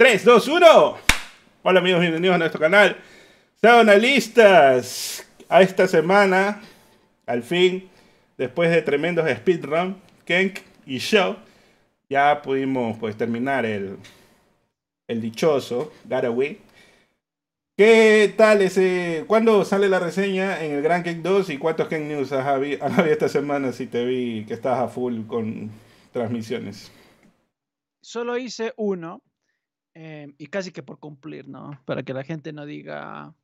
3, 2, 1. Hola amigos, bienvenidos a nuestro canal. Sean analistas. A esta semana, al fin, después de tremendos speedrun, Kenk y Show, ya pudimos pues terminar el, el dichoso Garaway. ¿Qué tal ese? ¿Cuándo sale la reseña en el Grand Cake 2 y cuántos Ken News has habido esta semana si te vi que estás a full con transmisiones? Solo hice uno eh, y casi que por cumplir, ¿no? Para que la gente no diga,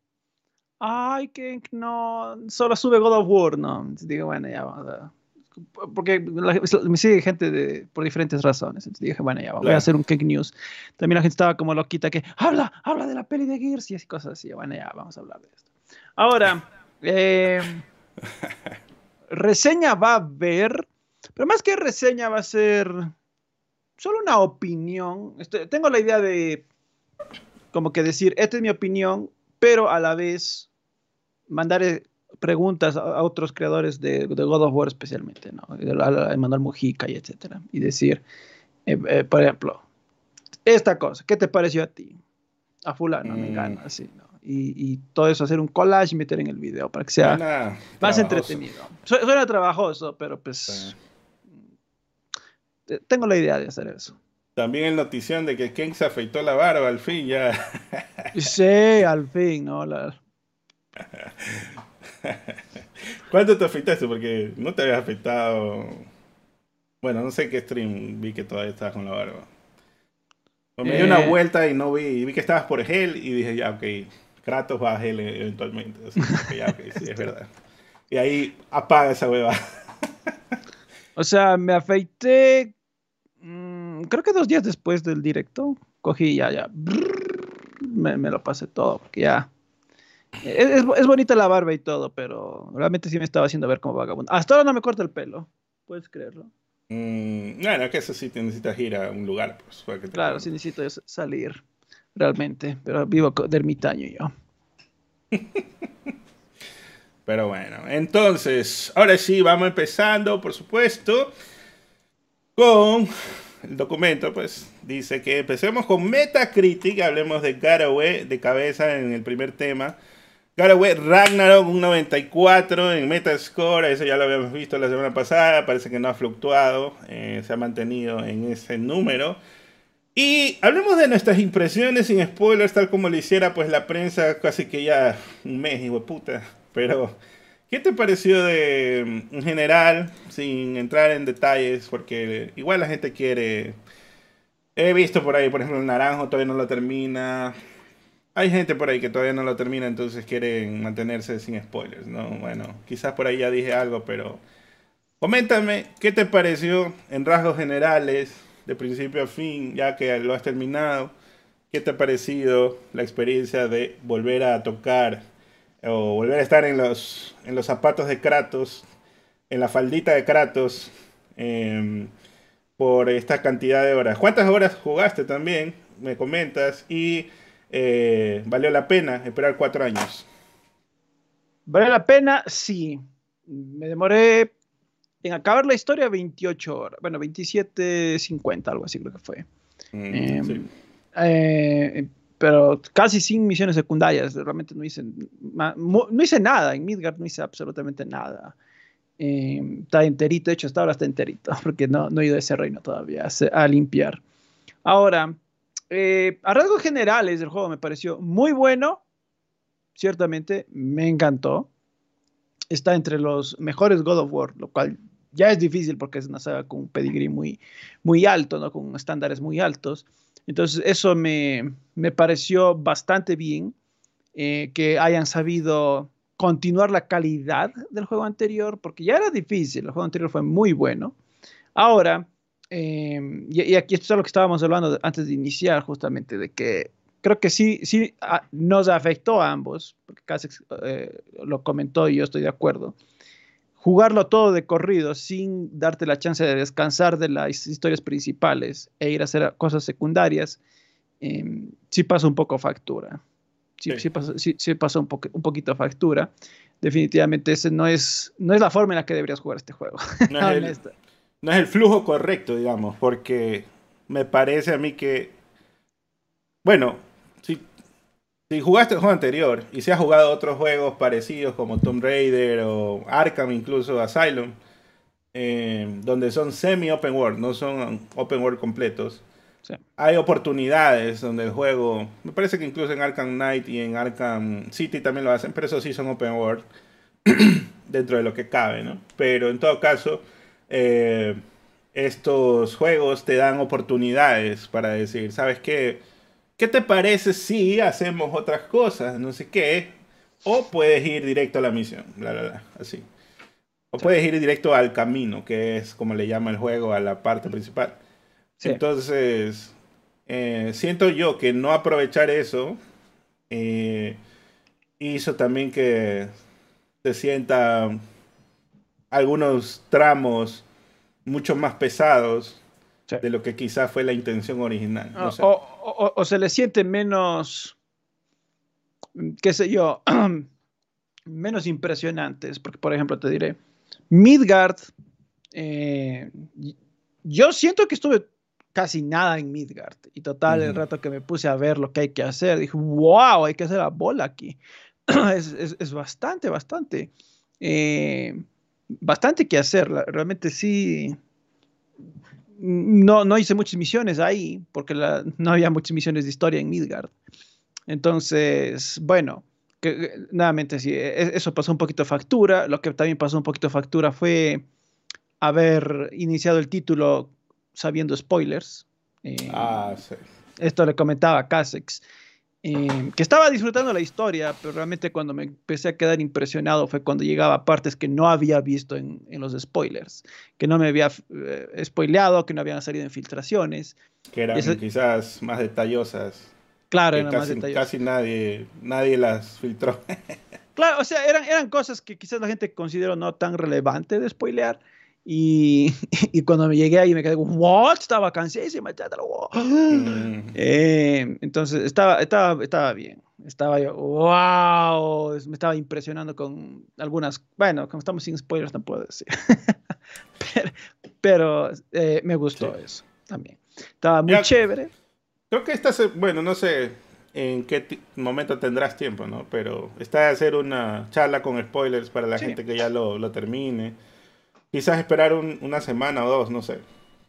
ay, Kenk, no, solo sube God of War, ¿no? Digo, bueno, ya vamos a porque me sigue gente de, por diferentes razones. Entonces dije, bueno, ya voy a hacer un Cake News. También la gente estaba como loquita que habla, habla de la peli de Gears y así cosas así. Bueno, ya vamos a hablar de esto. Ahora, eh, reseña va a haber, pero más que reseña va a ser solo una opinión. tengo la idea de como que decir, esta es mi opinión, pero a la vez mandar preguntas a, otros creadores de, God of War especialmente, ¿no? A, Emanuel Mujica y etcétera. Y decir, eh, eh, por ejemplo, esta cosa, ¿qué te pareció a ti? A fulano, me gana, mm. así, ¿no? Y, todo eso, hacer un collage y meter en el video para que sea más entretenido. Suena trabajoso, pero pues tengo la idea de hacer eso. También el notición de que Ken se afeitó la barba al fin, ya. Sí, al fin, ¿no? La... ¿Cuánto te afectaste? Porque no te habías afectado. Bueno, no sé qué stream vi que todavía estabas con la barba. Me di una eh. vuelta y no vi, vi que estabas por Hell y dije, ya, ok, Kratos va a Hell eventualmente. ya, ok, sí, es verdad. Y ahí apaga esa hueva. o sea, me afeité, mm, creo que dos días después del directo, cogí ya, ya, me, me lo pasé todo, porque ya es, es, bonita la barba y todo, pero realmente sí me estaba haciendo ver como vagabundo. Hasta ahora no me corta el pelo. ¿Puedes creerlo? Mm, no, no, que eso sí te necesitas ir a un lugar. Pues, claro, sí necesito salir, realmente. Pero vivo de ermitaño yo. pero bueno, entonces, ahora sí, vamos empezando, por supuesto, con el documento, pues dice que empecemos con Metacritic, hablemos de Garaway de cabeza en el primer tema. Garaway Ragnarok, un 94 en Metascore, eso ya lo habíamos visto la semana pasada, parece que no ha fluctuado, eh, se ha mantenido en ese número. Y hablemos de nuestras impresiones sin spoilers, tal como lo hiciera pues la prensa casi que ya un mes, hijo puta. Pero, ¿qué te pareció de, en general, sin entrar en detalles? Porque igual la gente quiere... He visto por ahí, por ejemplo, el naranjo todavía no lo termina. Hay gente por ahí que todavía no lo termina, entonces quieren mantenerse sin spoilers, ¿no? Bueno, quizás por ahí ya dije algo, pero coméntame qué te pareció en rasgos generales, de principio a fin, ya que lo has terminado. ¿Qué te ha parecido la experiencia de volver a tocar o volver a estar en los, en los zapatos de Kratos, en la faldita de Kratos, em, por esta cantidad de horas? ¿Cuántas horas jugaste también? Me comentas. Y eh, valió la pena esperar cuatro años. ¿Valió la pena? Sí. Me demoré en acabar la historia 28 horas. Bueno, 27, 50, algo así creo que fue. Mm, em, eh, pero casi sin misiones secundarias. Realmente no hice, no hice nada. En Midgard no hice absolutamente nada. Em, está enterito. De hecho, hasta ahora está enterito. Porque no, no he ido a ese reino todavía a limpiar. Ahora, eh, a rasgos generales del juego me pareció muy bueno, ciertamente me encantó. Está entre los mejores God of War, lo cual ya es difícil porque es una saga con un pedigree muy, muy alto, ¿no? con estándares muy altos. Entonces eso me, pareció bastante bien, eh, que hayan sabido continuar la calidad del juego anterior, porque ya era difícil, el juego anterior fue muy bueno. Ahora, Em, y, aquí esto es lo que estábamos hablando antes de iniciar, justamente, de que creo que sí, sí ah, nos afectó a ambos, porque casi eh, lo comentó y yo estoy de acuerdo. Jugarlo todo de corrido sin darte la chance de descansar de las historias principales e ir a hacer cosas secundarias, em, sí pasa un poco factura. Sí, sí. sí pasa, un, un poquito factura. Definitivamente ese no es, no es la forma en la que deberías jugar este juego. No no es el flujo correcto, digamos, porque me parece a mí que bueno, si jugaste el juego anterior y si has jugado otros juegos parecidos como Tomb Raider o Arkham, incluso Asylum, eh, donde son semi-open world, no son open world completos, hay oportunidades donde el juego, me parece que incluso en Arkham Knight y en Arkham City también lo hacen, pero eso sí son open world dentro de lo que cabe, ¿no? Pero en todo caso, eh, estos juegos te dan oportunidades para decir, ¿sabes qué? ¿Qué te parece si hacemos otras cosas? No sé qué. O puedes ir directo a la misión, bla, bla, bla, así. O puedes ir directo al camino, que es como le llama el juego, a la parte principal. Entonces, eh, siento yo que no aprovechar eso eh, hizo también que se sienta algunos tramos mucho más pesados de lo que quizás fue la intención original. o, se le siente menos, qué sé yo, menos impresionantes. Porque, por ejemplo, te diré, Midgard, eh, yo siento que estuve casi nada en Midgard. Y total, el rato que me puse a ver lo que hay que hacer, dije, wow, hay que hacer la bola aquí. es, bastante, bastante. Eh, bastante que hacer. Realmente sí. No, no hice muchas misiones ahí, porque no había muchas misiones de historia en Midgard. Entonces, bueno, que, nuevamente sí, e, eso pasó un poquito de factura. Lo que también pasó un poquito de factura fue haber iniciado el título sabiendo spoilers. Eh, ah, sí. Esto le comentaba a Casex, eh, que estaba disfrutando la historia, pero realmente cuando me empecé a quedar impresionado fue cuando llegaba a partes que no había visto en, los spoilers, que no me había eh, spoileado, que no habían salido en filtraciones. Que eran quizás más detallosas. Claro, eran más detallosas. Casi nadie, nadie las filtró. claro, o sea, eran, eran cosas que quizás la gente consideró no tan relevante de spoilear y, y, cuando me llegué ahí me quedé, ¿what? Estaba cansísima. Mm. Eh, entonces estaba, estaba, estaba bien. Estaba yo, wow, me estaba impresionando con algunas, bueno, como estamos sin spoilers, no puedo decir. pero, eh, me gustó eso también. Estaba muy chévere. Creo que esta, bueno, no sé en qué momento tendrás tiempo, ¿no? Pero está de hacer una charla con spoilers para la gente que ya lo, lo termine quizás esperar una semana o dos, no sé.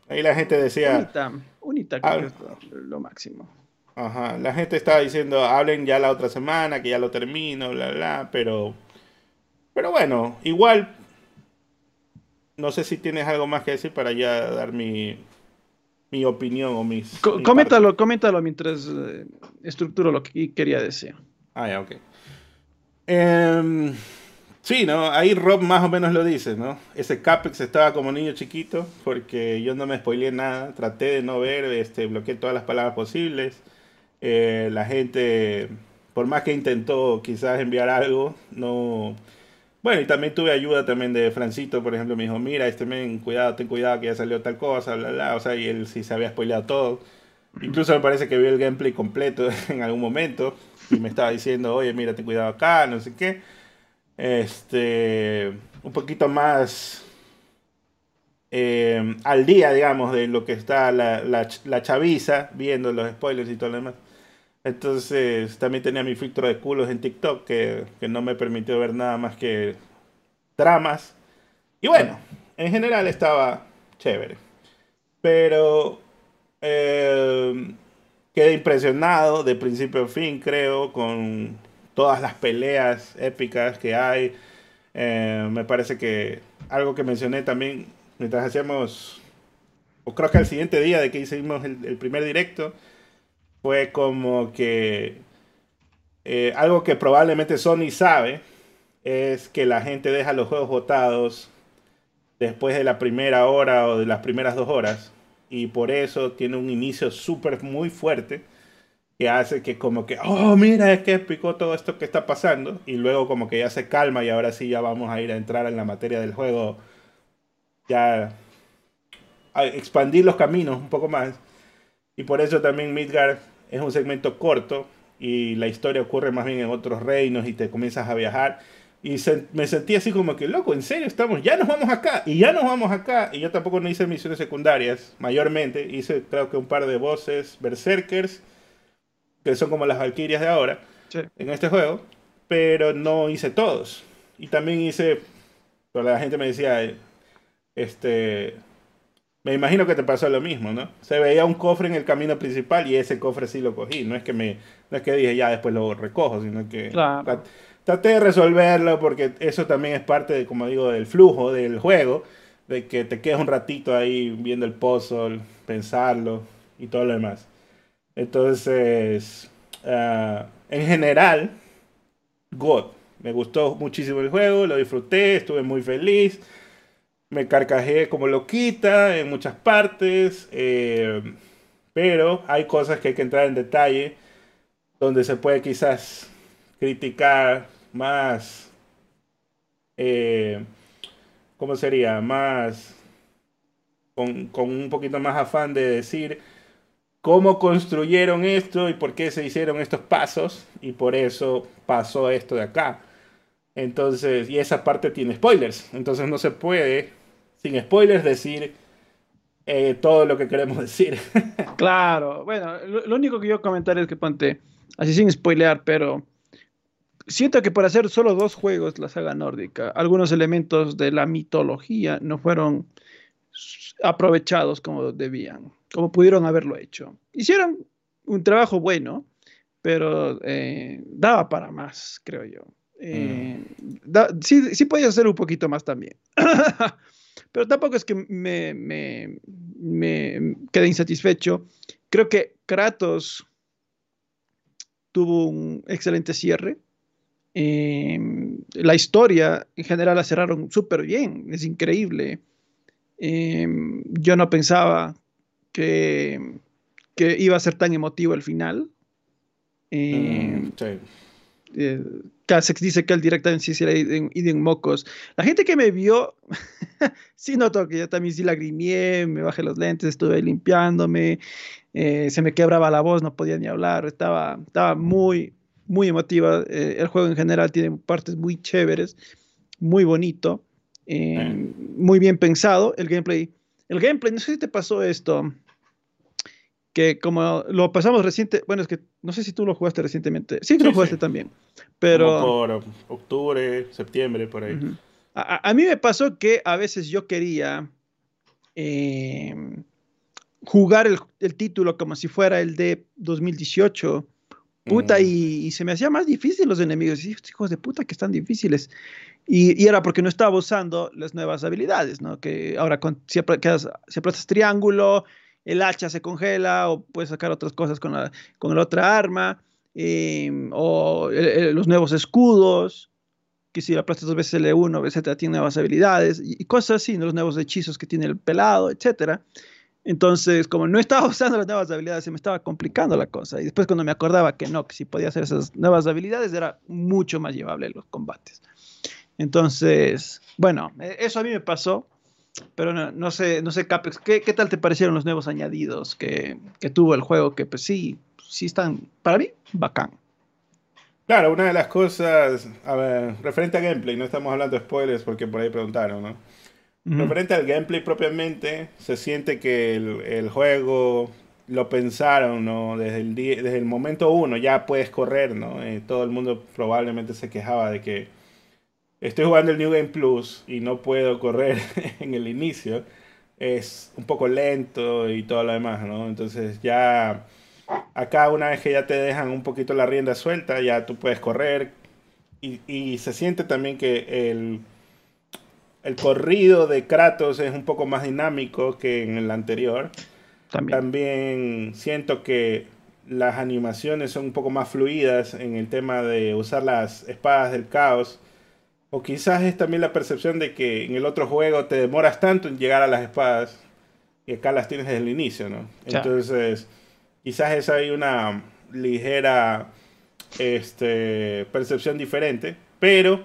Ahí la gente decía... Unita, unita ah, es lo máximo. Ajá, la gente estaba diciendo, hablen ya la otra semana, que ya lo termino, bla, bla, pero... Pero bueno, igual... No sé si tienes algo más que decir para ya dar mi, mi opinión o mis... coméntalo, coméntalo mientras eh, estructuro lo que quería decir. Ah, ya, ok. Eh, Sí, ¿no? Ahí Rob más o menos lo dice, ¿no? Ese Capex estaba como niño chiquito porque yo no me spoileé nada, traté de no ver, este, bloqueé todas las palabras posibles. Eh, la gente, por más que intentó quizás enviar algo, no... Bueno, y también tuve ayuda también de Francito, por ejemplo, me dijo, mira, este men, cuidado, ten cuidado que ya salió tal cosa, bla, bla, o sea, y él sí se había spoileado todo. Incluso me parece que vio el gameplay completo en algún momento y me estaba diciendo, oye, mira, ten cuidado acá, no sé qué este, un poquito más eh, al día, digamos, de lo que está la, la, chaviza, viendo los spoilers y todo lo demás. Entonces también tenía mi filtro de culos en TikTok que, no me permitió ver nada más que dramas. Y bueno, en general estaba chévere. Pero eh, quedé impresionado de principio a fin, creo, con todas las peleas épicas que hay. Eh, me parece que algo que mencioné también mientras hacíamos, o creo que al siguiente día de que hicimos el, primer directo, fue como que eh, algo que probablemente Sony sabe es que la gente deja los juegos botados después de la primera hora o de las primeras dos horas y por eso tiene un inicio súper muy fuerte que hace que como que, oh, mira, es que épico todo esto que está pasando, y luego como que ya se calma y ahora sí ya vamos a ir a entrar en la materia del juego, ya a expandir los caminos un poco más. Y por eso también Midgard es un segmento corto y la historia ocurre más bien en otros reinos y te comienzas a viajar. Y me sentí así como que, loco, en serio, estamos, ya nos vamos acá, y ya nos vamos acá. Y yo tampoco no hice misiones secundarias, mayormente. Hice creo que un par de voces, berserkers que son como las Valkyrias de ahora, en este juego, pero no hice todos. Y también hice, pero la gente me decía, este, me imagino que te pasó lo mismo, ¿no? Se veía un cofre en el camino principal y ese cofre sí lo cogí. No es que me, no es que dije ya después lo recojo, sino que traté de resolverlo porque eso también es parte, de, como digo, del flujo del juego, de que te quedes un ratito ahí viendo el puzzle, pensarlo y todo lo demás. Entonces, ah, en general, God. Me gustó muchísimo el juego, lo disfruté, estuve muy feliz. Me carcajé como loquita en muchas partes. Eh, pero hay cosas que hay que entrar en detalle. Donde se puede quizás criticar más. Eh, ¿Cómo sería? Más. Con, con un poquito más afán de decir cómo construyeron esto y por qué se hicieron estos pasos y por eso pasó esto de acá. Entonces, y esa parte tiene spoilers. Entonces no se puede, sin spoilers, decir eh, todo lo que queremos decir. claro, bueno, lo, único que yo comentar es que ponte, así sin spoilear, pero siento que por hacer solo dos juegos la saga nórdica, algunos elementos de la mitología no fueron aprovechados como debían, como pudieron haberlo hecho. Hicieron un trabajo bueno, pero eh, daba para más, creo yo. Eh, sí, sí podía hacer un poquito más también. Pero tampoco es que me, me, me, quede insatisfecho. Creo que Kratos tuvo un excelente cierre. Em, la historia en general la cerraron súper bien, es increíble. Yo no pensaba que, que, iba a ser tan emotivo el final. Em, mm, eh, Casex dice que él directamente sí era en mocos. La gente que me vio, sí notó que yo también sí lagrimié, me bajé los lentes, estuve limpiándome, eh, se me quebraba la voz, no podía ni hablar, estaba, estaba muy, muy emotiva. Eh, el juego en general tiene partes muy chéveres, muy bonito, muy bien pensado. El gameplay, el gameplay, no sé si te pasó esto que como lo pasamos reciente, bueno, es que no sé si tú lo jugaste recientemente. Sí que lo jugaste también, pero... por octubre, septiembre, por ahí. a, mí me pasó que a veces yo quería em, jugar el, título como si fuera el de 2018. Puta, mm. y, se me hacía más difícil los enemigos. hijos de puta que están difíciles. Y, y, era porque no estaba usando las nuevas habilidades, ¿no? Que ahora con, si, aprietas, si aprietas triángulo, el hacha se congela o puedes sacar otras cosas con la, con la otra arma, em, o los nuevos escudos, que si aplastas dos veces L1, etcétera, tiene nuevas habilidades, y, cosas así, los nuevos hechizos que tiene el pelado, etcétera. Entonces, como no estaba usando las nuevas habilidades, se me estaba complicando la cosa. Y después cuando me acordaba que no, que si podía hacer esas nuevas habilidades, era mucho más llevable los combates. Entonces, bueno, e, eso a mí me pasó. Pero no, sé, no sé, Capex, ¿qué, ¿qué, tal te parecieron los nuevos añadidos que, que, tuvo el juego? Que pues sí, sí están, para mí, bacán. Claro, una de las cosas, a ver, referente a gameplay, no estamos hablando de spoilers porque por ahí preguntaron, ¿no? Referente al gameplay propiamente, se siente que el, el juego lo pensaron, ¿no? Desde el, desde el momento uno ya puedes correr, ¿no? Eh, todo el mundo probablemente se quejaba de que estoy jugando el New Game Plus y no puedo correr en el inicio, es un poco lento y todo lo demás, ¿no? Entonces ya acá una vez que ya te dejan un poquito la rienda suelta, ya tú puedes correr y, se siente también que el, el corrido de Kratos es un poco más dinámico que en el anterior. También. También siento que las animaciones son un poco más fluidas en el tema de usar las espadas del caos o quizás es también la percepción de que en el otro juego te demoras tanto en llegar a las espadas y acá las tienes desde el inicio, ¿no? Entonces, quizás es ahí una ligera este, percepción diferente, pero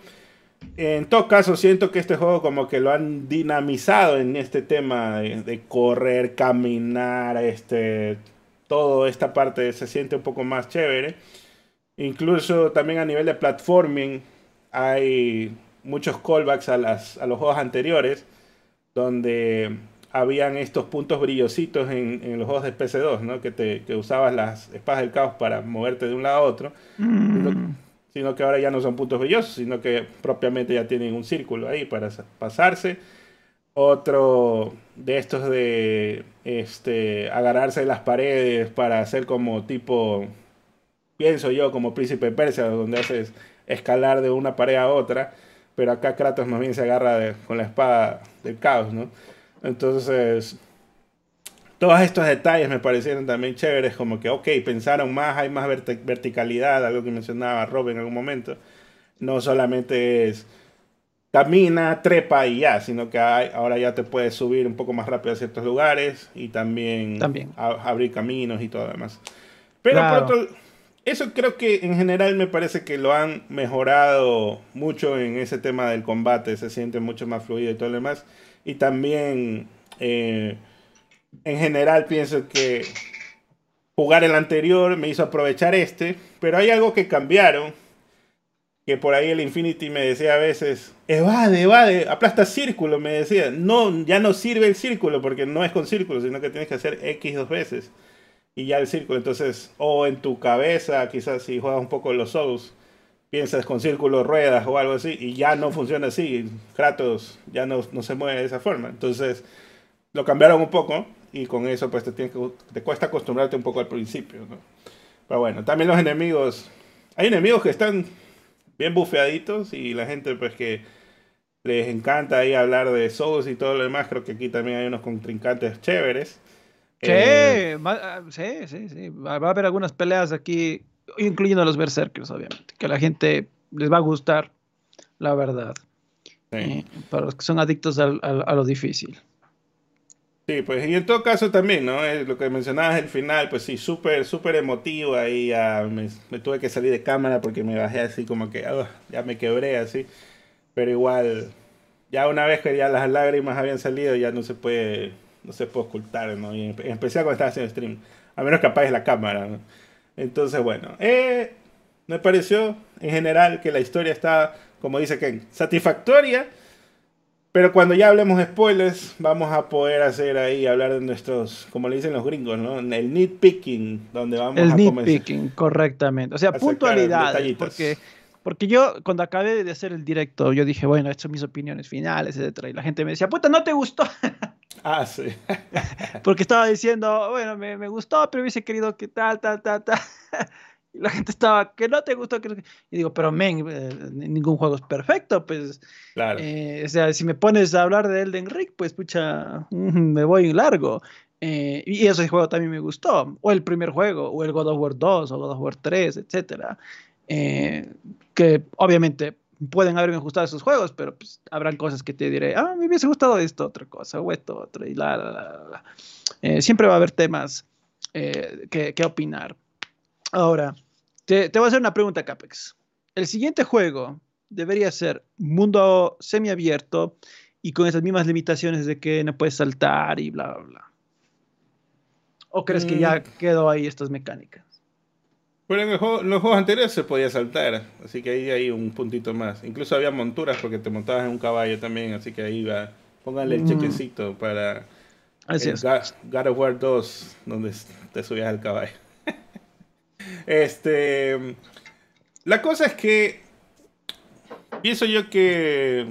en todo caso siento que este juego como que lo han dinamizado en este tema de, de correr, caminar, este, todo esta parte se siente un poco más chévere. Incluso también a nivel de platforming, hay muchos callbacks a, las, a los juegos anteriores, donde habían estos puntos brillositos en, los juegos de PC2, ¿no? Que, te, que usabas las espadas del caos para moverte de un lado a otro. Mm. Sino, que ahora ya no son puntos brillosos, sino que propiamente ya tienen un círculo ahí para pasarse. Otro de estos de este, agarrarse de las paredes para hacer como tipo, pienso yo, como Príncipe Persia, donde haces escalar de una pared a otra. Pero acá Kratos más bien se agarra con la espada del caos, ¿no? Entonces, todos estos detalles me parecieron también chéveres, como que, ok, pensaron más, hay más verticalidad, algo que mencionaba Rob en algún momento. No solamente es camina, trepa y ya, sino que ahora ya te puedes subir un poco más rápido a ciertos lugares y también, abrir caminos y todo lo demás. Pero por otro, eso creo que en general me parece que lo han mejorado mucho en ese tema del combate, se siente mucho más fluido y todo lo demás. Y también, eh, en general, pienso que jugar el anterior me hizo aprovechar este, pero hay algo que cambiaron, que por ahí el Infinity me decía a veces, evade, evade, aplasta círculo, me decía, no, ya no sirve el círculo porque no es con círculo, sino que tienes que hacer X dos veces y ya el círculo, entonces, o en tu cabeza, quizás si juegas un poco los Souls, piensas con círculo, ruedas o algo así, y ya no funciona así. Kratos ya no, no, se mueve de esa forma. Entonces, lo cambiaron un poco y con eso pues te, tienes que, te cuesta acostumbrarte un poco al principio. ¿no? Pero bueno, también los enemigos. Hay enemigos que están bien bufeaditos y la gente pues que les encanta ahí hablar de Souls y todo lo demás. Creo que aquí también hay unos contrincantes chéveres. Sí, eh, ah, sí, sí, sí. Va a haber algunas peleas aquí incluyendo a los berserkers, obviamente, que a la gente les va a gustar, la verdad. Eh, para los que son adictos a, lo difícil. Sí, pues y en todo caso también, ¿no? Eh, lo que mencionabas al final, pues sí, súper, súper emotivo ahí. me, tuve que salir de cámara porque me bajé así como que oh, ya me quebré así. Pero igual, ya una vez que ya las lágrimas habían salido, ya no se puede, no se puede ocultar, ¿no? Y en, especial cuando estás haciendo stream. A menos que apagues la cámara, ¿no? Entonces, bueno, eh, me pareció en general que la historia está, como dice Ken, satisfactoria. Pero cuando ya hablemos de spoilers, vamos a poder hacer ahí, hablar de nuestros, como le dicen los gringos, ¿no? El nitpicking, donde vamos a comenzar. El nitpicking, correctamente. O sea, puntualidad. Porque, porque yo, cuando acabé de hacer el directo, yo dije, bueno, estas son mis opiniones finales, etcétera. Y la gente me decía, puta, ¿no te gustó? Ah, sí. Porque estaba diciendo, bueno, me, me, gustó, pero hubiese querido que tal, tal, tal, tal. Y la gente estaba, que no te gustó. Que... Y digo, pero men, eh, ningún juego es perfecto, pues. Claro. Eh, o sea, si me pones a hablar de Elden Ring, pues pucha, me voy largo. Eh, y ese juego también me gustó. O el primer juego, o el God of War 2, o God of War 3, etcétera. que obviamente pueden haberme gustado esos juegos, pero pues habrán cosas que te diré, ah, me hubiese gustado esto, otra cosa, o esto, otro, y la, la, la, la. Eh, siempre va a haber temas eh, que, que, opinar. Ahora, te, te voy a hacer una pregunta, Capex. El siguiente juego debería ser mundo semiabierto y con esas mismas limitaciones de que no puedes saltar y bla, bla, bla. ¿O crees que ya mm. quedó ahí estas mecánicas? Pero en, los juegos anteriores se podía saltar, así que ahí hay un puntito más. Incluso había monturas porque te montabas en un caballo también, así que ahí va. Póngale el mm. chequecito para así es. God, of War 2, donde te subías al caballo. este. La cosa es que. Pienso yo que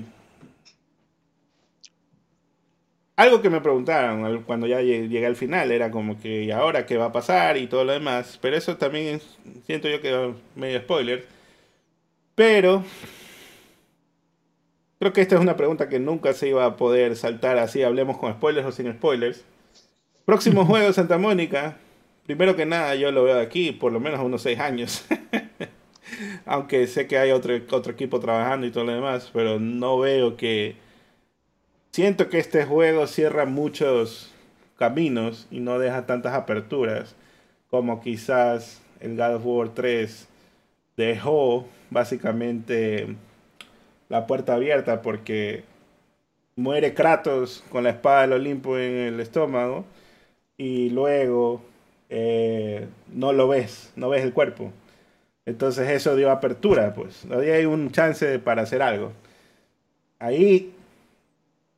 algo que me preguntaron cuando ya llegué al final era como que, ¿y ahora qué va a pasar? Y todo lo demás. Pero eso también siento yo que medio spoiler. Pero creo que esta es una pregunta que nunca se iba a poder saltar así, hablemos con spoilers o sin spoilers. Próximo juego de Santa Mónica. Primero que nada, yo lo veo aquí por lo menos unos 6 años. Aunque sé que hay otro, otro equipo trabajando y todo lo demás, pero no veo que Siento que este juego cierra muchos caminos y no deja tantas aperturas como quizás el God of War 3 dejó básicamente la puerta abierta porque muere Kratos con la espada del Olimpo en el estómago y luego eh, no lo ves, no ves el cuerpo. Entonces eso dio apertura, pues. Todavía hay un chance para hacer algo. Ahí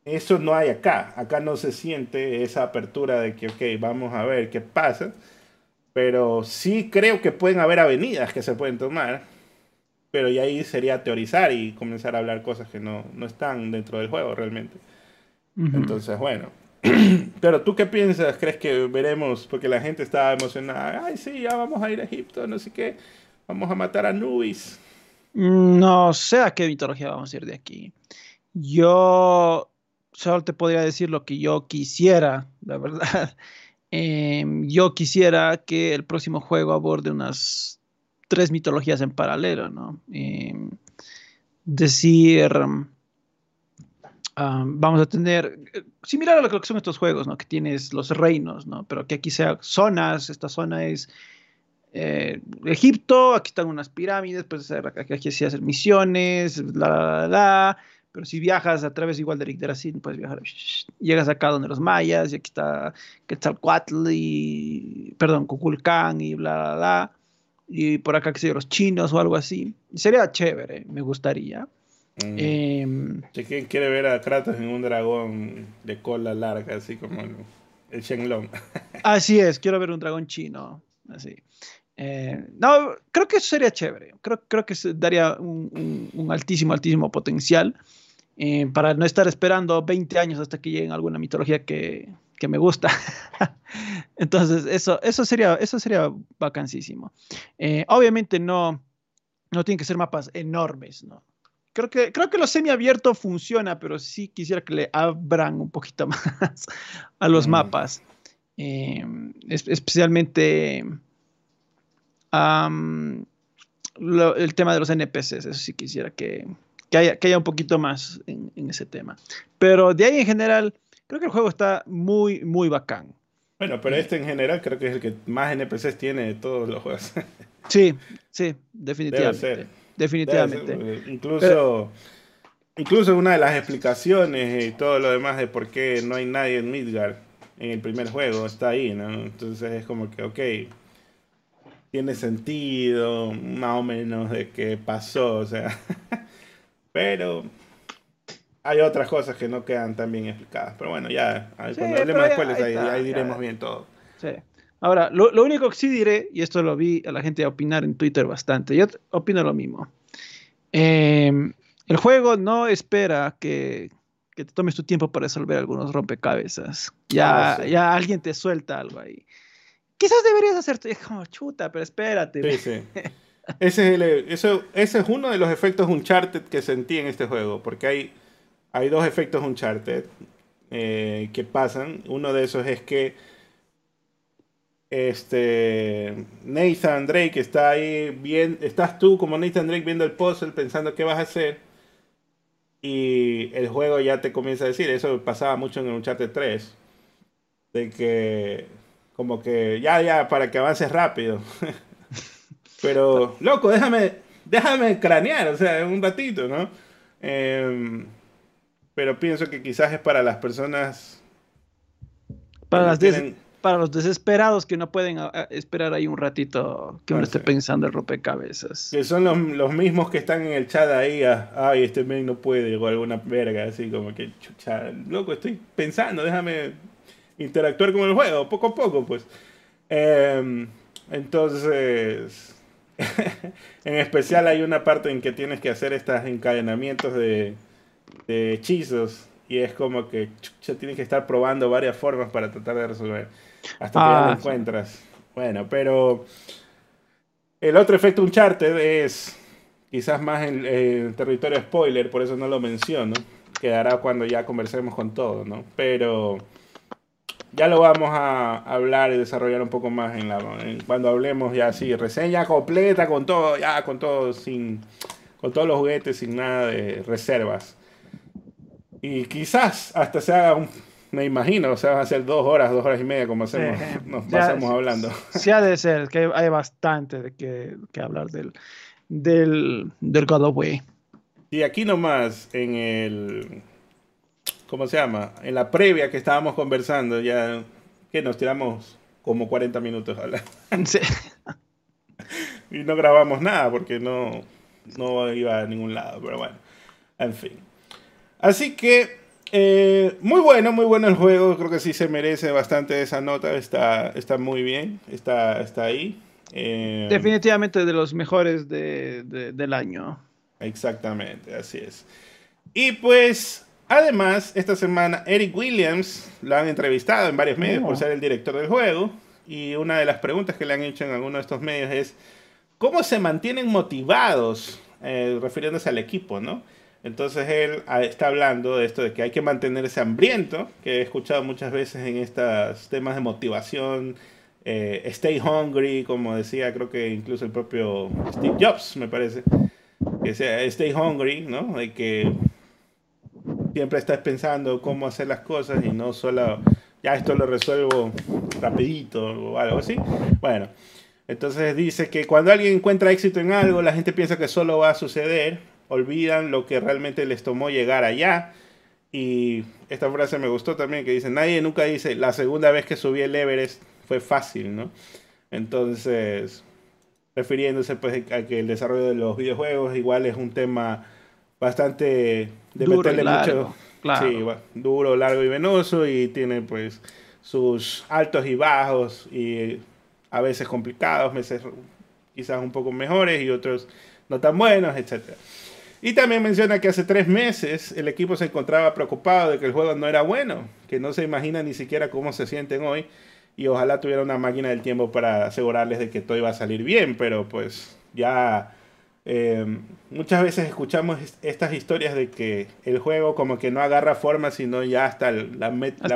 eso no hay acá. Acá no se siente esa apertura de que, ok, vamos a ver qué pasa. Pero sí creo que pueden haber avenidas que se pueden tomar. Pero ya ahí sería teorizar y comenzar a hablar cosas que no, no están dentro del juego realmente. Entonces, bueno. Pero tú qué piensas? ¿Crees que veremos? Porque la gente está emocionada. Ay, sí, ya vamos a ir a Egipto, no sé qué. Vamos a matar a Nubis. No sé a qué mitología vamos a ir de aquí. Yo solo te podría decir lo que yo quisiera, la verdad. Em, yo quisiera que el próximo juego aborde unas tres mitologías en paralelo, ¿no? Em, decir, vamos a tener, similar a lo que son estos juegos, ¿no? Que tienes los reinos, ¿no? Pero que aquí sea zonas, esta zona es eh, Egipto, aquí están unas pirámides, pues aquí se hacen misiones, la, la, la, pero si viajas a través igual de Yggdrasil, puedes viajar, llegas acá donde los mayas, y aquí está Quetzalcoatl y, perdón, Kukulcán y bla, bla, bla, y por acá que sé los chinos o algo así. Sería chévere, me gustaría. Mm. Eh, ¿Quién quiere ver a Kratos en un dragón de cola larga, así como el, Shenlong? así es, quiero ver un dragón chino, así. Eh, no, creo que eso sería chévere. Creo, creo que daría un, altísimo, altísimo potencial eh, para no estar esperando 20 años hasta que llegue alguna mitología que, que me gusta. Entonces, eso, eso, sería, eso sería vacancísimo. Eh, obviamente no, no tienen que ser mapas enormes, ¿no? Creo que, creo que lo semiabierto funciona, pero sí quisiera que le abran un poquito más a los mm. mapas. especialmente el tema de los NPCs, eso sí quisiera que, haya, que haya, un poquito más en, ese tema. Pero de ahí en general, creo que el juego está muy, muy bacán. Bueno, pero este en general creo que es el que más NPCs tiene de todos los juegos. Sí, sí, definitivamente. Definitivamente. incluso, incluso una de las explicaciones y todo lo demás de por qué no hay nadie en Midgard en el primer juego está ahí, ¿no? Entonces es como que, ok, tiene sentido, más o menos, de qué pasó, o sea. Pero hay otras cosas que no quedan tan bien explicadas. Pero bueno, ya, cuando hablemos después, ahí, diremos bien todo. Sí. Ahora, lo, único que sí diré, y esto lo vi a la gente opinar en Twitter bastante, yo opino lo mismo. Em, el juego no espera que, te tomes tu tiempo para resolver algunos rompecabezas. Ya, ah, ya alguien te suelta algo ahí quizás deberías hacerte. Como chuta, pero espérate. Sí, sí. Ese es, eso, ese es uno de los efectos Uncharted que sentí en este juego, porque hay, hay dos efectos Uncharted eh, que pasan. Uno de esos es que este Nathan Drake está ahí bien, estás tú como Nathan Drake viendo el puzzle pensando qué vas a hacer y el juego ya te comienza a decir, eso pasaba mucho en el Uncharted 3, de que como que ya, ya, para que avances rápido. Pero, loco, déjame, déjame cranear, o sea, un ratito, ¿no? Em, pero pienso que quizás es para las personas... Para, las para los desesperados que no pueden esperar ahí un ratito que uno esté pensando en rompecabezas. Que son los, mismos que están en el chat ahí, ay, este men no puede, o alguna verga, así como que, chucha, loco, estoy pensando, déjame interactuar con el juego, poco a poco, pues. Em, entonces, en especial hay una parte en que tienes que hacer estos encadenamientos de, hechizos y es como que ya tienes que estar probando varias formas para tratar de resolver hasta que ya lo ah, encuentras. Bueno, pero el otro efecto Uncharted es quizás más en, en, territorio spoiler, por eso no lo menciono. Quedará cuando ya conversemos con todo, ¿no? Pero ya lo vamos a hablar y desarrollar un poco más en la cuando hablemos ya así, reseña completa con todo, ya con todo sin con todos los juguetes sin nada de reservas. Y quizás hasta se haga un, me imagino, o sea, van a ser dos horas, dos horas y media como hacemos, nos pasamos hablando. Sí ha de ser, que hay bastante de que, que hablar del, del, del God of War. Y aquí nomás, en el ¿cómo se llama? En la previa que estábamos conversando, ya que nos tiramos como 40 minutos a hablar. Sí. y no grabamos nada porque no, no iba a ningún lado, pero bueno, en fin. Así que Eh, muy bueno, muy bueno el juego. Creo que sí se merece bastante esa nota. Está, está muy bien. Está, está ahí. Eh, Definitivamente de los mejores del año. Exactamente, así es. Y pues, además, esta semana Eric Williams lo han entrevistado en varios medios por oh. ser el director del juego. Y una de las preguntas que le han hecho en alguno de estos medios es, ¿cómo se mantienen motivados? Eh, refiriéndose al equipo, ¿no? Entonces él ah, está hablando de esto de que hay que mantenerse hambriento, que he escuchado muchas veces en estos temas de motivación, eh, stay hungry, como decía creo que incluso el propio Steve Jobs, me parece, que sea stay hungry, ¿no? De que siempre estás pensando cómo hacer las cosas y no solo, ya esto lo resuelvo rapidito o algo así. Bueno, entonces dice que cuando alguien encuentra éxito en algo, la gente piensa que solo va a suceder olvidan lo que realmente les tomó llegar allá. Y esta frase me gustó también, que dice, nadie nunca dice, la segunda vez que subí el Everest fue fácil, ¿no? Entonces, refiriéndose pues a que el desarrollo de los videojuegos igual es un tema bastante de duro meterle mucho sí, duro, largo y venoso y tiene pues sus altos y bajos y a veces complicados, veces quizás un poco mejores y otros no tan buenos, etcétera. Y también menciona que hace tres meses el equipo se encontraba preocupado de que el juego no era bueno, que no se imagina ni siquiera cómo se sienten hoy y ojalá tuviera una máquina del tiempo para asegurarles de que todo iba a salir bien, pero pues ya eh, muchas veces escuchamos estas historias de que el juego como que no agarra forma sino ya hasta, la,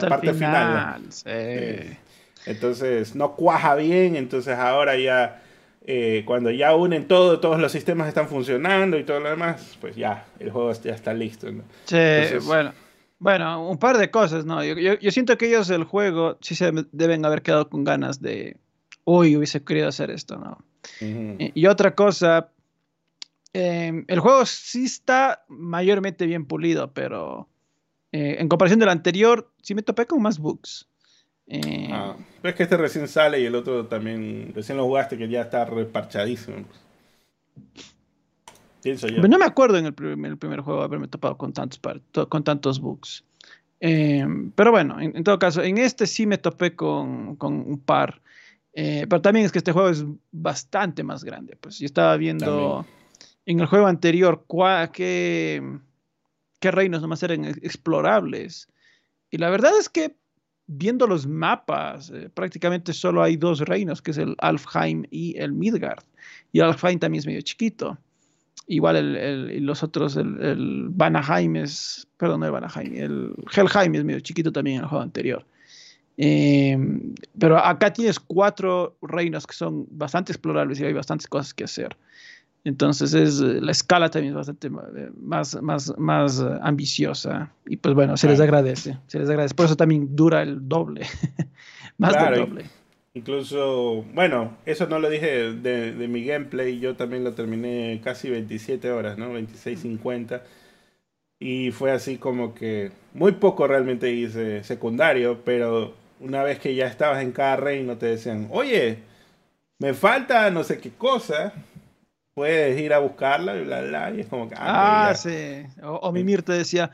parte final. Eh, entonces no cuaja bien, entonces ahora ya eh, cuando ya unen todo, todos los sistemas están funcionando y todo lo demás, pues ya, el juego ya está listo. Sí, bueno. Bueno, un par de cosas, ¿no? Yo, yo, siento que ellos el juego sí se deben haber quedado con ganas de, uy, hubiese querido hacer esto, ¿no? y, otra cosa, em, el juego sí está mayormente bien pulido, pero eh, en comparación del anterior, sí me topé con más bugs. Eh, ah, es que este recién sale y el otro también recién lo jugaste que ya está reparchadísimo. Pienso yo. No me acuerdo en el, primer, juego haberme topado con tantos, con tantos bugs. Eh, pero bueno, en, todo caso, en este sí me topé con, un par. Eh, pero también es que este juego es bastante más grande. Pues yo estaba viendo en el juego anterior qué, qué reinos nomás eran explorables. Y la verdad es que viendo los mapas, eh, prácticamente solo hay dos reinos, que es el Alfheim y el Midgard. Y Alfheim también es medio chiquito. Igual el, los otros, el, el, Vanaheim es, perdón, el Vanaheim, el Helheim es medio chiquito también en el juego anterior. Em, pero acá tienes cuatro reinos que son bastante explorables y hay bastantes cosas que hacer. Entonces es, la escala también es bastante eh, más, más, más eh, ambiciosa. Y pues bueno, se les agradece. Se les agradece. Por eso también dura el doble. más del doble. Incluso, bueno, eso no lo dije de, de, mi gameplay. Yo también lo terminé casi 27 horas, ¿no? 26.50. Y fue así como que muy poco realmente hice secundario, pero una vez que ya estabas en cada reino te decían, oye, me falta no sé qué cosa puedes ir a buscarla y bla, bla, y es como que... Ah, ah sí. O, Mimir te decía,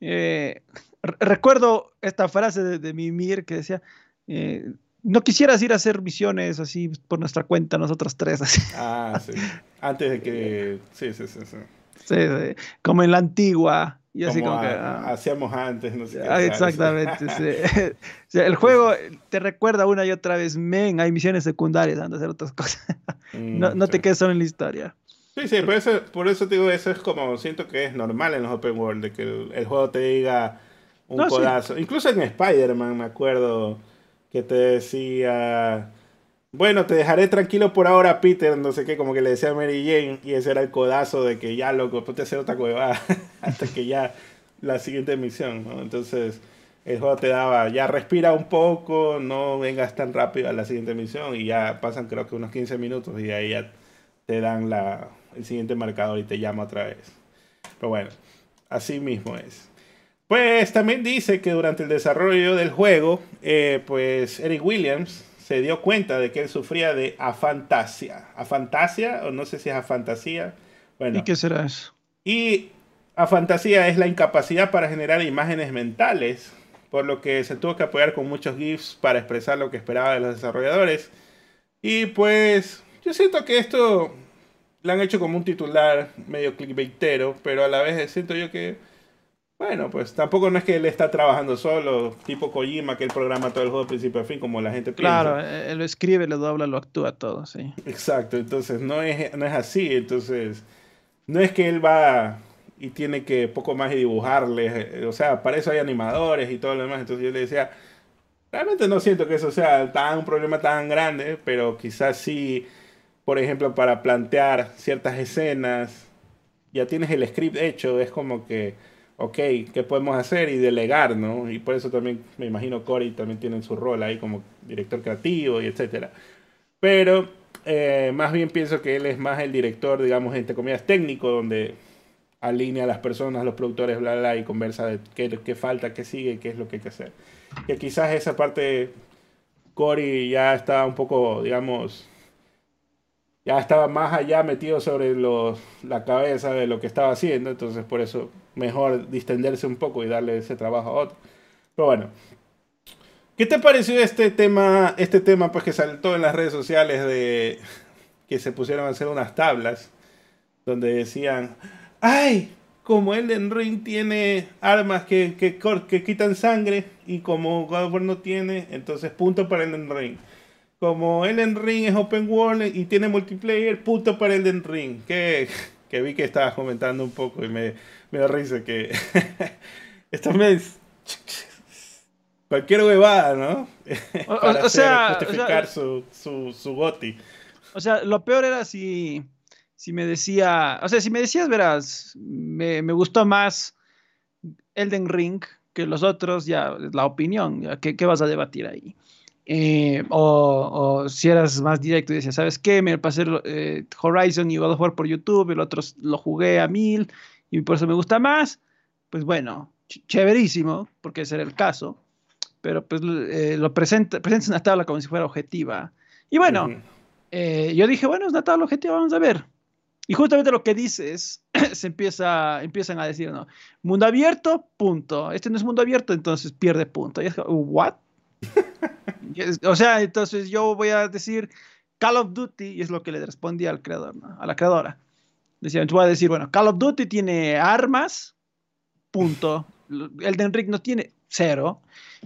eh, recuerdo esta frase de, Mimir que decía, eh, no quisieras ir a hacer misiones así por nuestra cuenta, nosotros tres. Así. Ah, sí. Antes de que... Sí, sí, sí, sí. Sí, sí. Como en la antigua. Y así como, que, ah. hacíamos antes, no sé. Ah, exactamente, sí. el juego te recuerda una y otra vez, men, hay misiones secundarias, anda a hacer otras cosas. Mm, no, no te quedes solo en la historia. Sí, sí, por eso, por eso te digo, eso es como, siento que es normal en los open world, de que el, juego te diga un codazo. Incluso en Spider-Man me acuerdo que te decía bueno, te dejaré tranquilo por ahora, Peter, no sé qué, como que le decía a Mary Jane, y ese era el codazo de que ya, loco, a hacer otra cueva hasta que ya la siguiente misión, ¿no? Entonces, el juego te daba, ya respira un poco, no vengas tan rápido a la siguiente misión, y ya pasan creo que unos 15 minutos, y ahí ya te dan la, el siguiente marcador y te llama otra vez. Pero bueno, así mismo es. Pues también dice que durante el desarrollo del juego, eh, pues Eric Williams, se dio cuenta de que él sufría de afantasia. Afantasia, o no sé si es afantasía. Bueno, ¿Y qué será eso? Y a fantasía es la incapacidad para generar imágenes mentales, por lo que se tuvo que apoyar con muchos GIFs para expresar lo que esperaba de los desarrolladores. Y pues yo siento que esto lo han hecho como un titular medio clickbaitero, pero a la vez siento yo que, bueno, pues tampoco no es que él está trabajando solo, tipo Kojima, que él programa todo el juego de principio a fin, como la gente piensa. Claro, él lo escribe, lo dobla, lo actúa todo, sí. Exacto, entonces no es, no es así, entonces no es que él va y tiene que poco más dibujarles, o sea, para eso hay animadores y todo lo demás, entonces yo le decía, realmente no siento que eso sea tan un problema tan grande, pero quizás sí por ejemplo, para plantear ciertas escenas, ya tienes el script hecho, es como que, ok, ¿qué podemos hacer? Y delegar, ¿no? Y por eso también me imagino Cory también tiene su rol ahí como director creativo y etcétera. Pero eh, más bien pienso que él es más el director, digamos, entre comillas, técnico, donde alinea a las personas, los productores, bla, bla, y conversa de qué, qué falta, qué sigue, qué es lo que hay que hacer. Que quizás esa parte, Cory ya está un poco, digamos, ya estaba más allá metido sobre los, la cabeza de lo que estaba haciendo, entonces por eso mejor distenderse un poco y darle ese trabajo a otro. Pero bueno, ¿qué te pareció este tema, este tema pues que saltó en las redes sociales de que se pusieron a hacer unas tablas donde decían, ay, como Elden Ring tiene armas que, que, que quitan sangre y como God of War no tiene, entonces punto para Elden Ring como Elden Ring es open world y tiene multiplayer, puto para Elden Ring. Que, que vi que estabas comentando un poco y me, me da risa que esta vez cualquier huevada, ¿no? para o, sea, justificar su, su, su goti. O sea, lo peor era si, si me decía, o sea, si me decías, verás, me, me gustó más Elden Ring que los otros, ya la opinión, ya, ¿qué, ¿qué vas a debatir ahí? Eh, o, si eras más directo y decías, ¿sabes qué? Me pasé eh, Horizon y God of War por YouTube, el otro lo jugué a mil y por eso me gusta más. Pues bueno, chéverísimo, porque ese era el caso. Pero pues eh, lo presenta, presenta una tabla como si fuera objetiva. Y bueno, yo dije, bueno, es una tabla objetiva, vamos a ver. Y justamente lo que dices, se empieza, empiezan a decir, ¿no? Mundo abierto, punto. Este no es mundo abierto, entonces pierde punto. Y es, ¿what? o sea, entonces yo voy a decir Call of Duty y es lo que le respondí al creador, a la creadora. Decía, voy a decir, bueno, Call of Duty tiene armas, punto. Elden Ring no tiene cero.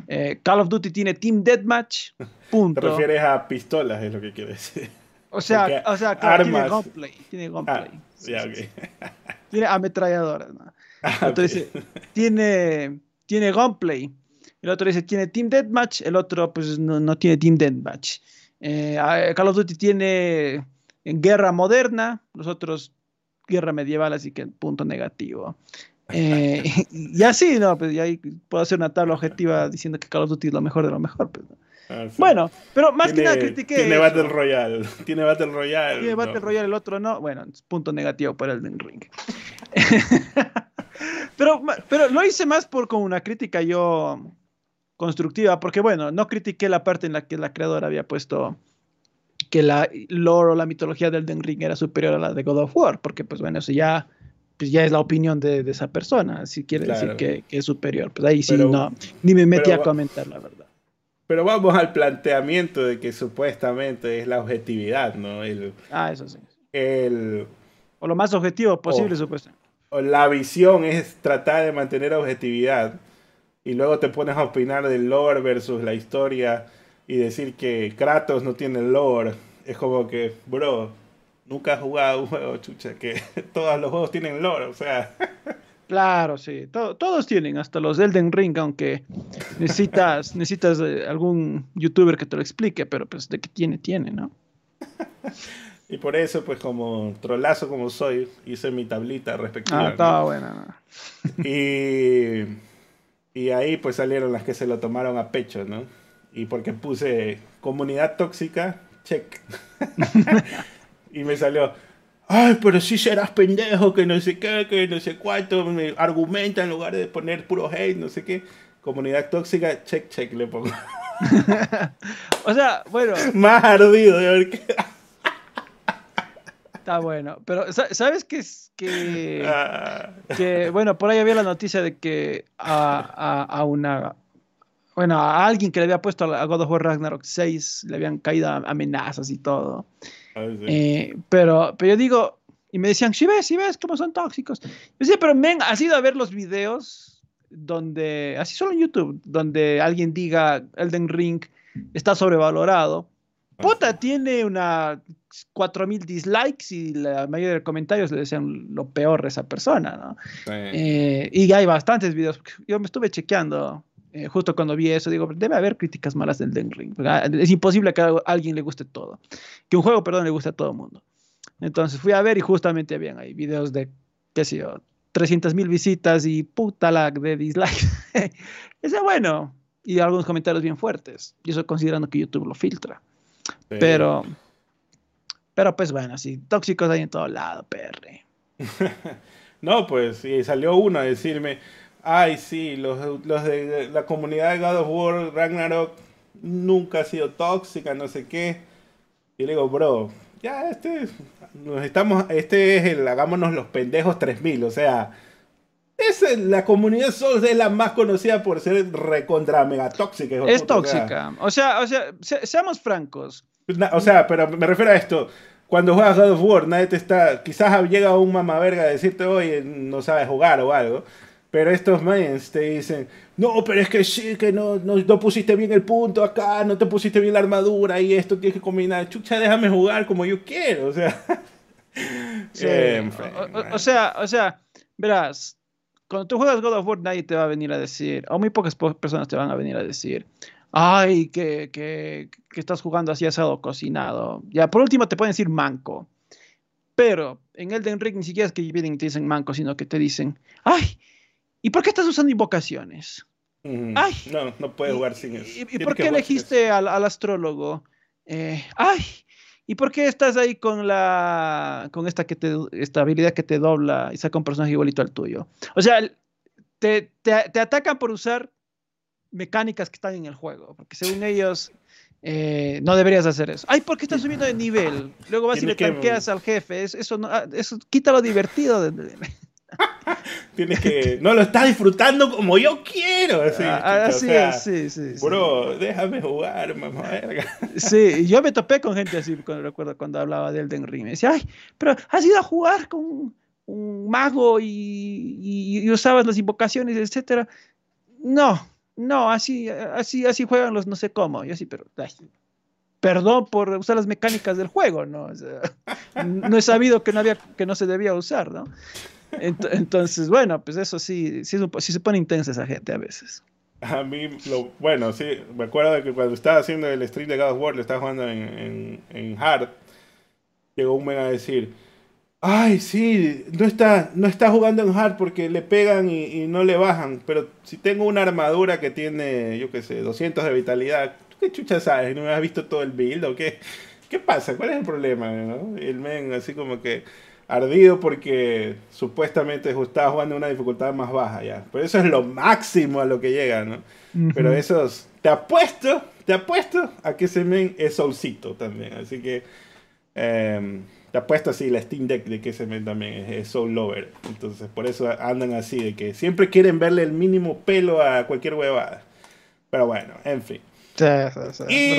Eh, Call of Duty tiene Team Deathmatch, punto. Te refieres a pistolas, es lo que quiero decir. O sea, o sea tiene gunplay. Tiene gunplay. Ah, tiene ametralladoras. Ah, entonces, tiene, tiene gunplay. El otro dice tiene Team Deathmatch, el otro pues no, tiene Team Deathmatch. Eh, Call of Duty tiene guerra moderna, los otros guerra medieval, así que punto negativo. Eh, y así, ¿no? Pues ya puedo hacer una tabla objetiva diciendo que Call of Duty es lo mejor de lo mejor. Pues, ah, Bueno, pero más que nada critiqué. Tiene Battle Royale. Tiene Battle Royale. Tiene Battle Royale, el otro no. Bueno, punto negativo para el Ring. pero, pero lo hice más por como una crítica yo constructiva, porque bueno, no critiqué la parte en la que la creadora había puesto que la lore o la mitología del Den Ring era superior a la de God of War, porque pues bueno, eso ya, pues ya es la opinión de, esa persona, si quiere decir que, es superior, pues ahí sí no, ni me metí a comentar la verdad. Pero vamos al planteamiento de que supuestamente es la objetividad, ¿no? El, ah, eso sí. El, o lo más objetivo posible, supuestamente. O la visión es tratar de mantener objetividad y luego te pones a opinar del lore versus la historia y decir que Kratos no tiene lore, es como que, bro, nunca has jugado un juego, chucha, que todos los juegos tienen lore, o sea. Claro, sí, todos tienen, hasta los Elden Ring, aunque necesitas, necesitas eh, algún youtuber que te lo explique, pero pues de que tiene, tiene, ¿no? y por eso, pues como trolazo como soy, hice mi tablita respectiva. Ah, estaba buena. Y y ahí pues salieron las que se lo tomaron a pecho, ¿no? Y porque puse comunidad tóxica, check. y me salió, ay, pero si serás pendejo, que no sé qué, que no sé cuánto, me argumenta en lugar de poner puro hate, no sé qué. Comunidad tóxica, check, check, le pongo. o sea, bueno. Más ardido de ver. Está bueno. Pero, ¿sabes qué es? Que, ah. que, bueno, por ahí había la noticia de que a, a, una. Bueno, a alguien que le había puesto a God of War Ragnarok 6 le habían caído amenazas y todo. Ah, eh, pero, pero yo digo, y me decían, si ves, si ves cómo son tóxicos. Yo decía, pero men, has ido a ver los videos donde, así solo en YouTube, donde alguien diga Elden Ring está sobrevalorado. Puta, tiene una 4000 dislikes y la mayoría de comentarios le decían lo peor de esa persona, ¿no? Eh, y hay bastantes videos. Yo me estuve chequeando eh, justo cuando vi eso. Digo, debe haber críticas malas del Den Ring. Es imposible que a alguien le guste todo. Que un juego, perdón, le guste a todo el mundo. Entonces fui a ver y justamente habían ahí videos de, qué sé yo, 300 mil visitas y puta lag de dislikes. Ese bueno. Y algunos comentarios bien fuertes. Y eso considerando que YouTube lo filtra. Pero, pero pues bueno, sí, tóxicos hay en todo lado, perre. no, pues, y salió uno a decirme, ay, sí, los, los de la comunidad de God of War, Ragnarok, nunca ha sido tóxica, no sé qué. Y le digo, bro, ya este, nos estamos, este es el hagámonos los pendejos 3000, o sea, es la comunidad Souls es la más conocida por ser recontra mega tóxica. Es tóxica. O sea, o sea, seamos francos. O sea, pero me refiero a esto. Cuando juegas God of War, nadie te está. Quizás llega un mamaverga a decirte, oye, no sabes jugar o algo. Pero estos manes te dicen, no, pero es que sí, que no, no, pusiste bien el punto acá, no te pusiste bien la armadura y esto tienes que combinar. Chucha, déjame jugar como yo quiero. O sea. o, sea, o sea, verás, cuando tú juegas God of War, nadie te va a venir a decir, o muy pocas personas te van a venir a decir, ay, que, que, que estás jugando así asado cocinado. Ya, por último te pueden decir manco. Pero en Elden Ring ni siquiera es que vienen y te dicen manco, sino que te dicen, ay, ¿y por qué estás usando invocaciones? Ay, no, no puedes jugar sin eso. ¿Y, por qué elegiste al, al, astrólogo? Eh, ay, ¿Y por qué estás ahí con la con esta que te esta habilidad que te dobla y saca un personaje igualito al tuyo? O sea, te, te, atacan por usar mecánicas que están en el juego, porque según ellos eh, no deberías hacer eso. Ay, ¿por qué estás subiendo de nivel? Luego vas y le tanqueas al jefe. Eso, no, ah, eso quita lo divertido. De... Tienes que. No lo estás disfrutando como yo quiero. Así, ah, es, sí, sí. Bro, déjame jugar, mamá verga. Sí, yo me topé con gente así, cuando, recuerdo cuando hablaba de Elden Ring. Me decía, ay, pero has ido a jugar con un mago y, y, usabas las invocaciones, etcétera. No, no, así, así, así juegan los no sé cómo. Yo así, pero. perdón por usar las mecánicas del juego, ¿no? no he sabido que no, había, que no se debía usar, ¿no? Entonces, bueno, pues eso sí, sí, se pone intensa esa gente a veces. A mí, lo, bueno, sí, me acuerdo de que cuando estaba haciendo el stream de God of War, le estaba jugando en, en, Hard, llegó un men a decir, ay, sí, no está, no está jugando en Hard porque le pegan y, no le bajan, pero si tengo una armadura que tiene, yo qué sé, 200 de vitalidad, ¿tú qué chucha sabes? ¿No me has visto todo el build o qué? ¿Qué pasa? ¿Cuál es el problema? El men así como que ardido porque supuestamente estaba jugando una dificultad más baja ya. Pero eso es lo máximo a lo que llega, ¿no? Pero esos, te apuesto, te apuesto a que ese men es solcito también. Así que em, te apuesto así la Steam Deck de que ese men también es, Soul Lover. Entonces por eso andan así, de que siempre quieren verle el mínimo pelo a cualquier huevada. Pero bueno, en fin. y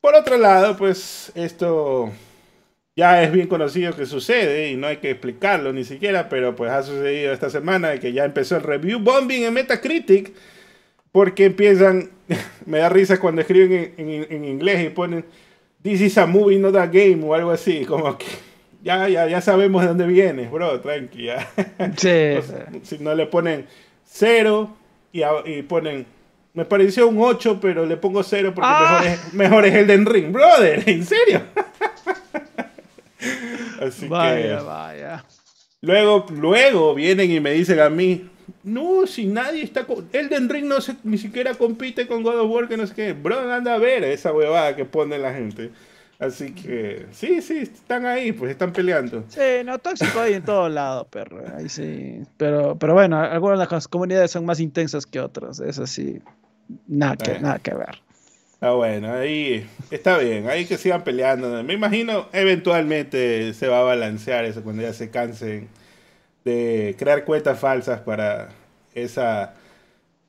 por otro lado, pues esto ya es bien conocido que sucede y no hay que explicarlo ni siquiera, pero pues ha sucedido esta semana que ya empezó el review bombing en Metacritic porque empiezan, me da risa cuando escriben en, inglés y ponen This is a movie, not a game o algo así, como que ya, ya, ya sabemos de dónde viene, bro, tranqui. si no le ponen cero y, y, ponen, me pareció un 8, pero le pongo cero porque mejor, ah. es, mejor es el de Ring, brother, ¿en serio? Así vaya, vaya. Luego, luego vienen y me dicen a mí, no, si nadie está con... Elden Ring no se, ni siquiera compite con God of War, que no sé qué. Bro, anda a ver esa huevada que pone la gente. Así que, sí, sí, están ahí, pues están peleando. Sí, no, tóxico hay en todos lados, perro. Ahí sí. Pero, pero bueno, algunas de las comunidades son más intensas que otras. Es así. Nada que, nada que ver. Ah, bueno, ahí está bien, ahí que sigan peleando. Me imagino eventualmente se va a balancear eso cuando ya se cansen de crear cuentas falsas para esa,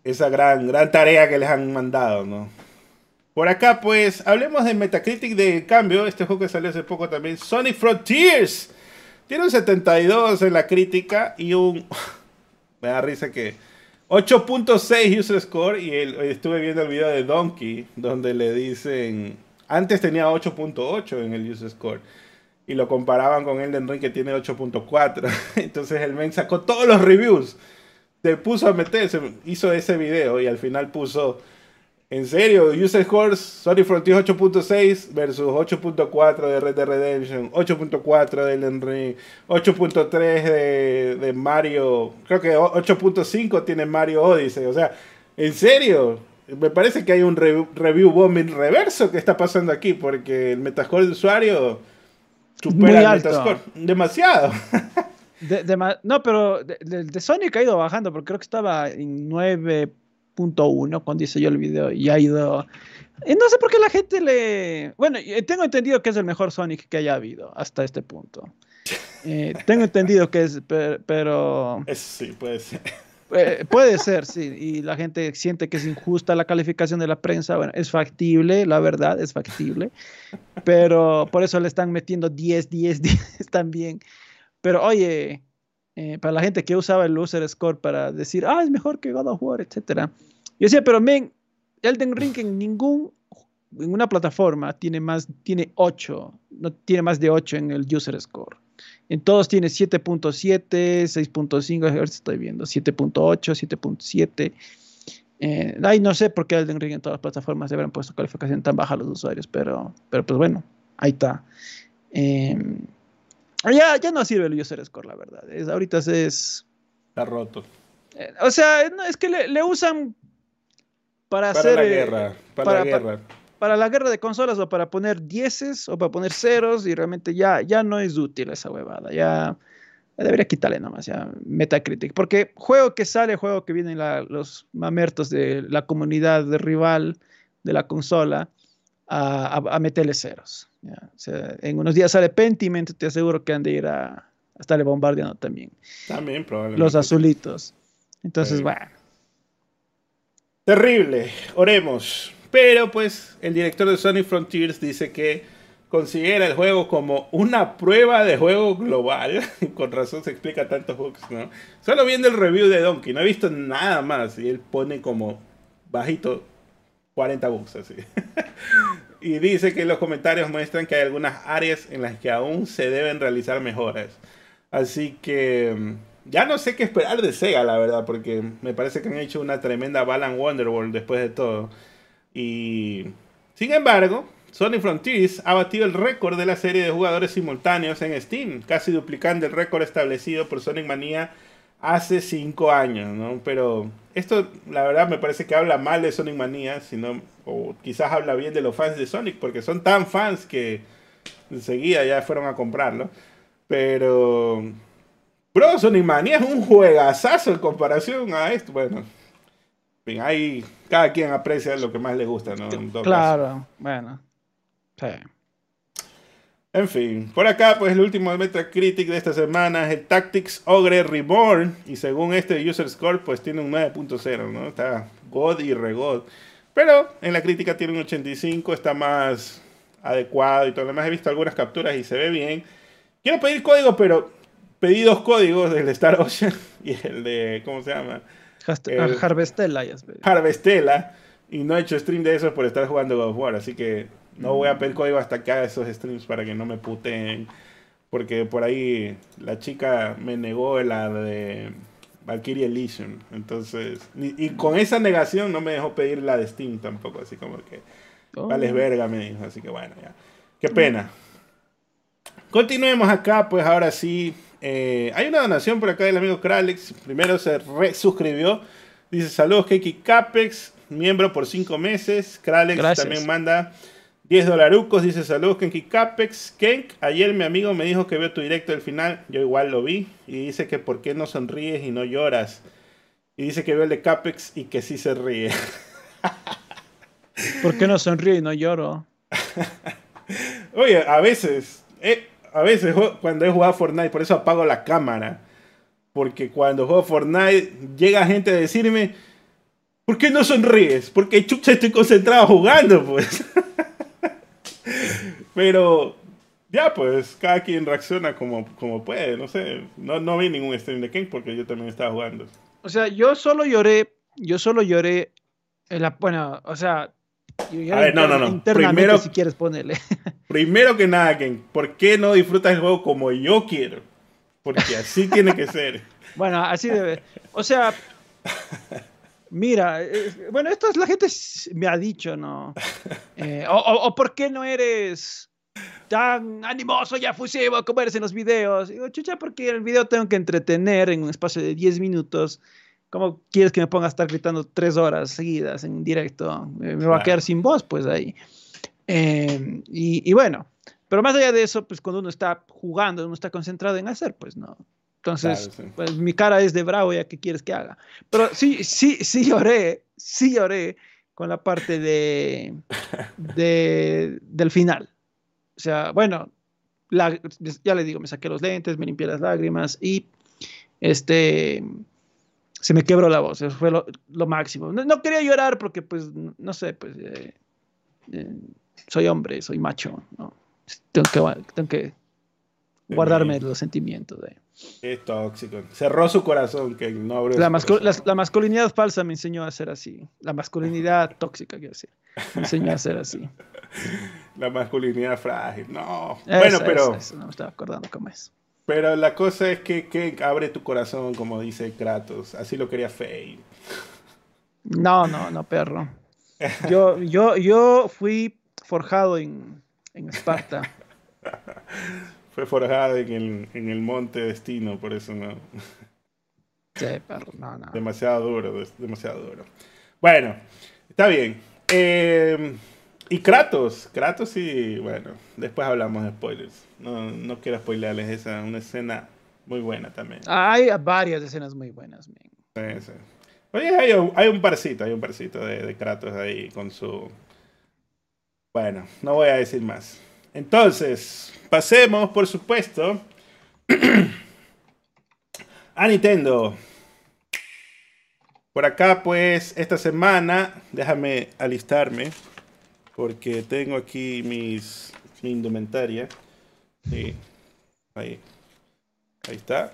esa gran, gran tarea que les han mandado, ¿no? Por acá, pues, hablemos de Metacritic de cambio. Este juego que salió hace poco también, Sonic Frontiers. Tiene un 72 en la crítica y un... Me da risa que 8.6 user score y estuve viendo el video de Donkey donde le dicen, antes tenía 8.8 en el user score y lo comparaban con el de Enrique que tiene 8.4. Entonces el men sacó todos los reviews, se puso a meterse, hizo ese video y al final puso en serio, User Scores, Sonic Frontiers 8.6 versus 8.4 de Red Dead Redemption, 8.4 de Elden Ring, 8.3 de, de, Mario, creo que 8.5 tiene Mario Odyssey, o sea, en serio, me parece que hay un review bombing reverso que está pasando aquí, porque el Metascore de usuario supera el Metascore. Demasiado. no, pero de, de, Sonic ha ido bajando, porque creo que estaba en 9 uno cuando hice yo el video y ha ido... no sé por qué la gente le... Bueno, eh, tengo entendido que es el mejor Sonic que haya habido hasta este punto. Eh, tengo entendido que es, pero... sí, puede ser. Eh, puede ser, sí. Y la gente siente que es injusta la calificación de la prensa. Bueno, es factible, la verdad, es factible. Pero por eso le están metiendo 10, 10, 10 también. Pero oye, eh, para la gente que usaba el user score para decir, ah, es mejor que God of War, etc. Yo decía, pero men, Elden Ring en ningún en una plataforma tiene más tiene 8, no tiene más de 8 en el user score. En todos tiene 7.7, 6.5, a ver si estoy viendo, 7.8, 7.7. Eh, ay, no sé por qué Elden Ring en todas las plataformas se habrán puesto calificación tan baja a los usuarios, pero, pero pues bueno, ahí está. Eh, ya, ya no sirve el user score, la verdad. Es, ahorita es. Está roto. Eh, o sea, no, es que le, usan para, para hacer. La eh, guerra, para, la guerra. Para, la guerra de consolas o para poner dieces o para poner ceros y realmente ya, ya no es útil esa huevada. Ya debería quitarle nomás ya Metacritic. Porque juego que sale, juego que vienen los mamertos de la comunidad de rival de la consola a, meterle ceros. en unos días sale Pentiment, te aseguro que han de ir a, estarle bombardeando también. También, probablemente. Los azulitos. Entonces, bueno. Terrible, oremos. Pero pues el director de Sony Frontiers dice que considera el juego como una prueba de juego global. Con razón se explica tantos bugs, ¿no? Solo viendo el review de Donkey, no he visto nada más. Y él pone como bajito 40 bugs así. y dice que los comentarios muestran que hay algunas áreas en las que aún se deben realizar mejoras. Así que mm, ya no sé qué esperar de Sega, la verdad, porque me parece que han hecho una tremenda Balan Wonderworld después de todo. Y sin embargo, Sony Frontiers ha batido el récord de la serie de jugadores simultáneos en Steam, casi duplicando el récord establecido por Sonic Mania hace cinco años, ¿no? Pero esto, la verdad, me parece que habla mal de Sonic Manía, sino, o quizás habla bien de los fans de Sonic, porque son tan fans que enseguida ya fueron a comprarlo. Pero, bro, Sonic Manía es un juegazazo en comparación a esto. Bueno, bien, ahí cada quien aprecia lo que más le gusta, ¿no? claro, bueno, sí. En fin, por acá, pues el último Metacritic de esta semana es el Tactics Ogre Reborn. Y según este user score, pues tiene un 9.0, ¿no? Está God y regod. Pero en la crítica tiene un 85, está más adecuado y todo lo demás. He visto algunas capturas y se ve bien. Quiero pedir código, pero pedí dos códigos, del Star Ocean y el de, ¿cómo se llama? Harvestella. Harvestella. Y no he hecho stream de esos por estar jugando God of War, así que no voy a pedir código hasta que haga esos streams para que no me puteen. Porque por ahí la chica me negó la de Valkyrie Elysium. Entonces, y, con esa negación no me dejó pedir la de Steam tampoco. Así como que, oh. vales verga, me dijo. Así que bueno, ya. Qué pena. Continuemos acá, pues ahora sí. Eh, hay una donación por acá del amigo Kralex. Primero se resuscribió. Dice saludos, Keki Capex, miembro por cinco meses. Kralex también manda 10 dolarucos, dice saludos Kenki Capex. Kenk, ayer mi amigo me dijo que vio tu directo del final, yo igual lo vi, y dice que por qué no sonríes y no lloras. Y dice que vio el de Capex y que sí se ríe. ¿Por qué no sonrío y no lloro? Oye, a veces, eh, a veces cuando he jugado Fortnite, por eso apago la cámara. Porque cuando juego Fortnite, llega gente a decirme, ¿por qué no sonríes? Porque chucha estoy concentrado jugando, pues. Pero ya, pues, cada quien reacciona como, como puede, no sé. No, no vi ningún stream de King porque yo también estaba jugando. O sea, yo solo lloré, yo solo lloré, en bueno, o sea, yo a ver, no, no, no. Primero, si quieres ponerle. primero que nada, Ken, ¿por qué no disfrutas el juego como yo quiero? Porque así tiene que ser. Bueno, así debe. O sea, mira, bueno, esto es la gente me ha dicho, ¿no? Eh, o, o, por qué no eres tan animoso y afusivo como eres en los videos. Digo, chucha, porque el video tengo que entretener en un espacio de 10 minutos. ¿Cómo quieres que me ponga a estar gritando tres horas seguidas en directo? Me, va a quedar sin voz, pues ahí. Em, y, bueno, pero más allá de eso, pues cuando uno está jugando, uno está concentrado en hacer, pues no. Entonces, pues mi cara es de bravo, ya que quieres que haga. Pero sí, sí, sí lloré, sí lloré con la parte de, de del final. O sea, bueno, ya le digo, me saqué los lentes, me limpié las lágrimas y este se me quebró la voz, eso fue lo, máximo. No, quería llorar porque, pues, no sé, pues, eh, eh, soy hombre, soy macho, ¿no? Tengo que, tengo que guardarme los sentimientos. De... Es tóxico. Cerró su corazón, que no abrió la, la, masculinidad falsa me enseñó a ser así. La masculinidad tóxica, quiero decir. Me enseñó a ser así. La masculinidad frágil. No. bueno, pero. no me estaba acordando cómo es. Pero la cosa es que, que abre tu corazón, como dice Kratos. Así lo quería Faye. No, no, no, perro. Yo, yo, yo fui forjado en, en Esparta. Fue forjado en el, en el monte destino, por eso no. Sí, perro, no, no. Demasiado duro, demasiado duro. Bueno, está bien. Eh, y Kratos, Kratos sí, bueno, después hablamos de spoilers. No, no quiero spoilerles esa, una escena muy buena también. Hay varias escenas muy buenas, Sí, sí. Oye, hay, hay, un parcito, hay un parcito de, de Kratos ahí con su... Bueno, no voy a decir más. Entonces, pasemos, por supuesto, a Nintendo. Por acá, pues, esta semana, déjame alistarme porque tengo aquí mis, mi indumentaria. Sí. Ahí. Ahí está.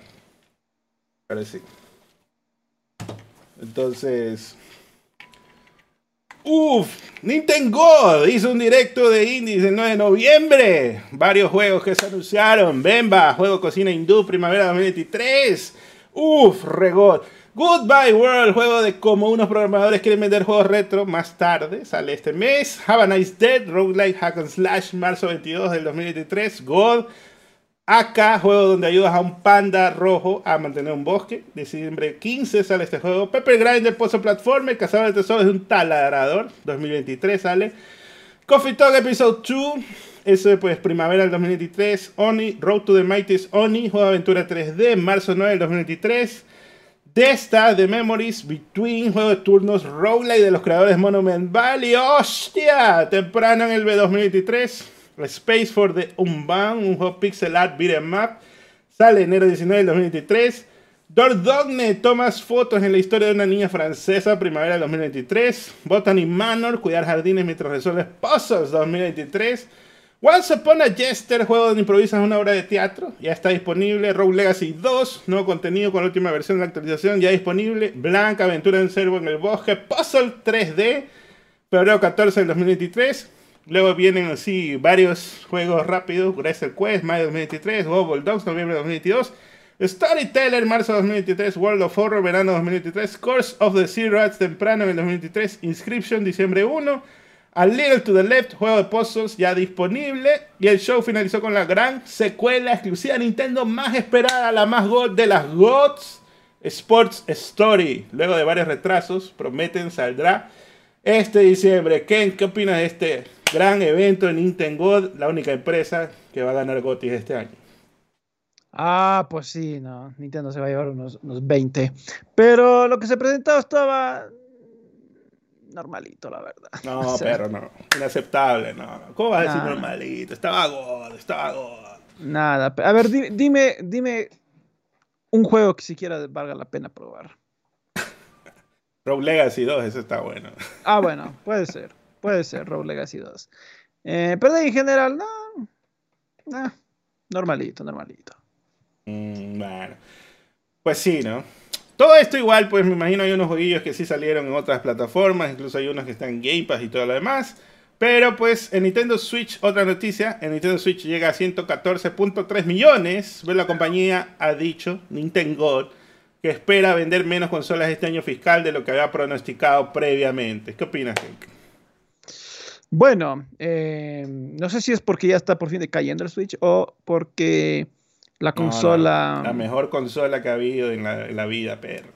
Parece. Entonces. Uf, Nintendo hizo un directo de indies el 9 de noviembre. Varios juegos que se anunciaron. Bemba, juego cocina hindú, primavera 2023. Uf, regot. Goodbye World, juego de cómo unos programadores quieren vender juegos retro más tarde, sale este mes. Have a Nice Dead, Roguelike Hack and Slash, marzo 22 del 2023. God, AK, juego donde ayudas a un panda rojo a mantener un bosque. Diciembre 15 sale este juego. Pepper Grinder, Pozo Platformer, Cazador de Tesoros de un taladrador, 2023 sale. Coffee Talk Episode 2. Eso pues primavera del 2023. Oni, Road to the Mightiest Oni, juego de aventura 3D, marzo 9 del 2023. Desta The Memories Between, juego de turnos roguelike de los creadores Monument Valley. ¡Hostia! Temprano en el B2023. Space for the Unbound, un juego pixel art beat'em up. Sale enero 19 del 2023. Dordogne tomas fotos en la historia de una niña francesa, primavera del 2023. Botany Manor, cuidar jardines mientras resuelves puzzles 2023. Once Upon a Jester, juego donde improvisas una obra de teatro, ya está disponible. Rogue Legacy 2, nuevo contenido con la última versión de la actualización, ya disponible. Blanca, Aventura en Cervo en el Bosque, Puzzle 3D, febrero 14 del 2023. Luego vienen así varios juegos rápidos, Wrestle Quest, mayo 2023, Wobble Dogs, noviembre 2022. Storyteller, marzo 2023, World of Horror, verano 2023, Course of the Sea Rats, temprano en el 2023, Inscription, diciembre 1, a Little to the Left, juego de puzzles ya disponible. Y el show finalizó con la gran secuela exclusiva Nintendo más esperada, la más god de las gods, Sports Story. Luego de varios retrasos, prometen saldrá este diciembre. Ken, ¿qué opinas de este gran evento de Nintendo la única empresa que va a ganar GOTY este año? Ah, pues sí, no. Nintendo se va a llevar unos, unos 20. Pero lo que se presentaba estaba normalito, la verdad. No, pero no. Inaceptable, no. ¿Cómo vas a decir normalito? Estaba God, estaba God. Nada. A ver, dime, dime un juego que siquiera valga la pena probar. Rogue Legacy 2, eso está bueno. Ah, bueno, puede ser. Puede ser Rogue Legacy 2. Eh, pero en general, no. normalito, normalito. Mm, bueno. Pues sí, ¿no? Todo esto igual, pues me imagino hay unos jueguillos que sí salieron en otras plataformas, incluso hay unos que están en Game Pass y todo lo demás. Pero pues en Nintendo Switch, otra noticia, en Nintendo Switch llega a 114.3 millones. La compañía ha dicho, Nintendo, que espera vender menos consolas este año fiscal de lo que había pronosticado previamente. ¿Qué opinas, Bueno, eh, no sé si es porque ya está por fin decayendo el Switch o porque la consola. la mejor consola que ha habido en la, vida, pero.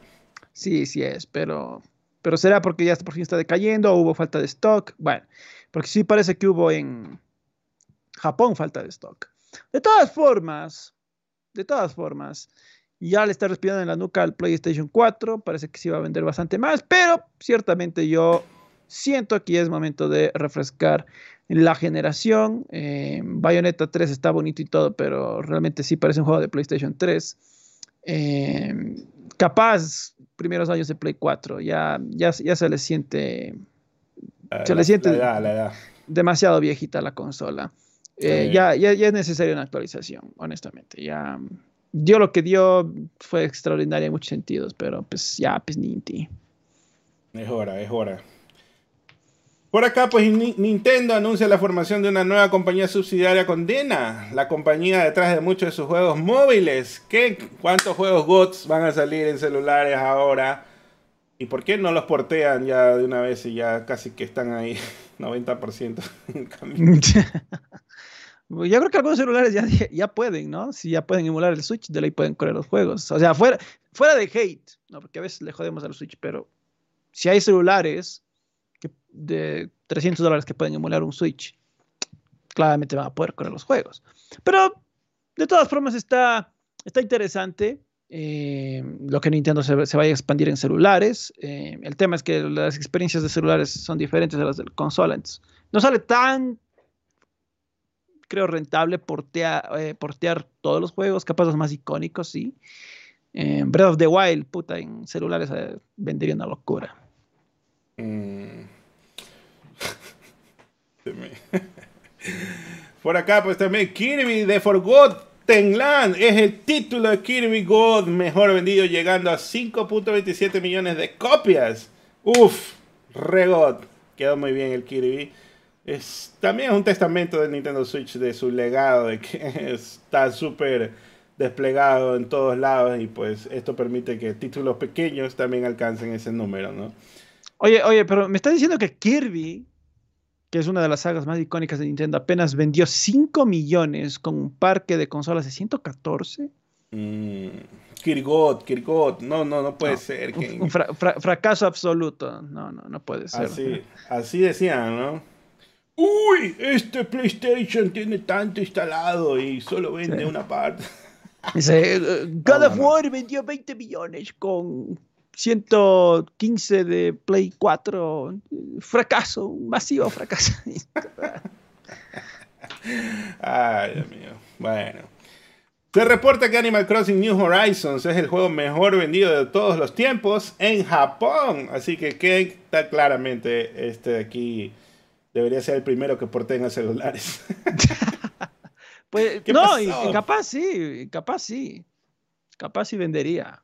Sí, sí es, pero. Pero será porque ya por fin está decayendo o hubo falta de stock. Bueno, porque sí parece que hubo en Japón falta de stock. De todas formas, de todas formas, ya le está respirando en la nuca al PlayStation 4. Parece que sí va a vender bastante más, pero ciertamente yo siento que es momento de refrescar la generación. Eh, Bayonetta 3 está bonito y todo, pero realmente sí parece un juego de PlayStation 3. Eh, capaz, primeros años de Play 4, ya, ya, ya se le siente. se le siente demasiado viejita la consola. Eh, ya, ya, ya, es necesaria una actualización, honestamente. Ya dio lo que dio, fue extraordinaria en muchos sentidos, pero pues ya, pues Ninti. Es hora, es hora. Por acá, pues Nintendo anuncia la formación de una nueva compañía subsidiaria con Dena, la compañía detrás de muchos de sus juegos móviles. ¿Qué, ¿Cuántos juegos GOTS van a salir en celulares ahora? ¿Y por qué no los portean ya de una vez y ya casi que están ahí 90% en camino? Yo creo que algunos celulares ya, ya pueden, ¿no? Si ya pueden emular el Switch, de ahí pueden correr los juegos. O sea, fuera, fuera de hate, ¿no? Porque a veces le jodemos al Switch, pero si hay celulares de 300 dólares que pueden emular un Switch, claramente van a poder correr los juegos. Pero de todas formas está, está interesante. Eh, lo que Nintendo se, se, vaya a expandir en celulares. Eh, el tema es que las experiencias de celulares son diferentes a las de consola. no sale tan, creo, rentable portear, eh, portear todos los juegos, capaz los más icónicos, sí. Breath of the Wild, puta, en celulares vendería una locura. Mm. Por acá, pues también Kirby de Forgotten Land es el título de Kirby God mejor vendido, llegando a 5.27 millones de copias. Uf, regot. Quedó muy bien el Kirby. Es, también es un testamento de Nintendo Switch de su legado, de que está súper desplegado en todos lados y pues esto permite que títulos pequeños también alcancen ese número, ¿no? Oye, oye, pero me está diciendo que Kirby que es una de las sagas más icónicas de Nintendo, apenas vendió 5 millones con un parque de consolas de 114. Mm, Kirgot, Kirgot, no, no, no puede ser. Un, fracaso absoluto, no, no, no puede ser. Así, así decían, ¿no? Uy, este PlayStation tiene tanto instalado y solo vende una parte. Dice, God of War vendió 20 millones con 115 de Play 4, fracaso, un masivo fracaso. Ay, Dios mío. Bueno. Se reporta que Animal Crossing New Horizons es el juego mejor vendido de todos los tiempos en Japón. Así que que está claramente este de aquí debería ser el primero que porten celulares. pues no, capaz sí, capaz sí. Capaz sí vendería.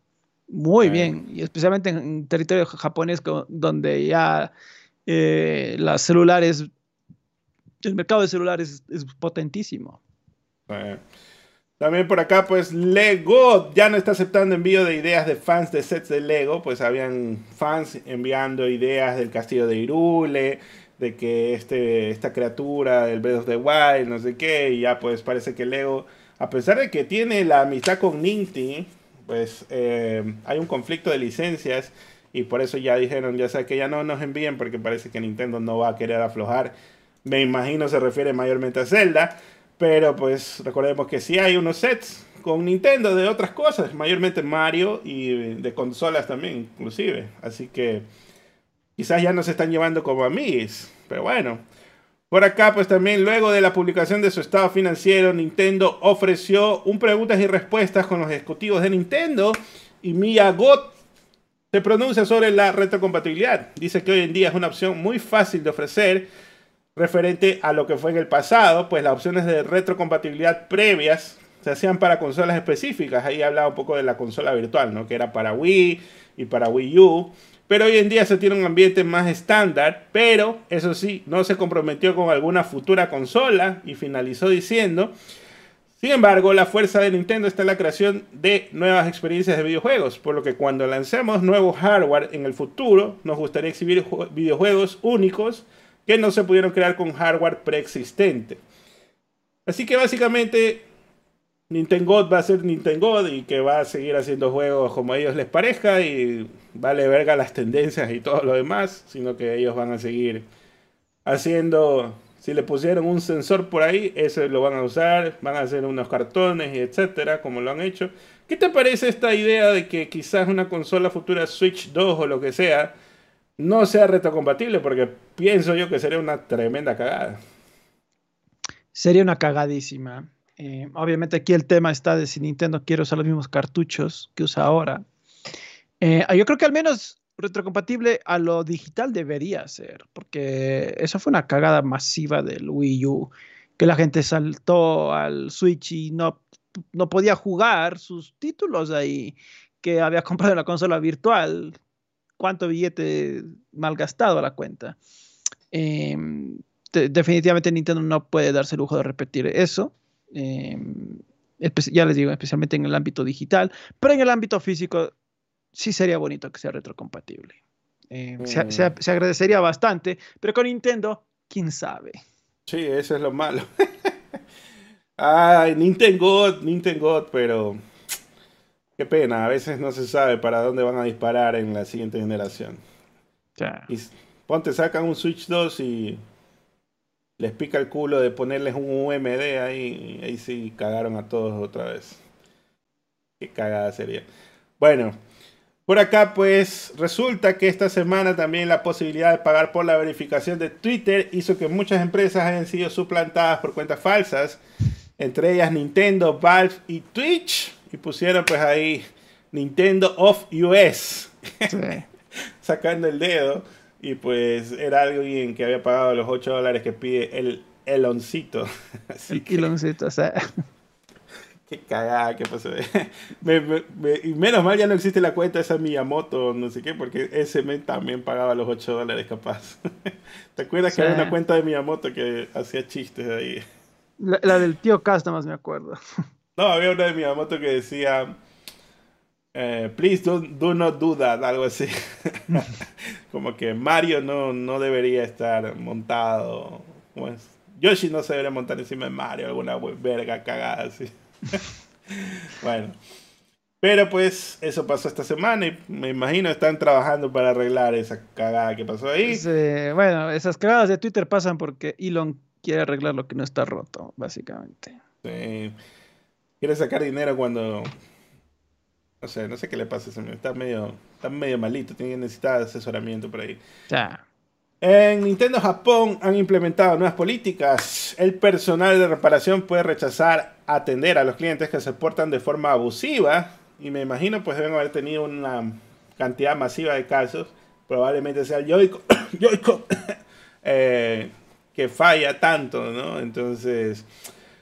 Muy bien, y especialmente en territorio japonés donde ya eh, las celulares, el mercado de celulares es, potentísimo. También por acá, pues Lego ya no está aceptando envío de ideas de fans de sets de Lego, pues habían fans enviando ideas del castillo de Irule, de que este, esta criatura del Breath of the Wild, no sé qué, y ya pues parece que Lego, a pesar de que tiene la amistad con Ninty, pues eh, hay un conflicto de licencias y por eso ya dijeron, ya sea que ya no nos envíen porque parece que Nintendo no va a querer aflojar. Me imagino se refiere mayormente a Zelda, pero pues recordemos que sí hay unos sets con Nintendo de otras cosas, mayormente Mario y de consolas también inclusive. Así que quizás ya no se están llevando como amigos. Pero bueno. Por acá, pues también luego de la publicación de su estado financiero, Nintendo ofreció un preguntas y respuestas con los ejecutivos de Nintendo y Miyagot se pronuncia sobre la retrocompatibilidad. Dice que hoy en día es una opción muy fácil de ofrecer referente a lo que fue en el pasado, pues las opciones de retrocompatibilidad previas se hacían para consolas específicas. Ahí hablaba un poco de la consola virtual, ¿no? Que era para Wii y para Wii U. Pero hoy en día se tiene un ambiente más estándar, pero eso sí, no se comprometió con alguna futura consola y finalizó diciendo, sin embargo, la fuerza de Nintendo está en la creación de nuevas experiencias de videojuegos, por lo que cuando lancemos nuevo hardware en el futuro, nos gustaría exhibir videojuegos únicos que no se pudieron crear con hardware preexistente. Así que básicamente Nintendo va a ser Nintendo y que va a seguir haciendo juegos como a ellos les parezca y vale verga las tendencias y todo lo demás, sino que ellos van a seguir haciendo, si le pusieron un sensor por ahí, eso lo van a usar, van a hacer unos cartones y etcétera, como lo han hecho. ¿Qué te parece esta idea de que quizás una consola futura Switch 2 o lo que sea no sea retrocompatible? Porque pienso yo que sería una tremenda cagada. Sería una cagadísima. Eh, obviamente aquí el tema está de si Nintendo quiere usar los mismos cartuchos que usa ahora. Eh, yo creo que al menos retrocompatible a lo digital debería ser, porque eso fue una cagada masiva del Wii U, que la gente saltó al Switch y no, no podía jugar sus títulos ahí, que había comprado en la consola virtual. ¿Cuánto billete malgastado a la cuenta? Em, definitivamente Nintendo no puede darse el lujo de repetir eso. Em, ya les digo, especialmente en el ámbito digital, pero en el ámbito físico sí sería bonito que sea retrocompatible. Em, mm. se, agradecería bastante, pero con Nintendo, quién sabe. Sí, eso es lo malo. Ay, Nintendo, Nintendo, pero qué pena, a veces no se sabe para dónde van a disparar en la siguiente generación. Y ponte, sacan un Switch 2 y les pica el culo de ponerles un UMD ahí, y ahí sí cagaron a todos otra vez. Qué cagada sería. Bueno, por acá pues resulta que esta semana también la posibilidad de pagar por la verificación de Twitter hizo que muchas empresas hayan sido suplantadas por cuentas falsas, entre ellas Nintendo, Valve y Twitch, y pusieron pues ahí Nintendo of US, sacando el dedo. Y pues era alguien que había pagado los 8 dólares que pide el Eloncito. Así el Eloncito, o sea. Qué cagada que pasó. y menos mal ya no existe la cuenta esa Miyamoto, no sé qué, porque ese men también pagaba los 8 dólares capaz. ¿Te acuerdas que había una cuenta de Miyamoto que hacía chistes ahí? La, del tío Cast, más me acuerdo. No, había una de Miyamoto que decía eh, please do, not do that, algo así. como que Mario no, no debería estar montado. Yoshi no se debería montar encima de Mario, alguna verga cagada así. bueno. Pero pues eso pasó esta semana y me imagino están trabajando para arreglar esa cagada que pasó ahí. bueno, esas cagadas de Twitter pasan porque Elon quiere arreglar lo que no está roto, básicamente. Sí. Quiere sacar dinero cuando no sé, no sé qué le pasa a ese Está medio, está medio malito, tiene que necesitar asesoramiento por ahí. Ya. En Nintendo Japón han implementado nuevas políticas. El personal de reparación puede rechazar atender a los clientes que se portan de forma abusiva. Y me imagino pues deben haber tenido una cantidad masiva de casos. Probablemente sea el Yoico, eh, que falla tanto, ¿no? Entonces,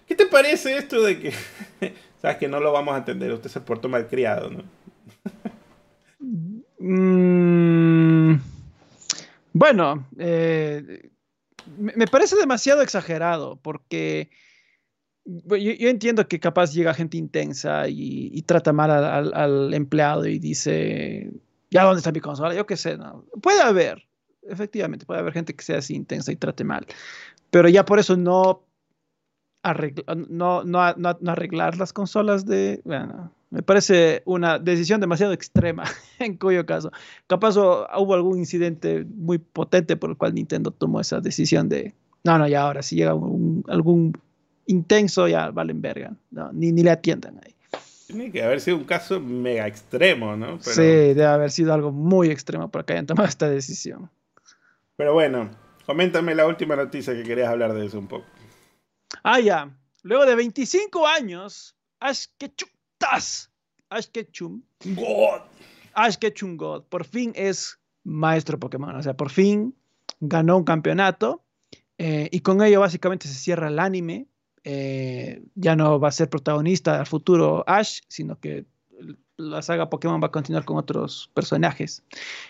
¿qué te parece esto de que sabes que no lo vamos a entender, usted se portó malcriado, ¿no? Mm, bueno, eh, me parece demasiado exagerado porque yo, entiendo que capaz llega gente intensa y, trata mal al, empleado y dice, ¿ya dónde está mi consola? Yo qué sé, ¿no? Puede haber, efectivamente, puede haber gente que sea así intensa y trate mal, pero ya por eso no no, no, arreglar las consolas de... Bueno, me parece una decisión demasiado extrema, en cuyo caso, capaz hubo algún incidente muy potente por el cual Nintendo tomó esa decisión de, no, no, ya ahora si llega algún intenso, ya valen verga, ni, ni le atiendan ahí. Tiene que haber sido un caso mega extremo, ¿no? Sí, debe haber sido algo muy extremo para que hayan tomado esta decisión. Pero bueno, coméntame la última noticia que querías hablar de eso un poco. Ah, ya. Luego de 25 años, Ash Ketchum, Ash Ketchum, God. Ash Ketchum God, por fin es maestro Pokémon. O sea, por fin ganó un campeonato eh, y con ello básicamente se cierra el anime. Eh, ya no va a ser protagonista al futuro Ash, sino que la saga Pokémon va a continuar con otros personajes.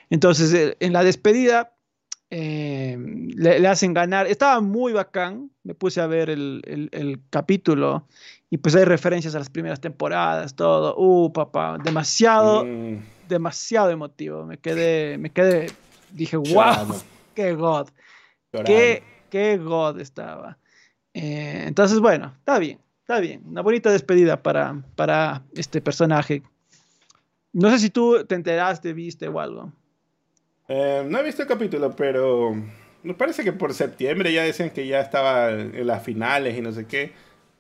Entonces, eh, en la despedida, le, hacen ganar. Estaba muy bacán. Me puse a ver el, capítulo y pues hay referencias a las primeras temporadas, todo. Uh, papá, demasiado, mm. demasiado emotivo. Me quedé, me quedé, dije, wow, qué god. Qué, qué God estaba. Eh, entonces, bueno, está bien, está bien. Una bonita despedida para, para este personaje. No sé si tú te enteraste, viste o algo. Eh, no he visto el capítulo, pero me parece que por septiembre ya decían que ya estaba en las finales y no sé qué.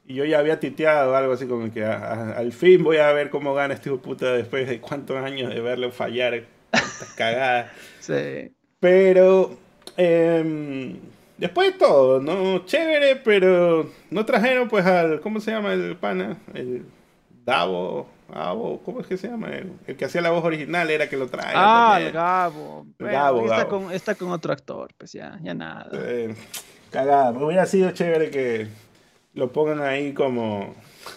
Y yo ya había titeado algo así como que al fin voy a ver cómo gana este puta después de cuántos años de verlo fallar cagadas. sí. Pero eh, Después de todo, ¿no? Chévere, pero no trajeron pues al, ¿cómo se llama el pana? El Davo, Davo, ¿cómo es que se llama? El, que hacía la voz original era que lo trae. Ah, el Gabo. Gabo, está, Con, está con otro actor, pues ya, ya nada. Eh, cagada, me hubiera sido chévere que lo pongan ahí como,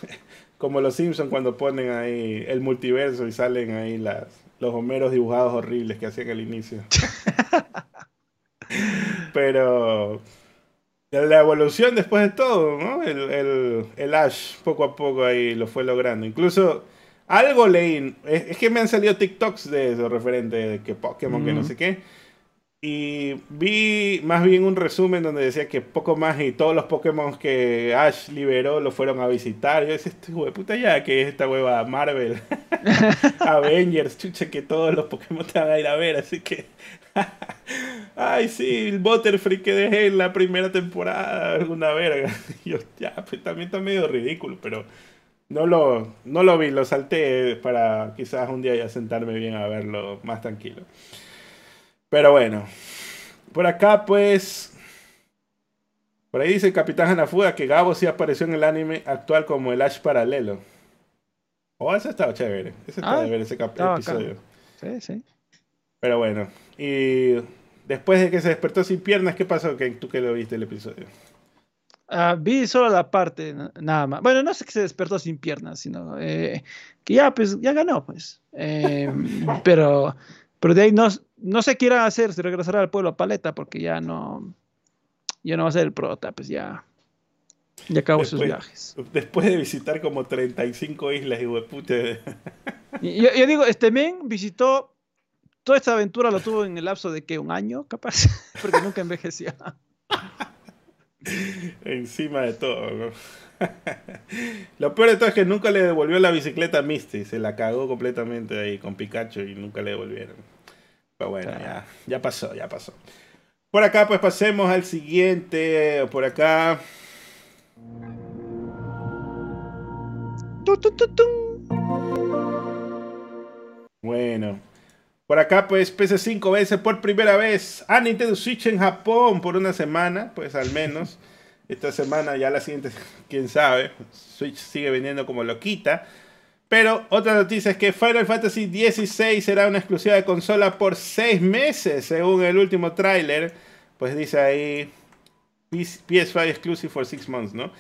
como los Simpsons cuando ponen ahí el multiverso y salen ahí las, los homeros dibujados horribles que hacían al inicio. Pero la evolución después de todo, ¿no? El, el, Ash poco a poco ahí lo fue logrando. Incluso algo leí, es, que me han salido TikToks de eso referente de que Pokémon, que no sé qué. Y vi más bien un resumen donde decía que poco más y todos los Pokémon que Ash liberó lo fueron a visitar. Yo decía, este puta ya, que es esta hueva Marvel, Avengers, chucha, que todos los Pokémon te van a ir a ver. Así que, ay, sí, el Butterfree que dejé en la primera temporada, una verga. yo, ya, pues también está medio ridículo, pero no lo, no lo vi, lo salté para quizás un día ya sentarme bien a verlo más tranquilo. Pero bueno, por acá pues... Por ahí dice el Capitán Hanafuda que Gabo sí apareció en el anime actual como el Ash paralelo. Oh, ese estaba chévere. Ese estaba ah, ver ese episodio. Sí, sí. Pero bueno, y después de que se despertó sin piernas, ¿qué pasó? que ¿Tú que lo viste el episodio? Ah, vi solo la parte, nada más. Bueno, no sé que se despertó sin piernas, sino eh, que ya, pues, ya ganó, pues. Eh, pero pero de ahí no, no sé qué irá a hacer, si regresará al pueblo a Paleta, porque ya no, ya no va a ser el prota, pues ya, ya acabó sus viajes. Después de visitar como 35 islas, y de yo, yo digo, este men visitó toda esta aventura, lo tuvo en el lapso de que un año, capaz, porque nunca envejecía. Encima de todo, ¿no? Lo peor de todo es que nunca le devolvió la bicicleta a Misty. Se la cagó completamente ahí con Pikachu y nunca le devolvieron. Pero bueno, ya, ya pasó, ya pasó. Por acá, pues pasemos al siguiente. Por acá. Bueno. Por acá, pues PS5 vence por primera vez a Nintendo Switch en Japón por una semana, pues al menos. Esta semana, ya la siguiente, quién sabe. Switch sigue vendiendo como loquita. Pero otra noticia es que Final Fantasy XVI será una exclusiva de consola por 6 meses, según el último tráiler. Pues dice ahí PS5 exclusive for 6 months, ¿no?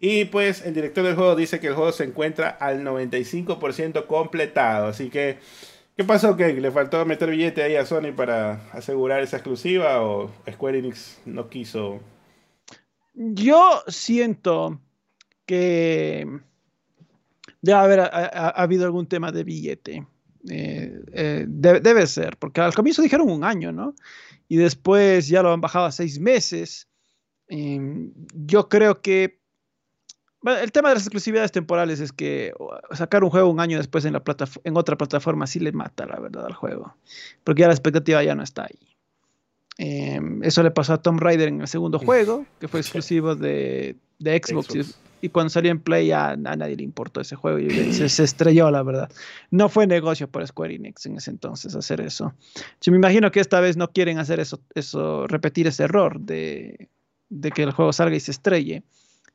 Y pues el director del juego dice que el juego se encuentra al 95% completado. Así que, ¿qué pasó? ¿Qué? ¿Le faltó meter billete ahí a Sony para asegurar esa exclusiva? ¿O Square Enix no quiso yo siento que debe haber ha, habido algún tema de billete. Eh, eh, debe, ser, porque al comienzo dijeron un año, ¿no? Y después ya lo han bajado a seis meses. Em, yo creo que el tema de las exclusividades temporales es que sacar un juego un año después en, la en otra plataforma sí le mata, la verdad, al juego, porque ya la expectativa ya no está ahí. Em, eso le pasó a Tomb Raider en el segundo juego, que fue exclusivo de, Xbox, y cuando salió en Play a, nadie le importó ese juego y se, estrelló, la verdad. No fue negocio para Square Enix en ese entonces hacer eso. Yo me imagino que esta vez no quieren hacer eso, eso repetir ese error de, de que el juego salga y se estrelle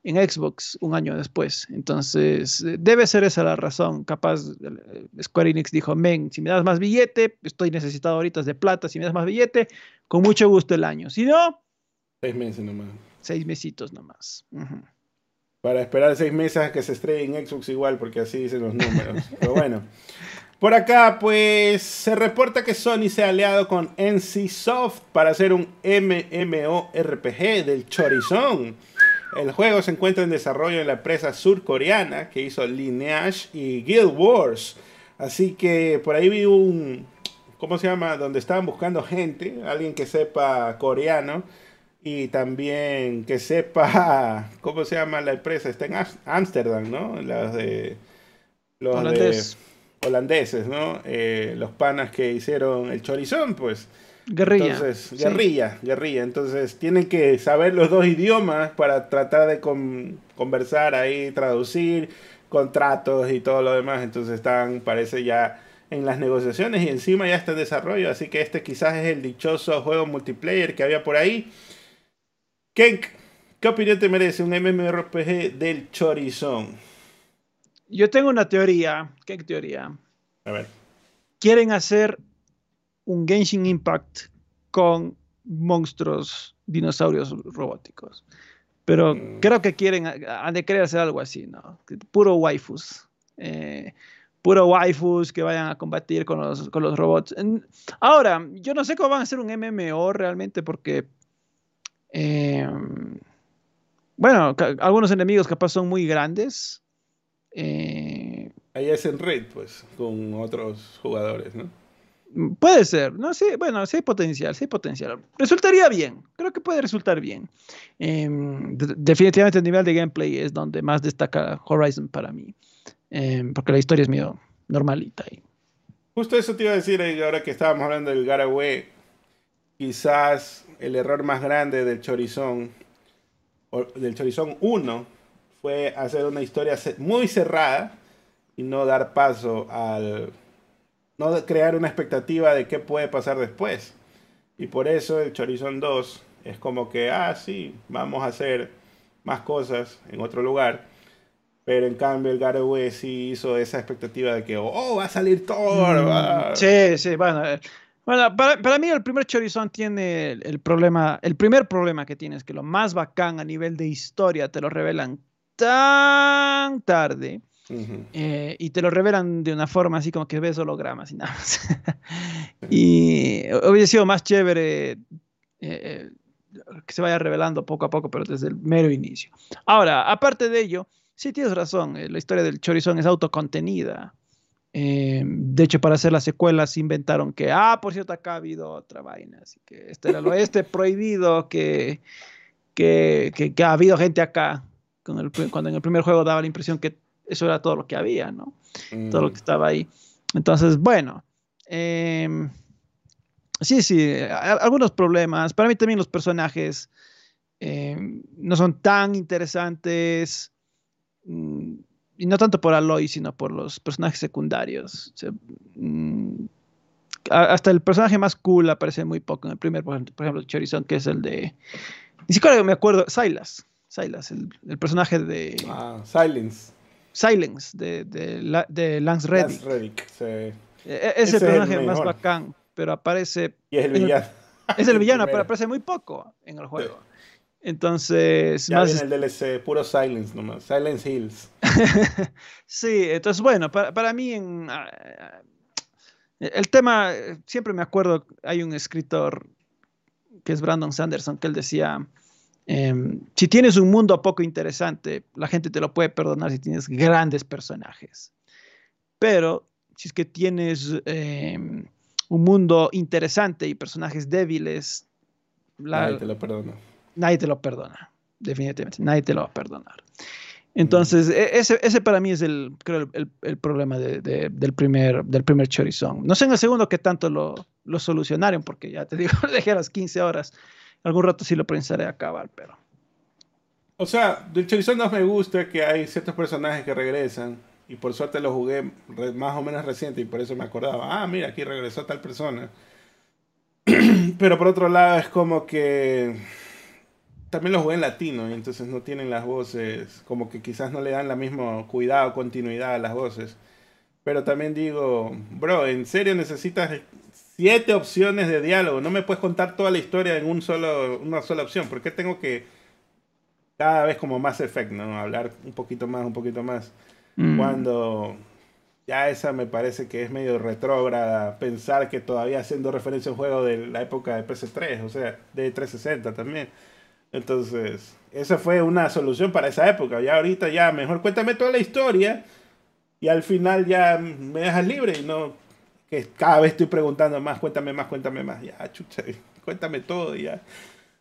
en Xbox un año después. Entonces, debe ser esa la razón. Capaz eh, Square Enix dijo, men, si me das más billete, estoy necesitado ahorita de plata, si me das más billete, con mucho gusto el año. Si no... Seis meses nomás. Seis mesitos nomás. Para esperar seis meses a que se estrelle en Xbox igual, porque así dicen los números. Pero bueno. Por acá, pues se reporta que Sony se ha aliado con NCSoft para hacer un MMORPG del Chorizón. El juego se encuentra en desarrollo en la empresa surcoreana que hizo Lineage y Guild Wars. Así que por ahí vi un, ¿cómo se llama? Donde estaban buscando gente, alguien que sepa coreano y también que sepa, ¿cómo se llama la empresa? Está en Ámsterdam, ¿no? Las de... Los holandeses, ¿no? Eh, los panas que hicieron el chorizón, pues. Guerrilla. Entonces, guerrilla, guerrilla. Entonces, tienen que saber los dos idiomas para tratar de conversar ahí, traducir contratos y todo lo demás. Entonces, están, parece ya en las negociaciones y encima ya está en desarrollo. Así que este quizás es el dichoso juego multiplayer que había por ahí. Kenk, ¿qué opinión te merece un MMORPG del Chorizón? Yo tengo una teoría. ¿Qué teoría? A ver. Quieren hacer un Genshin Impact con monstruos, dinosaurios robóticos. Pero mm. creo que quieren, han de querer hacer algo así, ¿no? Puro waifus. Eh, puro waifus que vayan a combatir con los, con los robots. Ahora, yo no sé cómo van a hacer un MMO realmente porque... Eh, bueno, algunos enemigos capaz son muy grandes. Eh, Ahí es en red, pues, con otros jugadores, ¿no? Puede ser, no sé, bueno, sí hay potencial, sí hay potencial. Resultaría bien, creo que puede resultar bien. Em, definitivamente el nivel de gameplay es donde más destaca Horizon para mí, em, porque la historia es medio normalita. Y... Justo eso te iba a decir ahora que estábamos hablando del Garaway, quizás el error más grande del Chorizón, del Chorizón 1, fue hacer una historia muy cerrada y no dar paso al no crear una expectativa de qué puede pasar después. Y por eso el Chorizón 2 es como que, ah, sí, vamos a hacer más cosas en otro lugar. Pero en cambio el Gareway sí hizo esa expectativa de que, oh, va a salir Thor. Mm, sí, sí, bueno. Eh, bueno, para, para, mí el primer Chorizón tiene el, el, problema, el primer problema que tiene es que lo más bacán a nivel de historia te lo revelan tan tarde eh, y te lo revelan de una forma así como que ves hologramas y nada más. y hubiera sido más chévere eh, eh, que se vaya revelando poco a poco, pero desde el mero inicio. Ahora, aparte de ello, sí tienes razón, la historia del Chorizón es autocontenida. de hecho, para hacer las secuelas inventaron que, ah, por cierto, acá ha habido otra vaina, así que este era lo este prohibido que, que, que, ha habido gente acá. cuando en el primer juego daba la impresión que eso era todo lo que había, ¿no? Todo lo que mm. estaba ahí. Entonces, bueno, em, sí, sí, algunos problemas. Para mí también los personajes em, no son tan interesantes. Mm, y no tanto por Aloy, sino por los personajes secundarios. Mm, hasta el personaje más cool aparece muy poco en el primer, por ejemplo, Chorizón, que es el de. Ni siquiera me acuerdo, Silas. Silas, el, el personaje de. Ah, Silence. Silence de, de, de Lance Reddick. Lance Reddick sí. E, e, es el personaje más bacán, pero aparece. Y es el villano. Es el villano, pero aparece muy poco en el juego. Entonces. Ya más... viene el DLC, puro Silence nomás. Silence Hills. sí, entonces, bueno, para, para mí, en, ah, el tema, siempre me acuerdo, hay un escritor que es Brandon Sanderson, que él decía Em, si tienes un mundo poco interesante, la gente te lo puede perdonar si tienes grandes personajes. Pero si es que tienes em, un mundo interesante y personajes débiles, nadie te lo perdona. Nadie te lo perdona, definitivamente. Nadie te lo va a perdonar. Entonces, e, ese, ese, para mí es el, creo, el, el problema de, de, del, primer, del primer chorizón. No sé en el segundo que tanto lo, lo solucionaron, porque ya te digo, dejé a las 15 horas algún rato sí lo pensaré acabar, pero. O sea, del Charizard 2 me gusta que hay ciertos personajes que regresan. Y por suerte lo jugué más o menos reciente y por eso me acordaba. Ah, mira, aquí regresó tal persona. Pero por otro lado es como que también lo jugué en latino y entonces no tienen las voces, como que quizás no le dan la mismo cuidado, continuidad a las voces. Pero también digo, bro, ¿en serio necesitas siete opciones de diálogo? No me puedes contar toda la historia en un solo, una sola opción. ¿Por qué tengo que cada vez como más efecto, ¿no? Hablar un poquito más, un poquito más. Mm. Cuando ya esa me parece que es medio retrógrada pensar que todavía haciendo referencia a un juego de la época de PS3, o sea, de 360 también. Entonces, esa fue una solución para esa época. Ya ahorita ya mejor cuéntame toda la historia y al final ya me dejas libre y no que cada vez estoy preguntando más, cuéntame más, cuéntame más. Ya, chucha, cuéntame todo ya.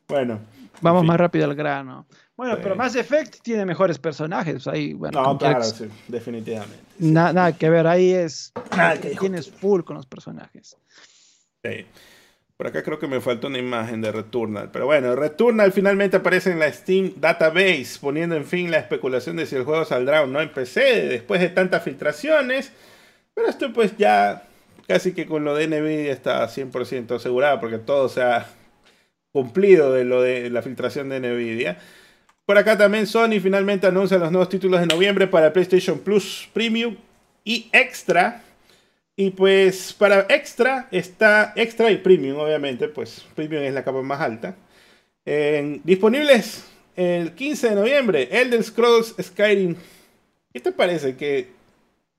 Bueno. Vamos más rápido al grano. Bueno, pero Mass Effect tiene mejores personajes. Ahí, bueno, no, claro, sí, definitivamente. nada que ver, ahí es. Nada que tienes full con los personajes. Sí. Por acá creo que me faltó una imagen de Returnal. Pero bueno, Returnal finalmente aparece en la Steam Database, poniendo en fin la especulación de si el juego saldrá o no en PC después de tantas filtraciones. Pero esto pues ya casi que con lo de Nvidia está 100% asegurado porque todo se ha cumplido de lo de la filtración de Nvidia. Por acá también Sony finalmente anuncia los nuevos títulos de noviembre para PlayStation Plus Premium y Extra. Y pues para Extra está Extra y Premium, obviamente, pues Premium es la capa más alta. disponibles el 15 de noviembre, Elden Scrolls Skyrim. ¿Qué te parece? Que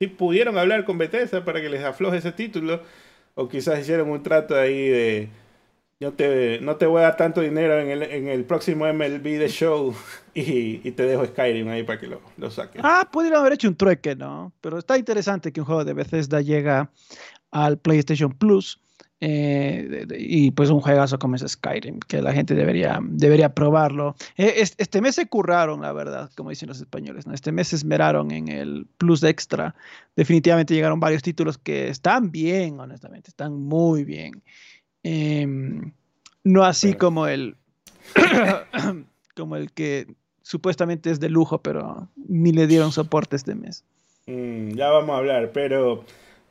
pudieron hablar con Bethesda para que les afloje ese título, o quizás hicieron un trato ahí de yo te, no te voy a dar tanto dinero en el, en el próximo MLB de show y, y, te dejo Skyrim ahí para que lo, lo saques. Ah, pudieron haber hecho un trueque, ¿no? Pero está interesante que un juego de Bethesda llega al PlayStation Plus eh, y pues un juegazo como es Skyrim, que la gente debería, debería probarlo. Eh, este mes se curraron, la verdad, como dicen los españoles, ¿no? Este mes se esmeraron en el Plus Extra. Definitivamente llegaron varios títulos que están bien, honestamente, están muy bien. Em, no así como el como el que supuestamente es de lujo, pero ni le dieron soporte este mes. Mm, ya vamos a hablar, pero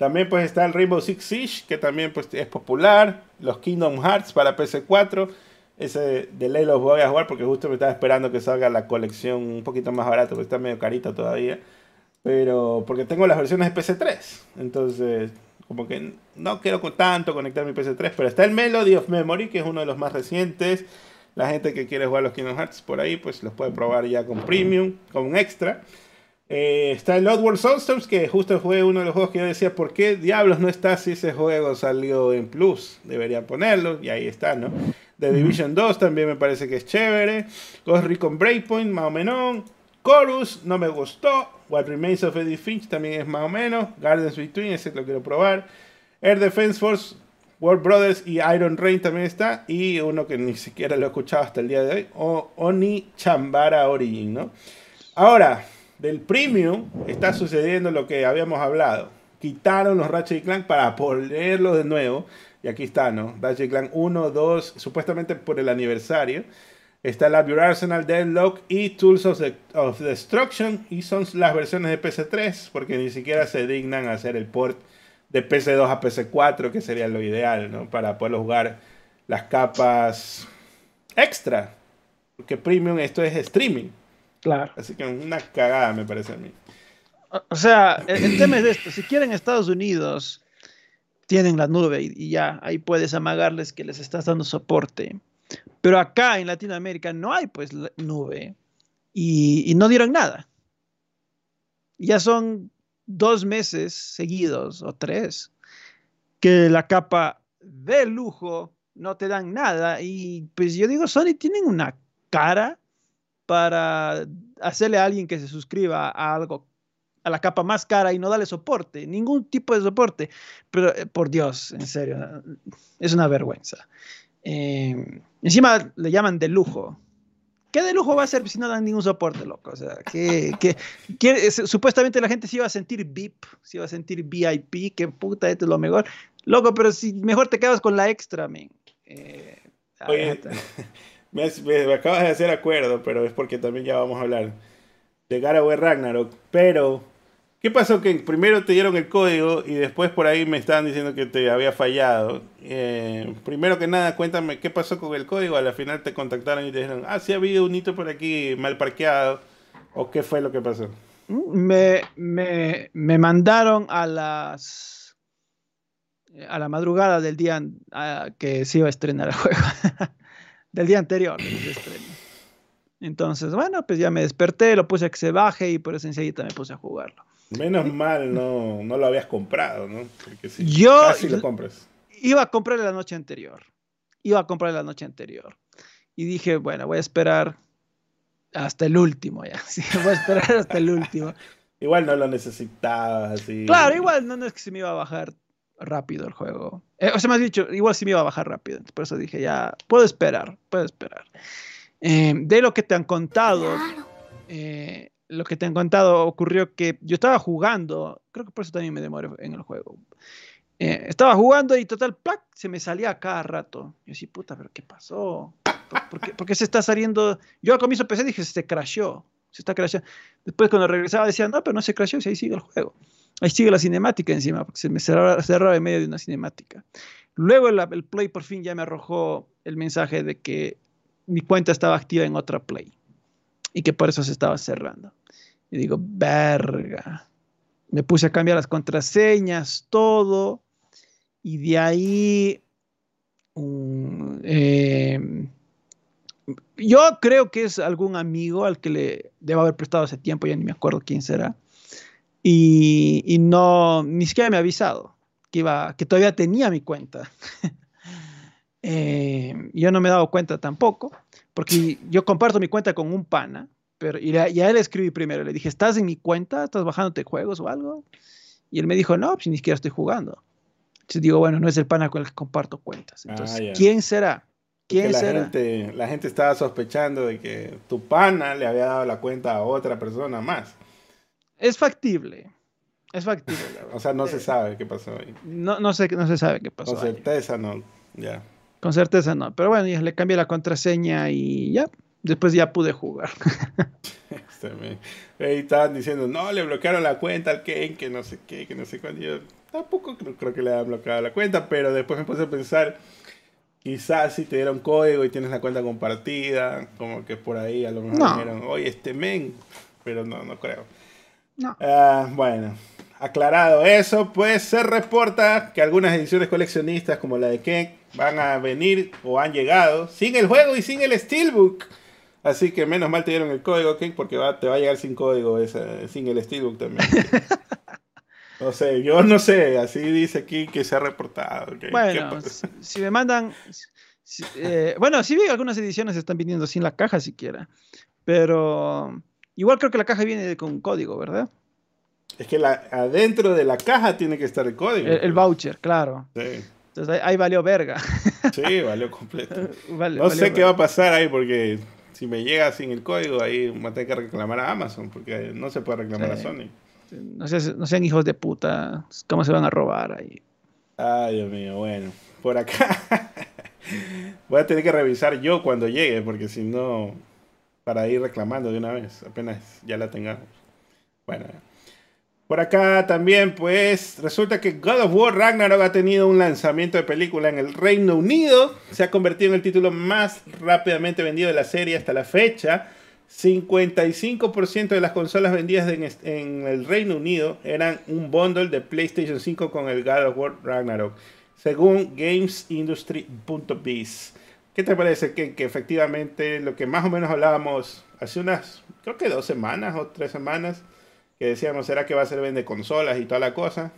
también pues está el Rainbow Six Siege, que también pues es popular, los Kingdom Hearts para PC4, ese de ley los voy a jugar porque justo me estaba esperando que salga la colección un poquito más barato, porque está medio carito todavía, pero porque tengo las versiones de PC3, entonces como que no quiero tanto conectar mi PS3, pero está el Melody of Memory, que es uno de los más recientes. La gente que quiere jugar los Kingdom Hearts por ahí, pues los puede probar ya con Premium, con extra. Eh, está el Oddworld Soulstorms, que justo fue uno de los juegos que yo decía, ¿por qué diablos no está si ese juego salió en Plus? Deberían ponerlo, y ahí está, ¿no? The Division 2 también me parece que es chévere. Ghost Recon Breakpoint, más o menos. Chorus, no me gustó. What Remains of Edith Finch también es más o menos. Gardens Between, ese lo quiero probar. Air Defense Force, World Brothers y Iron Rain también está. Y uno que ni siquiera lo he escuchado hasta el día de hoy, Oni Chambara Origin, ¿no? Ahora, del Premium está sucediendo lo que habíamos hablado. Quitaron los Ratchet Clank para ponerlo de nuevo. Y aquí está, ¿no? Ratchet Clank 1, 2, supuestamente por el aniversario. Está la Your Arsenal, Deadlock y Tools of, Destruction. Y son las versiones de PC3, porque ni siquiera se dignan a hacer el port de PC2 a PC4, que sería lo ideal, ¿no? Para poder jugar las capas extra. Porque Premium esto es streaming. Claro. Así que una cagada me parece a mí. O sea, el, tema es esto. Si quieren Estados Unidos, tienen la nube y ya, ahí puedes amagarles que les estás dando soporte pero acá en Latinoamérica no hay pues nube y, no dieron nada. Ya son dos meses seguidos o tres que la capa de lujo no te dan nada y pues yo digo, Sony tienen una cara para hacerle a alguien que se suscriba a algo a la capa más cara y no darle soporte, ningún tipo de soporte. Pero eh, por Dios, en serio, es una vergüenza. Eh, encima le llaman de lujo. ¿Qué de lujo va a ser si no dan ningún soporte, loco? O sea, que, supuestamente la gente se iba a sentir VIP, se iba a sentir VIP, que puta, esto es lo mejor. Loco, pero si mejor te quedas con la extra, men. Eh, Oye, Me, acabas de hacer acuerdo, pero es porque también ya vamos a hablar de God Ragnarok. Pero, ¿qué pasó? Que primero te dieron el código y después por ahí me estaban diciendo que te había fallado. Eh, primero que nada, cuéntame qué pasó con el código. A la final te contactaron y te dijeron, ah, sí ha habido un hito por aquí mal parqueado. ¿O qué fue lo que pasó? Me, me, me mandaron a las a la madrugada del día que se iba a estrenar el juego. del día anterior Entonces, bueno, pues ya me desperté, lo puse a que se baje y por eso enseguida me puse a jugarlo. Menos mal no, no lo habías comprado, ¿no? Porque si Yo casi lo compras. Iba a comprar la noche anterior. Iba a comprar la noche anterior. Y dije, bueno, voy a esperar hasta el último ya. Sí, voy a esperar hasta el último. Igual no lo necesitabas así. Claro, igual no, no es que se me iba a bajar rápido el juego. Eh, o sea, me has dicho, igual sí me iba a bajar rápido. Por eso dije, ya, puedo esperar, puedo esperar. Eh, de lo que te han contado, eh, lo que te han contado ocurrió que yo estaba jugando, creo que por eso también me demoré en el juego. estaba jugando y total, ¡plac! se me salía cada rato. Yo sí, puta, pero ¿qué pasó? ¿Por, qué, se está saliendo? Yo al comienzo pensé, dije, se crashó, se está crashando. Después cuando regresaba decía, no, pero no se crashó, y ahí sigue el juego. Ahí sigue la cinemática encima, porque se me cerraba, en medio de una cinemática. Luego el, Play por fin ya me arrojó el mensaje de que mi cuenta estaba activa en otra Play y que por eso se estaba cerrando. Y digo, verga. Me puse a cambiar las contraseñas, todo. Y de ahí... Em, yo creo que es algún amigo al que le debo haber prestado hace tiempo, ya ni me acuerdo quién será y, no, ni siquiera me ha avisado que, iba, que todavía tenía mi cuenta. Eh, yo no me he dado cuenta tampoco, porque yo comparto mi cuenta con un pana, pero y a, él escribí primero, le dije, ¿estás en mi cuenta? ¿Estás bajándote juegos o algo? Y él me dijo, no, pues ni siquiera estoy jugando. Entonces digo, bueno, no es el pana con el que comparto cuentas. Entonces, ah, ¿quién será? ¿Quién la Gente, la gente estaba sospechando de que tu pana le había dado la cuenta a otra persona más. Es factible. Es factible. o sea, no se sabe qué pasó ahí. No, no, sé, no se sabe qué pasó. Con certeza no, ya. Con certeza no. Pero bueno, ya le cambié la contraseña y ya. Después ya pude jugar. Este, ahí estaban diciendo, no, le bloquearon la cuenta al Ken, que no sé qué, que no sé cuándo. Yo tampoco creo, que le hayan bloqueado la cuenta, pero después me puse a pensar, quizás si te dieron código y tienes la cuenta compartida, como que por ahí a lo mejor dijeron, oye, este men, pero no, no creo. Ah, bueno, aclarado eso, pues se reporta que algunas ediciones coleccionistas como la de Ken van a venir o han llegado sin el juego y sin el Steelbook. Así que menos mal te dieron el código, Ken, porque te va a llegar sin código, sin el Steelbook también. no sé, yo no sé, así dice aquí que se ha reportado. Bueno, si, me mandan... Eh, bueno, sí vi algunas ediciones están viniendo sin la caja siquiera, pero Igual creo que la caja viene con código, ¿verdad? Es que la, adentro de la caja tiene que estar el código. El, voucher, claro. Sí. Entonces ahí, valió verga. Sí, valió completo. no sé qué va a pasar ahí porque si me llega sin el código, ahí a tener que reclamar a Amazon porque no se puede reclamar a Sony. No, no, sean hijos de puta. ¿Cómo se van a robar ahí? Ay, Dios mío, bueno. Por acá voy a tener que revisar yo cuando llegue porque si no para ir reclamando de una vez, apenas ya la tengamos. Bueno, por acá también, pues resulta que God of War Ragnarok ha tenido un lanzamiento de película en el Reino Unido. Se ha convertido en el título más rápidamente vendido de la serie hasta la fecha. 55% de las consolas vendidas en, el Reino Unido eran un bundle de PlayStation 5 con el God of War Ragnarok, según GamesIndustry.biz. ¿Qué te parece que, efectivamente lo que más o menos hablábamos hace unas, creo que dos semanas o tres semanas, que decíamos, ¿será que va a ser vende consolas y toda la cosa?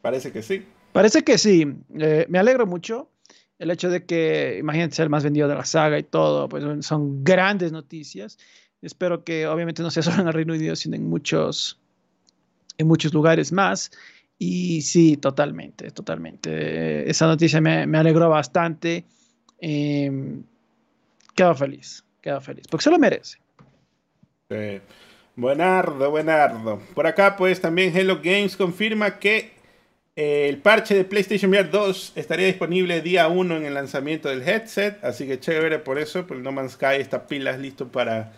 Parece que sí. Parece que sí. Eh, me alegro mucho. El hecho de que, imagínate, ser el más vendido de la saga y todo, pues son grandes noticias. Espero que obviamente no sea solo en el Reino Unido, sino en muchos, en muchos lugares más. Y sí, totalmente, totalmente. Esa noticia me, me alegró bastante. Eh, queda feliz, queda feliz, porque se lo merece. buenardo, buenardo. Por acá, pues también Hello Games confirma que el parche de PlayStation VR 2 estaría disponible día 1 en el lanzamiento del headset, así que chévere por eso, pues No Man's Sky está pilas listo para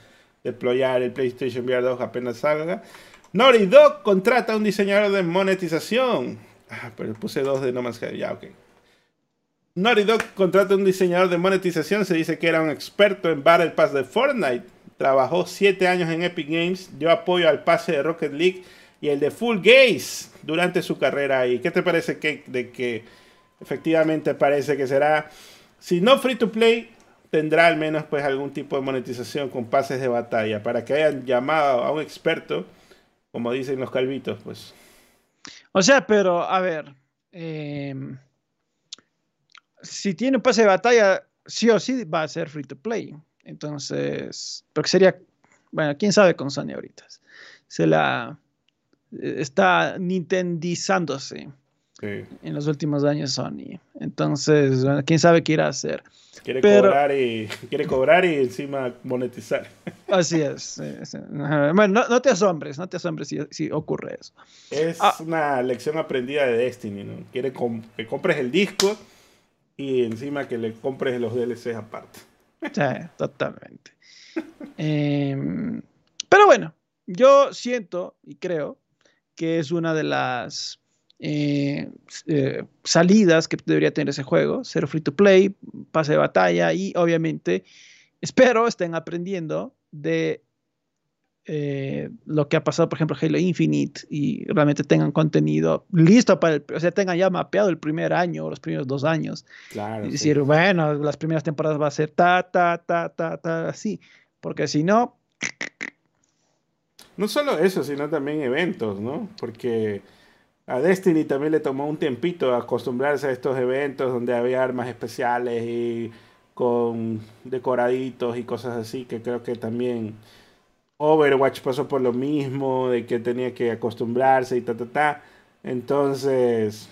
deployar el PlayStation VR 2 apenas salga. Naughty Dog contrata a un diseñador de monetización. Ah, pero puse dos de No Man's Sky, ya, ok. Naughty Dog contrata a un diseñador de monetización, se dice que era un experto en Battle Pass de Fortnite. Trabajó 7 años en Epic Games, dio apoyo al pase de Rocket League y el de Full Gaze durante su carrera ahí. ¿Qué te parece que, de que efectivamente parece que será, si no free to play, tendrá al menos pues algún tipo de monetización con pases de batalla para que hayan llamado a un experto, como dicen los calvitos, pues. O sea, pero a ver, em, si tiene un pase de batalla, sí o sí va a ser free to play. Entonces, porque sería, bueno, quién sabe con Sony ahorita. Se la, está nintendizándose en los últimos años Sony. Entonces, quién sabe qué irá a hacer. Quiere, cobrar, y, quiere cobrar y encima monetizar. Así es. Bueno, no, te asombres, no te asombres si, ocurre eso. Es ah. una lección aprendida de Destiny, ¿no? Quiere que compres el disco y encima que le compres los DLCs aparte. Sí, totalmente. Em, pero bueno, yo siento y creo que es una de las eh, eh, salidas que debería tener ese juego, ser free to play, pase de batalla y obviamente espero estén aprendiendo de eh, lo que ha pasado, por ejemplo, Halo Infinite y realmente tengan contenido listo para el, o sea, tengan ya mapeado el primer año o los primeros dos años. Claro. Y decir, bueno, las primeras temporadas va a ser ta, ta, ta, ta, ta, así, porque si no, no solo eso, sino también eventos, ¿no? Porque a Destiny también le tomó un tiempito acostumbrarse a estos eventos donde había armas especiales y con decoraditos y cosas así, que creo que también Overwatch pasó por lo mismo, de que tenía que acostumbrarse y ta, ta, ta. Entonces,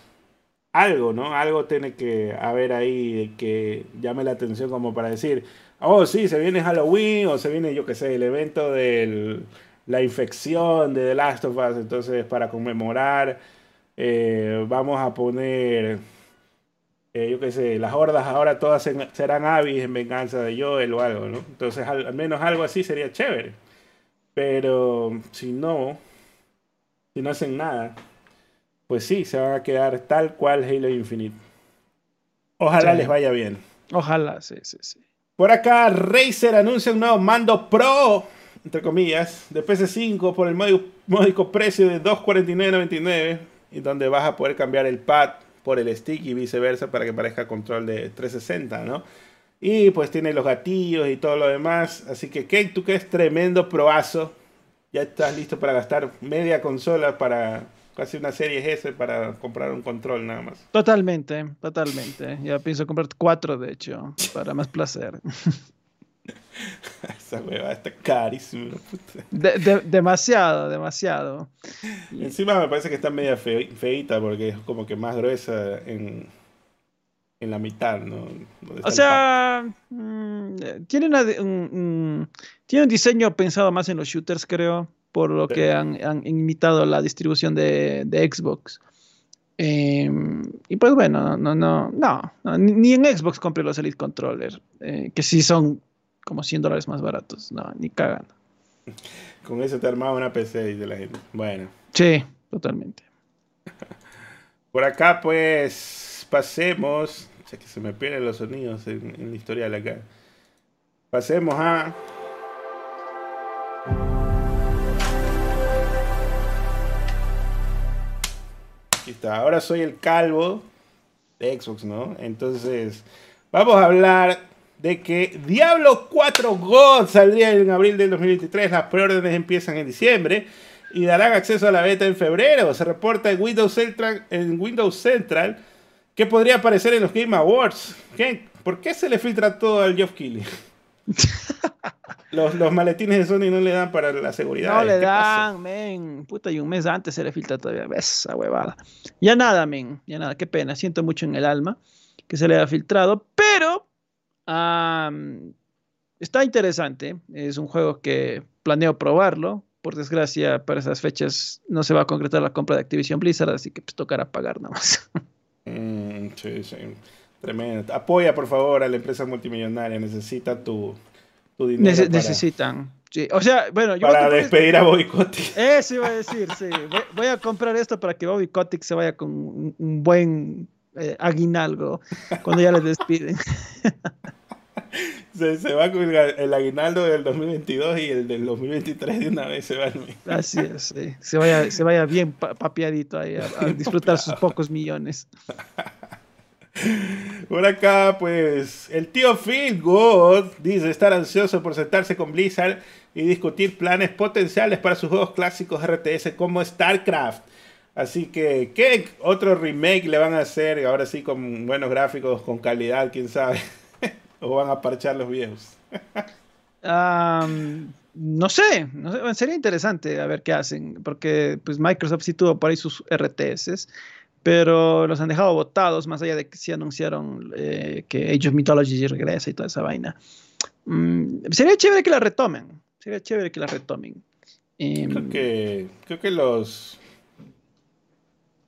algo, ¿no? Algo tiene que haber ahí de que llame la atención como para decir, oh, sí, se viene Halloween o se viene, yo qué sé, el evento del la infección de The Last of Us. Entonces, para conmemorar, eh, vamos a poner, eh, yo qué sé, las hordas ahora todas serán avis en venganza de Joel o algo, ¿no? Entonces, al, menos algo así sería chévere. Pero si no, si no hacen nada, pues sí, se van a quedar tal cual Halo Infinite. Ojalá les vaya bien. Ojalá, sí, sí, sí. Por acá, Razer anuncia un nuevo mando Pro entre comillas, de PC5 por el módico precio de 249.99 y donde vas a poder cambiar el pad por el stick y viceversa para que parezca control de 360, ¿no? Y pues tiene los gatillos y todo lo demás. Así que, Kate, tú que es tremendo proazo. Ya estás listo para gastar media consola para casi una serie S para comprar un control nada más. Totalmente, totalmente. Ya pienso comprar cuatro, de hecho, para más placer. Esa hueva está carísima. demasiado, demasiado. Encima me parece que está media feita porque es como que más gruesa en, en la mitad, ¿no? O sea, mm, tiene, un, tiene un diseño pensado más en los shooters, creo, por lo que han, han, imitado la distribución de, de Xbox. Em, y pues bueno, no, no, no, ni en Xbox compré los Elite Controller, eh, que sí son como 100 dólares más baratos. No, ni cagando. Con eso te armaba una PC, de la gente. Bueno. Sí, totalmente. Por acá, pues, pasemos. Sea, que se me pierden los sonidos en, en la historial acá. Pasemos a. Aquí está. Ahora soy el calvo de Xbox, ¿no? Entonces, vamos a hablar de que Diablo 4 God saldría en abril del 2023. Las preórdenes empiezan en diciembre y darán acceso a la beta en febrero. Se reporta en Windows Central que podría aparecer en los Game Awards. ¿Por qué se le filtra todo al Geoff Keighley? los, maletines de Sony no le dan para la seguridad. No le dan, men. Puta, y un mes antes se le filtra todavía. Esa huevada. Ya nada, men. Ya nada. Qué pena. Siento mucho en el alma que se le haya filtrado. Pero está interesante. Es un juego que planeo probarlo por desgracia, para esas fechas no se va a concretar la compra de Activision Blizzard, así que pues tocará pagar nada más. Mm, sí, sí. Tremendo. Apoya, por favor, a la empresa multimillonaria. Necesita tu, dinero. Necesitan. O sea, bueno, yo Para despedir a Bobby Kotick. Eso iba a decir, sí. Voy, a comprar esto para que Bobby Kotick se vaya con un, buen eh, aguinaldo cuando ya le despiden. Se, va con el, aguinaldo del 2022 y el del 2023 de una vez se va. Así es, sí. se, vaya, se vaya bien papiadito ahí a disfrutar sus pocos millones. Por acá, pues, el tío Phil God dice estar ansioso por sentarse con Blizzard y discutir planes potenciales para sus juegos clásicos RTS como StarCraft. Así que, ¿qué otro remake le van a hacer? Ahora sí, con buenos gráficos, con calidad, quién sabe. ¿O van a parchar los viejos? no sé, sería interesante a ver qué hacen, porque pues Microsoft sí tuvo por ahí sus RTS pero los han dejado votados, más allá de que sí anunciaron eh, que Age of Mythology regresa y toda esa vaina. Mm, sería chévere que la retomen, sería chévere que la retomen. Em, creo, que, creo que los...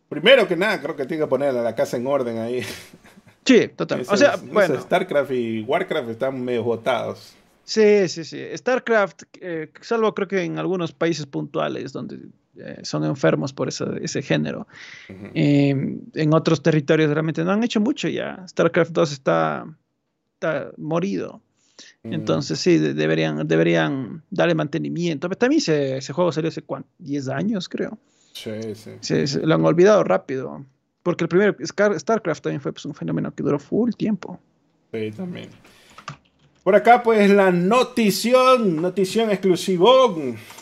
Primero que nada, creo que tiene que poner a la casa en orden ahí. Sí, total. o sea, bueno. StarCraft y Warcraft están medio votados. Sí, sí, sí. StarCraft, eh, salvo creo que en algunos países puntuales donde eh, son enfermos por ese género. Em, en otros territorios realmente no han hecho mucho ya. StarCraft 2 está, está morido. Mm. Entonces sí, deberían, deberían darle mantenimiento. Pero también ese, ese juego salió hace ¿cuánto? 10 años, creo. Sí, sí. Se, lo han olvidado rápido. Porque el primer StarCraft también fue pues, un fenómeno que duró full tiempo. Sí, también. Por acá, pues la notición, notición exclusivo.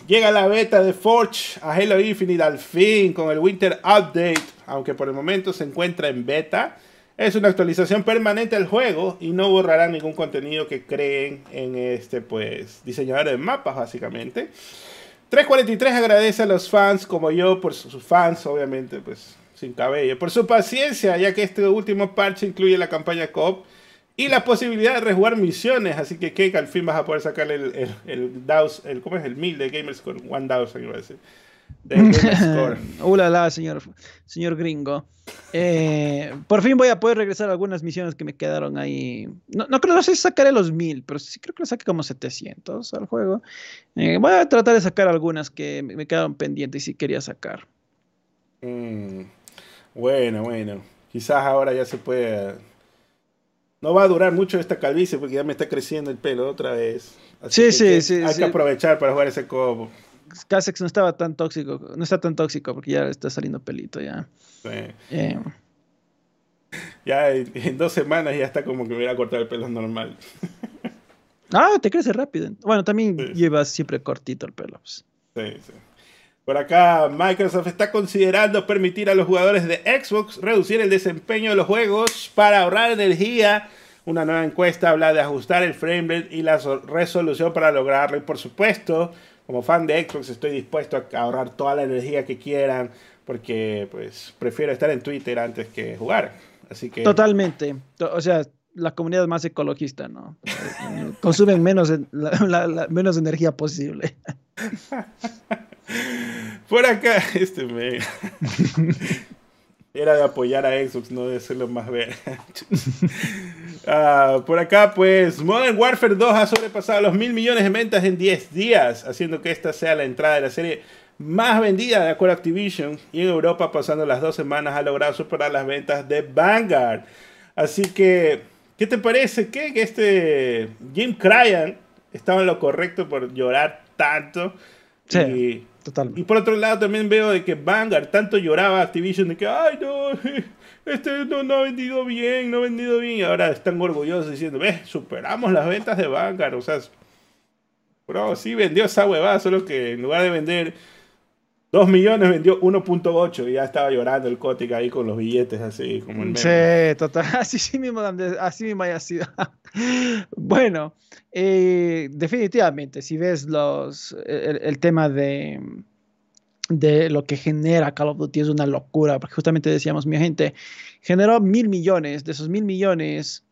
Llega la beta de Forge a Halo Infinite al fin con el Winter Update, aunque por el momento se encuentra en beta. Es una actualización permanente del juego y no borrará ningún contenido que creen en este, pues, diseñador de mapas, básicamente. 343 agradece a los fans como yo, por sus fans, obviamente, pues, sin cabello, por su paciencia, ya que este último parche incluye la campaña COP y la posibilidad de rejugar misiones. Así que, que al fin vas a poder sacarle el, el, el, el ¿cómo es? El 1000 de Gamerscore, 1000 iba a decir. De Hola, la, señor, señor gringo. Eh, por fin voy a poder regresar a algunas misiones que me quedaron ahí. No, no creo que sacaré los 1000, pero sí creo que lo saqué como 700 al juego. Eh, voy a tratar de sacar algunas que me, quedaron pendientes y sí quería sacar. Mm, bueno, bueno. Quizás ahora ya se puede no va a durar mucho esta calvicie porque ya me está creciendo el pelo otra vez. sí, sí, sí. Hay que aprovechar para jugar ese combo. Casex no estaba tan tóxico, no está tan tóxico porque ya está saliendo pelito ya. Sí. Eh. Ya en, dos semanas ya está como que me voy a cortar el pelo normal. ah, te crece rápido. Bueno, también llevas siempre cortito el pelo. Pues. Sí, sí. Por acá, Microsoft está considerando permitir a los jugadores de Xbox reducir el desempeño de los juegos para ahorrar energía. Una nueva encuesta habla de ajustar el framerate y la resolución para lograrlo. Y por supuesto, como fan de Xbox, estoy dispuesto a ahorrar toda la energía que quieran porque pues prefiero estar en Twitter antes que jugar. Así que totalmente. O sea, la comunidad más ecologista, ¿no? Consumen menos, menos energía posible. Por acá, este me. Era de apoyar a Xbox, no de hacerlo más ver. Ah, por acá, pues, Modern Warfare 2 ha sobrepasado los mil millones de ventas en 10 días, haciendo que esta sea la entrada de la serie más vendida de acuerdo a Activision. Y en Europa, pasando las dos semanas, ha logrado superar las ventas de Vanguard. Así que, ¿qué te parece que este Jim Cryan estaba en lo correcto por llorar tanto? Sí. Y por otro lado también veo de que Vanguard tanto lloraba Activision de que, ay no, este no, ha vendido bien, no ha vendido bien. Y ahora están orgullosos diciendo, ves, superamos las ventas de Vanguard. O sea, bro, sí vendió esa huevada, solo que en lugar de vender 2 millones vendió 1.8 y ya estaba llorando el Kotick ahí con los billetes así como el Sí, total, así mismo, así mismo haya sido. bueno, eh, definitivamente, si ves los, el, tema de, de lo que genera Call of Duty es una locura, porque justamente decíamos, mi gente generó mil millones, de esos mil millones,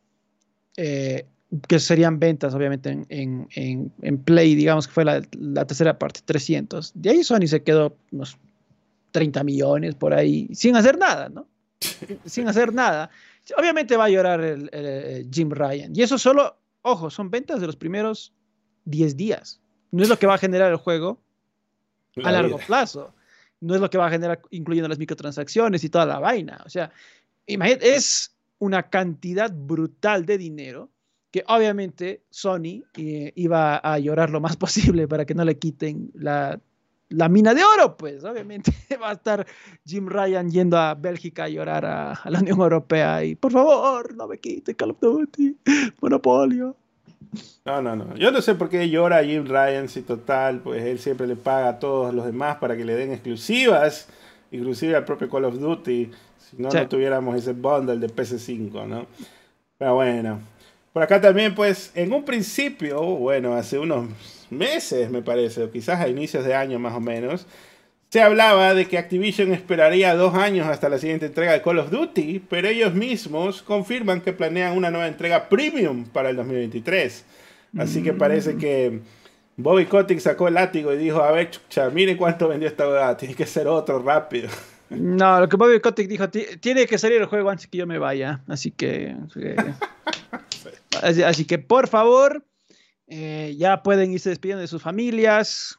eh, que serían ventas, obviamente, en, Play, digamos que fue la, tercera parte, 300. De ahí Sony se quedó unos 30 millones por ahí, sin hacer nada, ¿no? sin hacer nada. Obviamente va a llorar el, Jim Ryan. Y eso solo, ojo, son ventas de los primeros 10 días. No es lo que va a generar el juego a largo plazo. No es lo que va a generar incluyendo las microtransacciones y toda la vaina. O sea, imagínate, es una cantidad brutal de dinero que obviamente Sony eh, iba a llorar lo más posible para que no le quiten la, mina de oro, pues obviamente va a estar Jim Ryan yendo a Bélgica a llorar a, la Unión Europea y por favor, no me quiten Call of Duty, monopolio. No, no, no. Yo no sé por qué llora Jim Ryan si total, pues él siempre le paga a todos los demás para que le den exclusivas, inclusive al propio Call of Duty, si no, no tuviéramos ese bundle de PS5, ¿no? Pero bueno, por acá también, pues, en un principio, bueno, hace unos meses, me parece, o quizás a inicios de año más o menos, se hablaba de que Activision esperaría dos años hasta la siguiente entrega de Call of Duty, pero ellos mismos confirman que planean una nueva entrega premium para el 2023. Así que parece mm. que Bobby Kotick sacó el látigo y dijo, a ver, chucha, miren cuánto vendió esta verdad, tiene que ser otro rápido. No, lo que Bobby Kotick dijo, tiene que salir el juego antes que yo me vaya, así que... Así, que por favor, eh, ya pueden irse despidiendo de sus familias,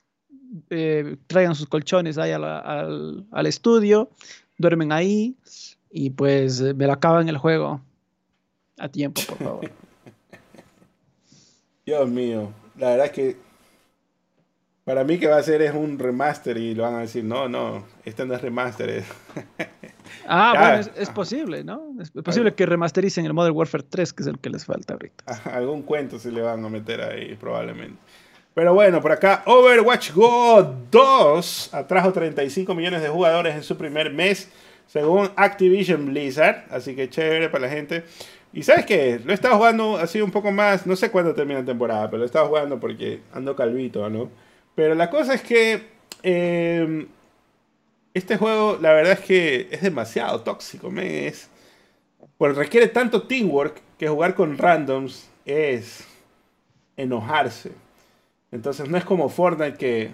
eh, traigan sus colchones ahí al, estudio, duermen ahí y pues me lo acaban el juego a tiempo, por favor. Dios mío, la verdad es que para mí que va a ser es un remaster y lo van a decir, no, no, este no es remaster. Ah, bueno, es, posible, ¿no? Es posible que remastericen el Modern Warfare 3, que es el que les falta ahorita. algún cuento se le van a meter ahí, probablemente. Pero bueno, por acá, Overwatch Go 2 atrajo 35 millones de jugadores en su primer mes, según Activision Blizzard. Así que chévere para la gente. Y sabes qué, lo he estado jugando así un poco más, no sé cuándo termina la temporada, pero lo he estado jugando porque ando calvito, ¿no? Pero la cosa es que eh, este juego, la verdad es que es demasiado tóxico, me es. Pues requiere tanto teamwork que jugar con randoms es enojarse. Entonces no es como Fortnite que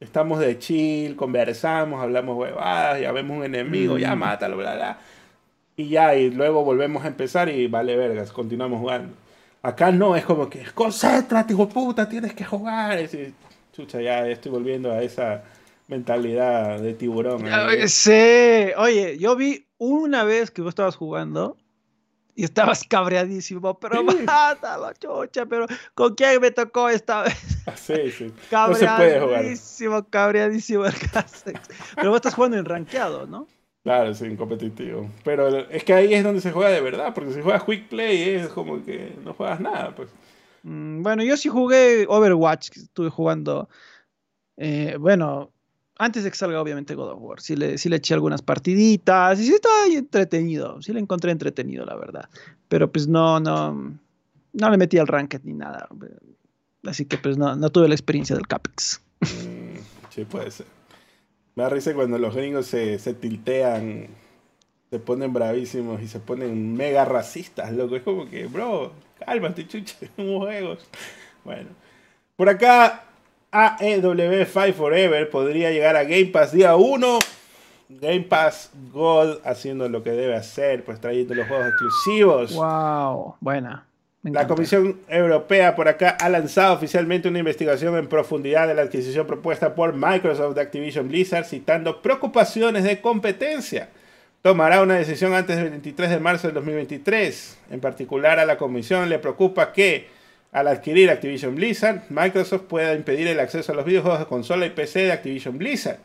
estamos de chill, conversamos, hablamos huevadas, ya vemos un enemigo, ya mm. mátalo, bla, bla. Y ya, y luego volvemos a empezar y vale vergas, continuamos jugando. Acá no, es como que, concéntrate, hijo puta, tienes que jugar. Y, chucha, ya estoy volviendo a esa mentalidad de tiburón. Sí, oye, yo vi una vez que vos estabas jugando y estabas cabreadísimo, pero mátalo, chocha, pero ¿con quién me tocó esta vez? Ah, sí, sí. no se puede jugar. Cabreadísimo, el Pero vos estás jugando en rankeado, ¿no? Claro, sí, en competitivo. Pero es que ahí es donde se juega de verdad, porque si juegas Quick Play es como que no juegas nada, pues. Mm, bueno, yo sí jugué Overwatch, estuve jugando. Eh, bueno, antes de que salga obviamente God of War, sí le, le eché algunas partiditas y sí está entretenido, sí le encontré entretenido la verdad, pero pues no, no, no le metí al ranked ni nada, así que pues no, no tuve la experiencia del Capex. Mm, sí, puede ser. Me da risa cuando los gringos se, se tiltean, se ponen bravísimos y se ponen mega racistas, loco, es como que, bro, cálmate, chucha, juegos. Bueno, por acá AEW Fight Forever podría llegar a Game Pass día 1. Game Pass Gold haciendo lo que debe hacer, pues trayendo los juegos exclusivos. Wow, buena. La Comisión Europea por acá ha lanzado oficialmente una investigación en profundidad de la adquisición propuesta por Microsoft de Activision Blizzard, citando preocupaciones de competencia. Tomará una decisión antes del 23 de marzo del 2023. En particular, a la Comisión le preocupa que al adquirir Activision Blizzard, Microsoft puede impedir el acceso a los videojuegos de consola y PC de Activision Blizzard,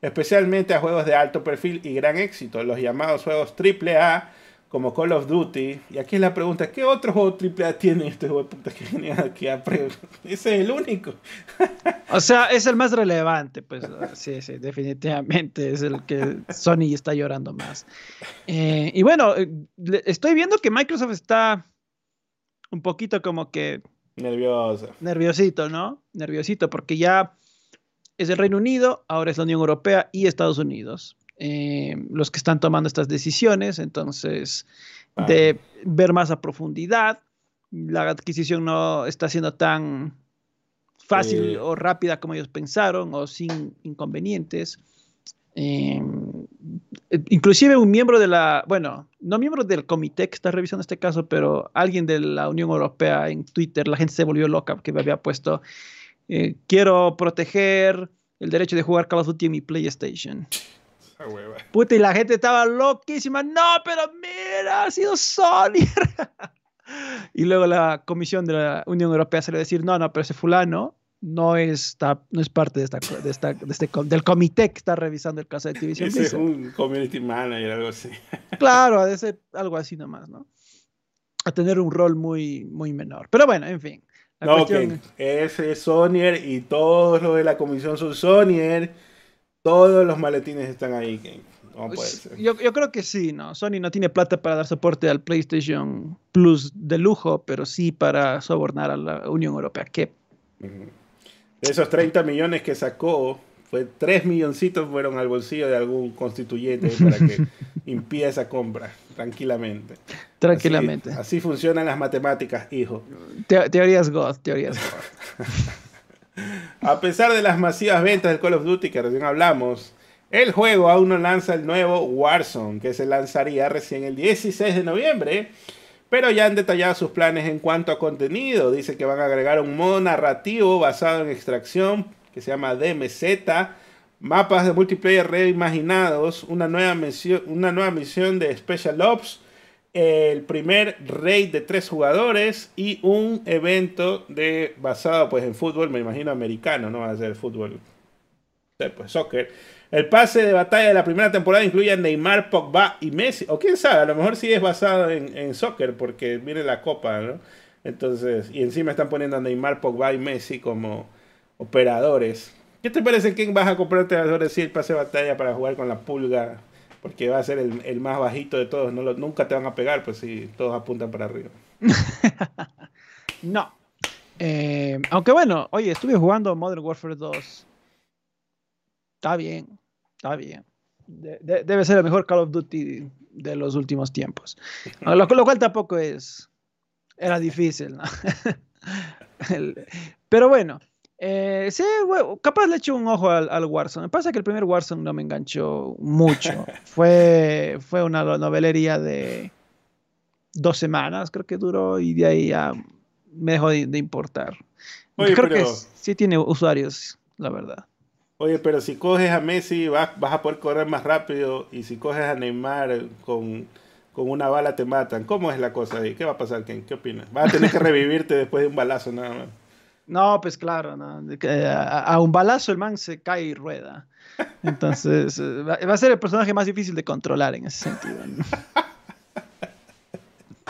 especialmente a juegos de alto perfil y gran éxito, los llamados juegos AAA como Call of Duty. Y aquí es la pregunta, ¿qué otro juego AAA tiene este juego de puta que Ese es el único. o sea, es el más relevante, pues sí, sí, definitivamente es el que Sony está llorando más. Eh, y bueno, eh, estoy viendo que Microsoft está un poquito como que... Nervioso. Nerviosito, ¿no? Nerviosito, porque ya es el Reino Unido, ahora es la Unión Europea y Estados Unidos. Eh, los que están tomando estas decisiones, entonces, de ver más a profundidad, la adquisición no está siendo tan fácil o rápida como ellos pensaron o sin inconvenientes. Em, inclusive un miembro de la, bueno, no miembro del comité que está revisando este caso, pero alguien de la Unión Europea en Twitter, la gente se volvió loca que me había puesto, eh, quiero proteger el derecho de jugar Call of Duty en mi PlayStation. Puta, y la gente estaba loquísima. No, pero mira, ha sido Sony. y luego la comisión de la Unión Europea se le decir, no, no, pero ese fulano no, está, no es parte de esta, de esta de este, del comité que está revisando el caso de Activision Ese es un community manager, algo así. claro, ser algo así nomás, ¿no? A tener un rol muy, muy menor. Pero bueno, en fin. no, que ese es Sonyer y todos los de la comisión son Sonyer. Todos los maletines están ahí. No puede pues, ser. Yo, yo, creo que sí, ¿no? Sony no tiene plata para dar soporte al PlayStation Plus de lujo, pero sí para sobornar a la Unión Europea. ¿Qué? De esos 30 millones que sacó, fue 3 milloncitos fueron al bolsillo de algún constituyente para que impida esa compra, tranquilamente. Tranquilamente. Así, funcionan las matemáticas, hijo. teorías God, teorías God. A pesar de las masivas ventas del Call of Duty que recién hablamos, el juego aún no lanza el nuevo Warzone, que se lanzaría recién el 16 de noviembre pero ya han detallado sus planes en cuanto a contenido. Dice que van a agregar un modo narrativo basado en extracción que se llama DMZ, mapas de multiplayer reimaginados, una nueva misión, una nueva misión de Special Ops, el primer raid de tres jugadores y un evento basado pues en fútbol, me imagino americano, no va a ser fútbol, soccer el pase de batalla de la primera temporada incluye a Neymar, Pogba y Messi. O quién sabe, a lo mejor sí es basado en, soccer, porque viene la copa, ¿no? Entonces, y encima están poniendo a Neymar, Pogba y Messi como operadores. ¿Qué te parece quién vas a comprarte a decir el pase de batalla para jugar con la pulga? Porque va a ser el, más bajito de todos. No nunca te van a pegar, pues si todos apuntan para arriba. no. Eh, aunque bueno, oye, estuve jugando Modern Warfare 2. Está bien. Está bien. debe ser el mejor Call of Duty de los últimos tiempos. Lo, cual tampoco es. Era difícil, ¿no? pero bueno. Eh, sí, capaz le echo un ojo al, al, Warzone. Me pasa que el primer Warzone no me enganchó mucho. fue, fue una novelería de dos semanas, creo que duró, y de ahí ya me dejó de, importar. creo que sí tiene usuarios, la verdad. Oye, pero si coges a Messi vas, vas a poder correr más rápido y si coges a Neymar con, una bala te matan. ¿Cómo es la cosa ahí? ¿Qué va a pasar, Ken? ¿Qué opinas? Vas a tener que revivirte después de un balazo nada más. No, pues claro, a, un balazo el man se cae y rueda. Entonces, eh, va a ser el personaje más difícil de controlar en ese sentido.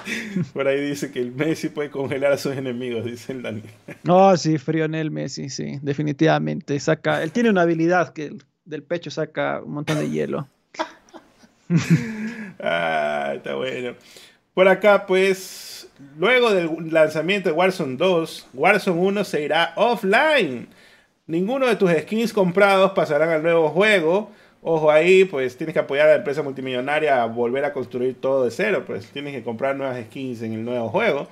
Por ahí dice que el Messi puede congelar a sus enemigos, dice el Dani. No, sí, Frionel Messi, sí, definitivamente. Saca, él tiene una habilidad que del pecho saca un montón de hielo. ah, está bueno. Por acá, pues, luego del lanzamiento de Warzone 2, Warzone 1 se irá offline. Ninguno de tus skins comprados pasarán al nuevo juego Ojo ahí, pues tienes que apoyar a la empresa multimillonaria a volver a construir todo de cero, pues tienes que comprar nuevas skins en el nuevo juego.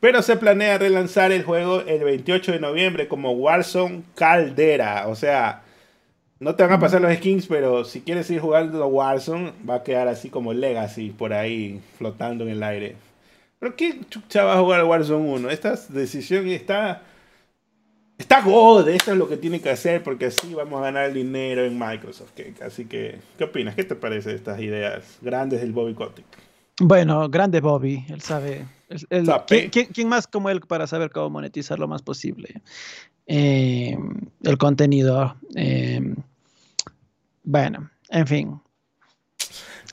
Pero se planea relanzar el juego el 28 de noviembre como Warzone Caldera. O sea, no te van a pasar los skins, pero si quieres ir jugando Warzone, va a quedar así como Legacy por ahí flotando en el aire. Pero ¿qué chucha va a jugar Warzone 1? Esta decisión está Está God, esto es lo que tiene que hacer porque así vamos a ganar dinero en Microsoft. Así que, ¿qué opinas? ¿Qué te parece de estas ideas grandes del Bobby Kotick? Bueno, grande Bobby, él sabe. ¿quién, más como él para saber cómo monetizar lo más posible? Eh, el contenido. Eh, bueno, en fin.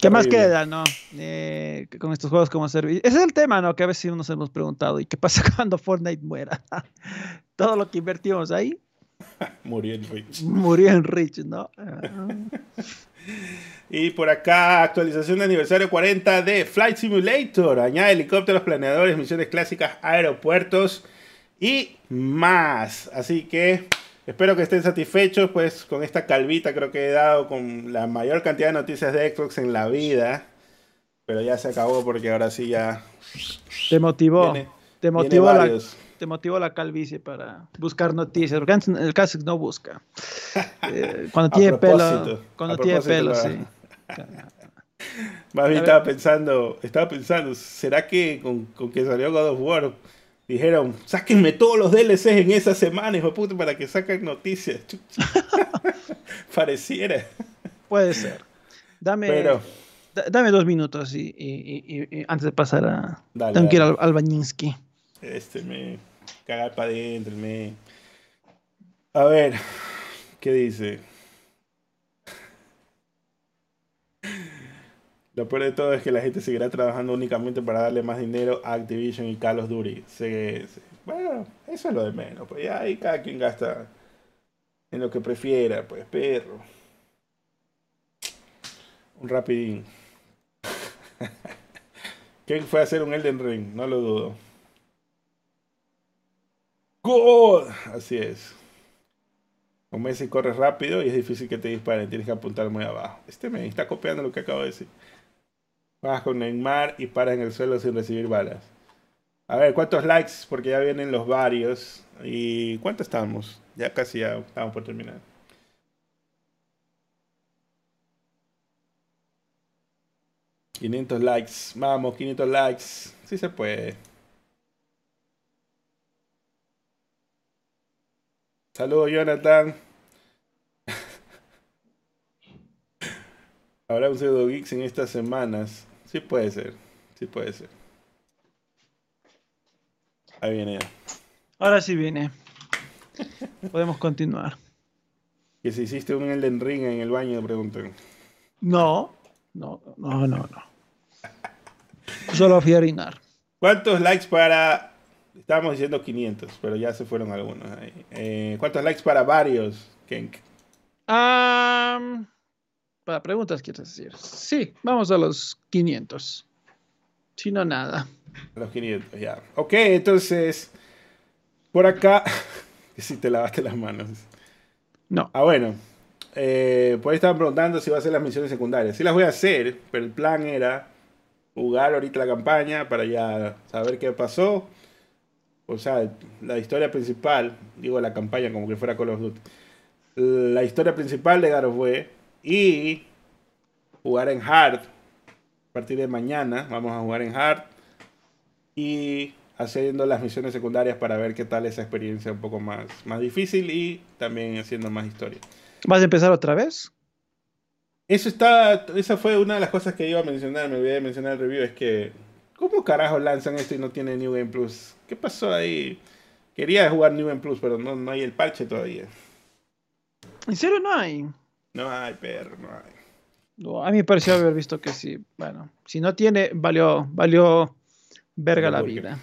¿Qué más queda, no? Eh, con estos juegos como servicio. Ese es el tema, ¿no? Que a veces nos hemos preguntado. ¿Y qué pasa cuando Fortnite muera? Todo lo que invertimos ahí. Murió en Rich. Murió en Rich, ¿no? y por acá, actualización de aniversario 40 de Flight Simulator. Añade helicópteros, planeadores, misiones clásicas, aeropuertos y más. Así que Espero que estén satisfechos, pues con esta calvita creo que he dado con la mayor cantidad de noticias de Xbox en la vida. Pero ya se acabó porque ahora sí ya... Te motivó. te motivó, la, te motivó la calvicie para buscar noticias, porque antes el caso no busca. Eh, cuando tiene pelo, cuando tiene pelo, sí. Más bien estaba pensando, estaba pensando, ¿será que con, con, que salió God of War dijeron, sáquenme todos los DLCs en esa semana, hijo de puta, para que saquen noticias? Pareciera. Puede ser. Dame, dame dos minutos y, antes de pasar a. tengo que ir al, al Este me. Cagar para adentro, me. A ver, ¿qué dice? Lo peor de todo es que la gente seguirá trabajando únicamente para darle más dinero a Activision y Carlos Duri. bueno, eso es lo de menos. Pues ya ahí cada quien gasta en lo que prefiera, pues, perro. Un rapidín. ¿Quién fue a hacer un Elden Ring? No lo dudo. God. Así es. Con Messi corres rápido y es difícil que te disparen. Tienes que apuntar muy abajo. Este me está copiando lo que acabo de decir. Vas con Neymar y paras en el suelo sin recibir balas. A ver, ¿cuántos likes? Porque ya vienen los varios. ¿Y cuánto estamos? Ya casi ya estamos por terminar. 500 likes. Vamos, 500 likes. Sí se puede. Saludos, Jonathan. Habrá un pseudo geeks en estas semanas. Sí puede ser. Sí puede ser. Ahí viene ya. Ahora sí viene. Podemos continuar. Que si hiciste un Elden Ring en el baño, preguntan. No, no, no, no, no. Solo fui a orinar. ¿Cuántos likes para.? Estábamos diciendo 500, pero ya se fueron algunos ahí. Eh, ¿Cuántos likes para varios, Kenk? Para preguntas, quieres decir. Sí, vamos a los 500. Si no, nada. A los 500, ya. Ok, entonces. Por acá. si te lavaste las manos. No. Ah, bueno. Eh, por ahí estaban preguntando si va a hacer las misiones secundarias. Sí las voy a hacer, pero el plan era jugar ahorita la campaña para ya saber qué pasó. O sea, la historia principal, digo la campaña como que fuera Call of Duty. La historia principal de God of War y jugar en Hard. A partir de mañana vamos a jugar en Hard y haciendo las misiones secundarias para ver qué tal esa experiencia un poco más, más difícil y también haciendo más historia. ¿Vas a empezar otra vez? Eso está, esa fue una de las cosas que iba a mencionar, me olvidé de mencionar el review, es que, ¿cómo carajo lanzan esto y no tiene New Game Plus? ¿Qué pasó ahí? Quería jugar New Game Plus, pero no, no hay el parche todavía. ¿En serio no hay? No hay, perro, no hay. a mí me pareció haber visto que sí. Bueno, si no tiene, valió, valió verga la vida.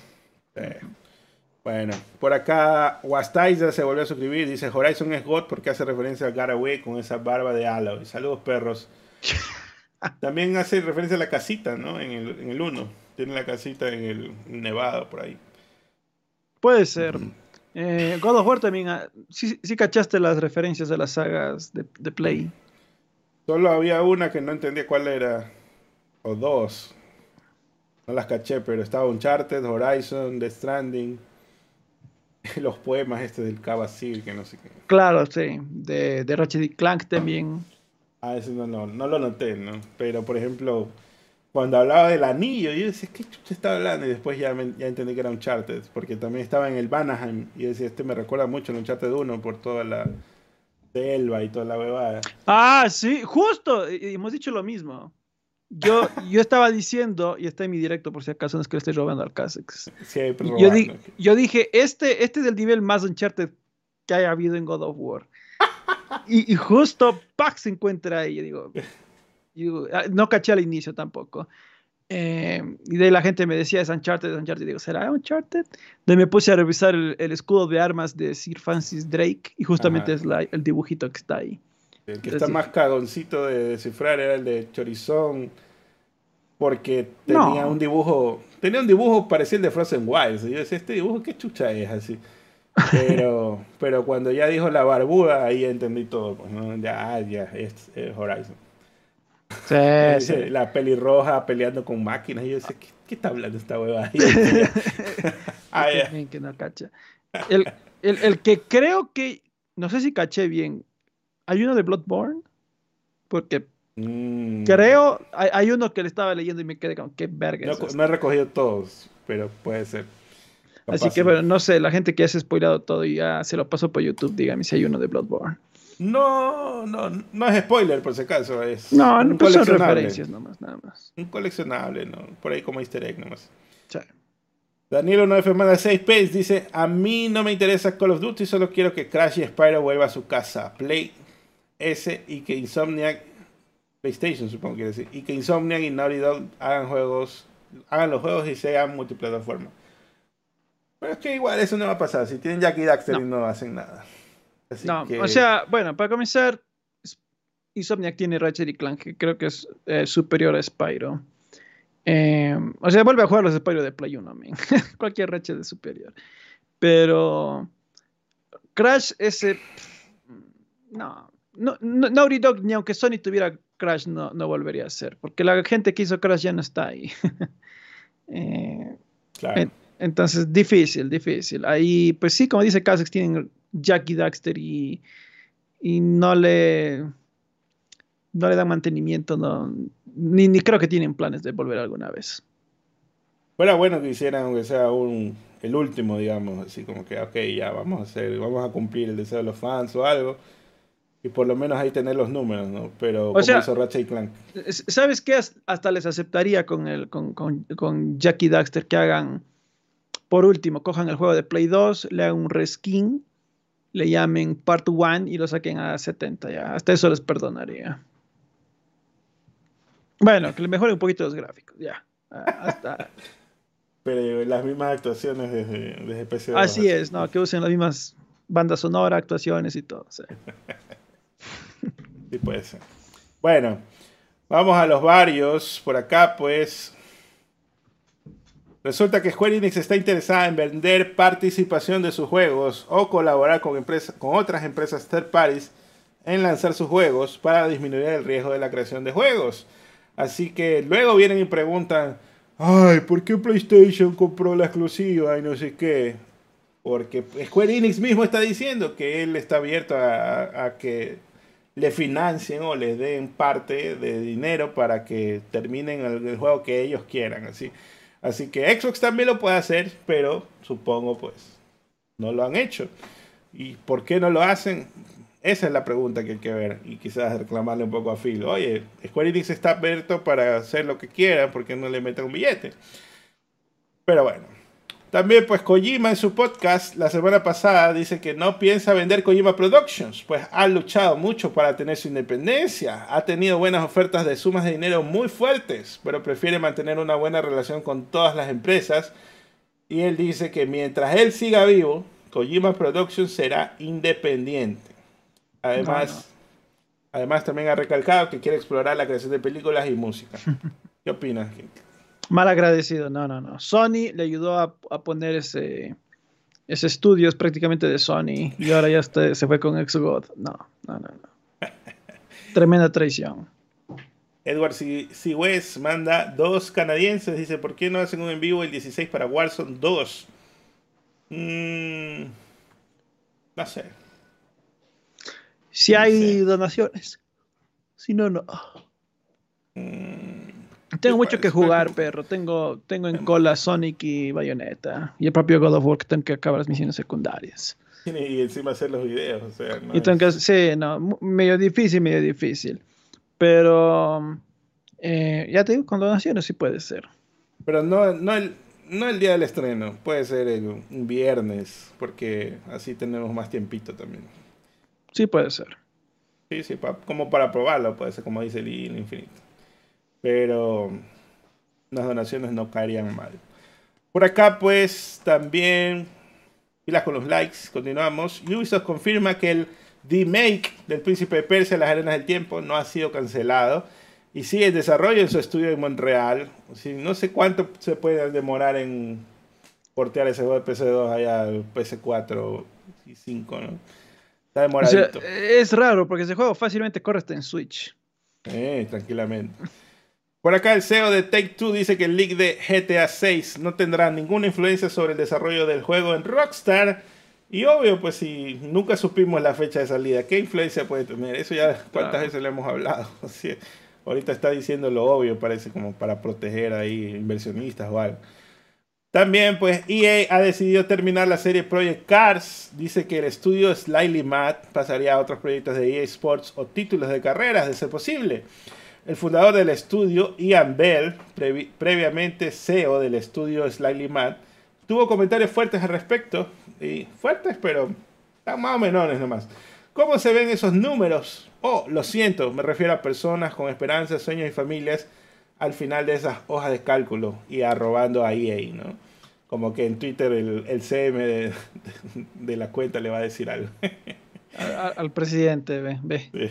Bueno, por acá Wastaiza se volvió a suscribir. Dice Horizon es God porque hace referencia a Garaway con esa barba de Aloy. Saludos, perros. También hace referencia a la casita, ¿no? En el, en el 1. Tiene la casita en el Nevado, por ahí. Puede ser. Eh, God of War también. Ah, sí, sí, cachaste las referencias de las sagas de, de, Play. Solo había una que no entendía cuál era. O dos. No las caché, pero estaba Uncharted, Horizon, The Stranding. los poemas este del Cavacil, que no sé qué. Claro, sí, de, de Ratchet y Clank también. Ah, eso no, no, no lo noté, ¿no? Pero, por ejemplo, cuando hablaba del anillo, yo decía, ¿qué chucha estaba hablando? Y después ya, ya entendí que era Uncharted, porque también estaba en el Vanaheim, y decía, este me recuerda mucho al Uncharted 1 por toda la selva y toda la huevada. Ah, sí, justo, hemos dicho lo mismo. Yo, yo estaba diciendo, y está en mi directo por si acaso no es que le esté robando al Casex. yo, yo, dije, este, este es el nivel más Uncharted que haya habido en God of War. y, justo Pax se encuentra ahí. Yo digo, ah, no caché al inicio tampoco. Eh, y de ahí la gente me decía, es Uncharted, Uncharted. digo, ¿será Uncharted? De me puse a revisar el, escudo de armas de Sir Francis Drake y justamente es la, el dibujito que está ahí. El que está más cagoncito de descifrar era el de Chorizón, porque tenía un dibujo, tenía un dibujo parecido al de Frozen Wilds. Y yo decía, este dibujo, ¿qué chucha es así? Pero, pero cuando ya dijo la barbuda, ahí entendí todo. Pues, Ya, ya, es, Horizon. Sí, La pelirroja peleando con máquinas. Y yo decía, ¿qué, está hablando esta hueva? Ah, que no cacha. El, el, que creo que, no sé si caché bien, ¿hay uno de Bloodborne? Porque mm. creo, hay, uno que le estaba leyendo y me quedé como, qué verga. No, no he recogido todos, pero puede ser. Así que, bueno, no sé, la gente que ha spoilado todo y ya se lo pasó por YouTube, dígame si hay uno de Bloodborne. No, no, no es spoiler por si acaso. Es no, no pues son referencias nomás, nada más. Un coleccionable, ¿no? Por ahí como easter egg nomás. Sí. Daniel 9 manda 6 Pace dice, a mí no me interesa Call of Duty, solo quiero que Crash y Spyro vuelva a su casa. Play S y que Insomniac, PlayStation supongo que quiere decir, y que Insomniac y Naughty Dog hagan juegos, hagan los juegos y sean multiplataforma. Pero es que igual eso no va a pasar, si tienen Jackie Daxter y no hacen nada no, o sea, bueno, para comenzar, Insomniac tiene Ratchet y Clank, que creo que es eh, superior a Spyro. Eh, o sea, vuelve a jugar los Spyro de Play 1, cualquier Ratchet es superior. Pero Crash ese... No, no, no, Naughty Dog, ni aunque Sony tuviera Crash, no, no volvería a ser, porque la gente que hizo Crash ya no está ahí. Eh, claro. entonces, difícil, difícil. Ahí, pues sí, como dice Kazex, tienen Jackie Daxter y, y no le no le dan mantenimiento, no, ni, ni, creo que tienen planes de volver alguna vez. Fuera bueno que hicieran, aunque sea un, el último, digamos, así como que, ok, ya vamos a hacer, vamos a cumplir el deseo de los fans o algo, y por lo menos ahí tener los números, ¿no? Pero o como sea, y Clank. ¿Sabes qué? Hasta les aceptaría con, el, con, con, con Jackie Daxter que hagan, por último, cojan el juego de Play 2, le hagan un reskin le llamen Part 1 y lo saquen a 70 ya. Hasta eso les perdonaría. Bueno, que le mejoren un poquito los gráficos, ya. Hasta... Pero las mismas actuaciones desde, desde PC2. Así es, no, que usen las mismas bandas sonoras, actuaciones y todo. Sí. sí puede ser. Bueno, vamos a los varios. Por acá, pues, Resulta que Square Enix está interesada en vender participación de sus juegos o colaborar con, empresas, con otras empresas third parties en lanzar sus juegos para disminuir el riesgo de la creación de juegos. Así que luego vienen y preguntan, ay, ¿por qué PlayStation compró la exclusiva y no sé qué? Porque Square Enix mismo está diciendo que él está abierto a, que le financien o les den parte de dinero para que terminen el, el juego que ellos quieran. Así. Así que Xbox también lo puede hacer, pero supongo pues no lo han hecho. ¿Y por qué no lo hacen? Esa es la pregunta que hay que ver y quizás reclamarle un poco a Phil. Oye, Square Enix está abierto para hacer lo que quiera, ¿por qué no le meten un billete? Pero bueno, también pues Kojima en su podcast la semana pasada dice que no piensa vender Kojima Productions, pues ha luchado mucho para tener su independencia, ha tenido buenas ofertas de sumas de dinero muy fuertes, pero prefiere mantener una buena relación con todas las empresas y él dice que mientras él siga vivo, Kojima Productions será independiente. Además, además también ha recalcado que quiere explorar la creación de películas y música. ¿Qué opinas? Mal agradecido, no, no, no. Sony le ayudó a, poner ese, ese estudio, es prácticamente de Sony, y ahora ya se fue con Exogod. No, no, no, no. Tremenda traición. Edward West manda dos canadienses. Dice: ¿Por qué no hacen un en vivo el 16 para Warzone 2? Mm, no sé. Si hay donaciones. Si no, no. Mm, tengo mucho que jugar, perro. Tengo, tengo en cola Sonic y Bayonetta. Y el propio God of War que tengo que acabar las misiones secundarias. Y encima hacer los videos. O sea, y tengo que, sí, no, medio difícil, medio difícil. Pero eh, ya te digo, con donaciones sí puede ser. Pero no, no, el, no el día del estreno. Puede ser el, un viernes. Porque así tenemos más tiempito también. Sí, puede ser. Sí, sí, como para probarlo, puede ser como dice el infinito pero las donaciones no caerían mal. Por acá, pues también, pilas con los likes, continuamos. Ubisoft confirma que el remake del Príncipe de Persia, Las Arenas del Tiempo, no ha sido cancelado y sigue en desarrollo en su estudio en Montreal. no sé cuánto se puede demorar en portear ese juego de PC2 allá al PC4 y 5, ¿no? Está demoradito. es raro porque ese juego fácilmente corre hasta en Switch. Eh, tranquilamente. Por acá el CEO de Take Two dice que el leak de GTA 6 no tendrá ninguna influencia sobre el desarrollo del juego en Rockstar. Y obvio, pues si nunca supimos la fecha de salida, ¿qué influencia puede tener? Eso ya cuántas veces le hemos hablado. ahorita está diciendo lo obvio, parece como para proteger ahí inversionistas o algo. También, pues, EA ha decidido terminar la serie Project Cars. Dice que el estudio Slightly Mad pasaría a otros proyectos de EA Sports o títulos de carreras, de ser posible. El fundador del estudio, Ian Bell, previamente CEO del estudio Slightly Mad, tuvo comentarios fuertes al respecto. Y fuertes, pero más o menos nomás. ¿Cómo se ven esos números? Oh, lo siento, me refiero a personas con esperanzas, sueños y familias al final de esas hojas de cálculo y arrobando a EA, ¿no? Como que en Twitter el, CM de, la cuenta le va a decir algo. al, presidente, ve. ve.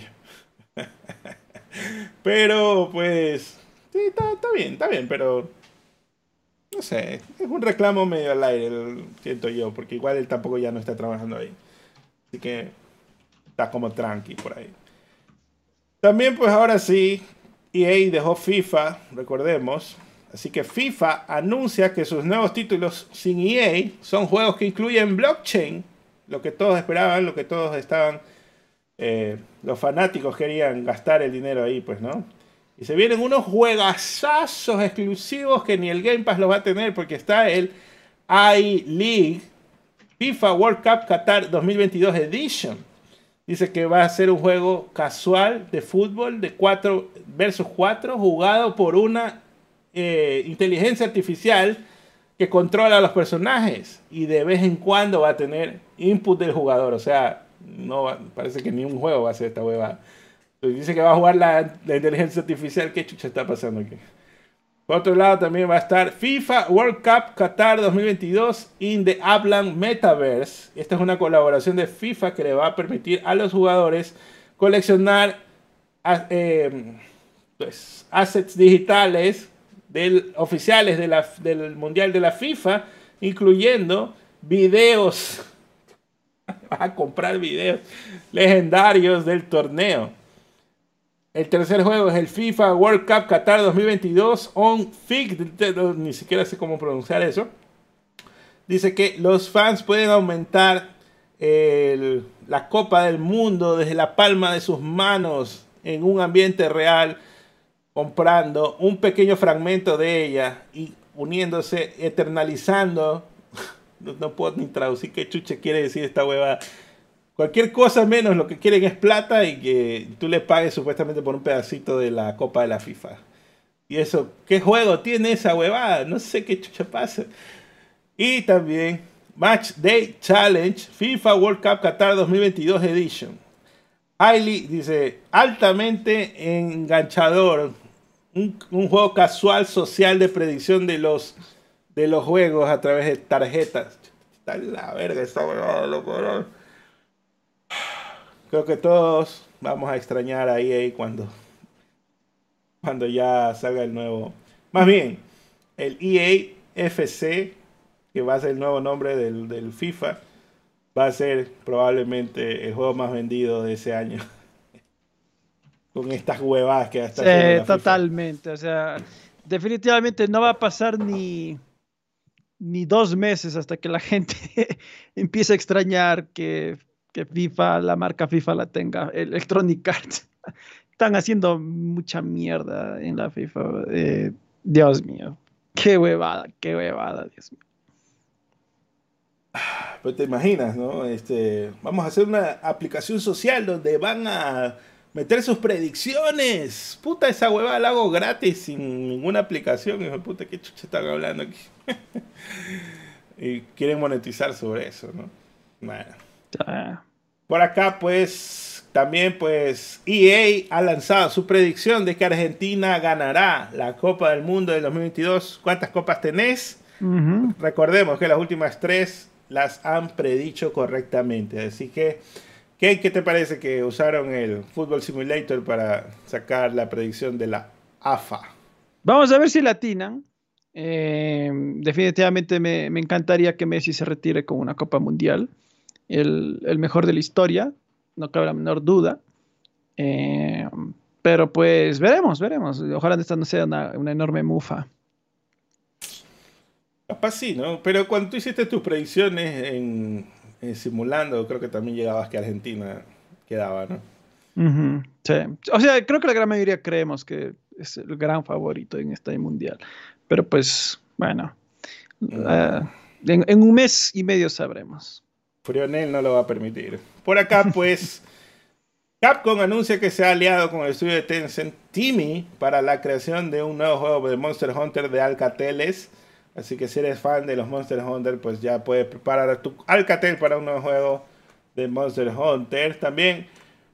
Pero pues, sí, está, bien, está bien, pero no sé, es un reclamo medio al aire, siento yo, porque igual él tampoco ya no está trabajando ahí. Así que está como tranqui por ahí. También pues ahora sí, EA dejó FIFA, recordemos. Así que FIFA anuncia que sus nuevos títulos sin EA son juegos que incluyen blockchain, lo que todos esperaban, lo que todos estaban, eh, los fanáticos querían gastar el dinero ahí, pues, ¿no? Y se vienen unos juegazazos exclusivos que ni el Game Pass los va a tener porque está el I-League FIFA World Cup Qatar 2022 Edition. Dice que va a ser un juego casual de fútbol de 4 versus 4 jugado por una eh, inteligencia artificial que controla a los personajes y de vez en cuando va a tener input del jugador. O sea, no parece que ni un juego va a ser esta hueva. Dice que va a jugar la, la inteligencia artificial. ¿Qué chucha está pasando aquí? Por otro lado, también va a estar FIFA World Cup Qatar 2022 in the Ablan Metaverse. Esta es una colaboración de FIFA que le va a permitir a los jugadores coleccionar eh, pues, assets digitales del, oficiales del Mundial de la FIFA, incluyendo videos. a comprar videos legendarios del torneo. El tercer juego es el FIFA World Cup Qatar 2022 on FIG. Ni siquiera sé cómo pronunciar eso. Dice que los fans pueden aumentar la Copa del Mundo desde la palma de sus manos en un ambiente real, comprando un pequeño fragmento de ella y uniéndose, eternalizando. No, puedo ni traducir qué chuche quiere decir esta hueva Cualquier cosa menos lo que quieren es plata y que tú le pagues supuestamente por un pedacito de la copa de la FIFA. Y eso, ¿qué juego tiene esa huevada? No sé qué chucha pasa. Y también Match Day Challenge FIFA World Cup Qatar 2022 Edition. Highly dice, altamente enganchador. Un, juego casual social de predicción de los, de los juegos a través de tarjetas. Está la verga esta huevada, loco creo que todos vamos a extrañar a EA cuando, cuando ya salga el nuevo. Más bien, el EA FC, que va a ser el nuevo nombre del, FIFA, va a ser probablemente el juego más vendido de ese año. Con estas huevadas que hasta. Sí, totalmente. O sea, definitivamente no va a pasar ni, ni dos meses hasta que la gente empiece a extrañar que que FIFA, la marca FIFA la tenga, Electronic Arts. Están haciendo mucha mierda en la FIFA. Eh, Dios mío. Qué huevada, qué huevada, Dios mío. Pues te imaginas, ¿no? Este, vamos a hacer una aplicación social donde van a meter sus predicciones. Puta, esa huevada la hago gratis sin ninguna aplicación. Hijo puta, qué chucha están hablando aquí. y quieren monetizar sobre eso, ¿no? Bueno. Por acá, pues, también, pues, EA ha lanzado su predicción de que Argentina ganará la Copa del Mundo del 2022. ¿Cuántas copas tenés? Recordemos que las últimas tres las han predicho correctamente. Así que, ¿qué, ¿qué, te parece que usaron el Football Simulator para sacar la predicción de la AFA? Vamos a ver si latinan. Eh, definitivamente me, me encantaría que Messi se retire con una Copa Mundial el, mejor de la historia, no cabe la menor duda. Eh, pero pues veremos, veremos. Ojalá esta no sea una, enorme mufa. Capaz sí, ¿no? Pero cuando tú hiciste tus predicciones en, simulando, creo que también llegabas que Argentina quedaba, ¿no? sí. O sea, creo que la gran mayoría creemos que es el gran favorito en este mundial. Pero pues, bueno, eh, en, un mes y medio sabremos. Frionel no lo va a permitir. Por acá, pues, Capcom anuncia que se ha aliado con el estudio de Tencent Timmy para la creación de un nuevo juego de Monster Hunter de Alcateles. Así que si eres fan de los Monster Hunter, pues ya puedes preparar tu Alcatel para un nuevo juego de Monster Hunter. También,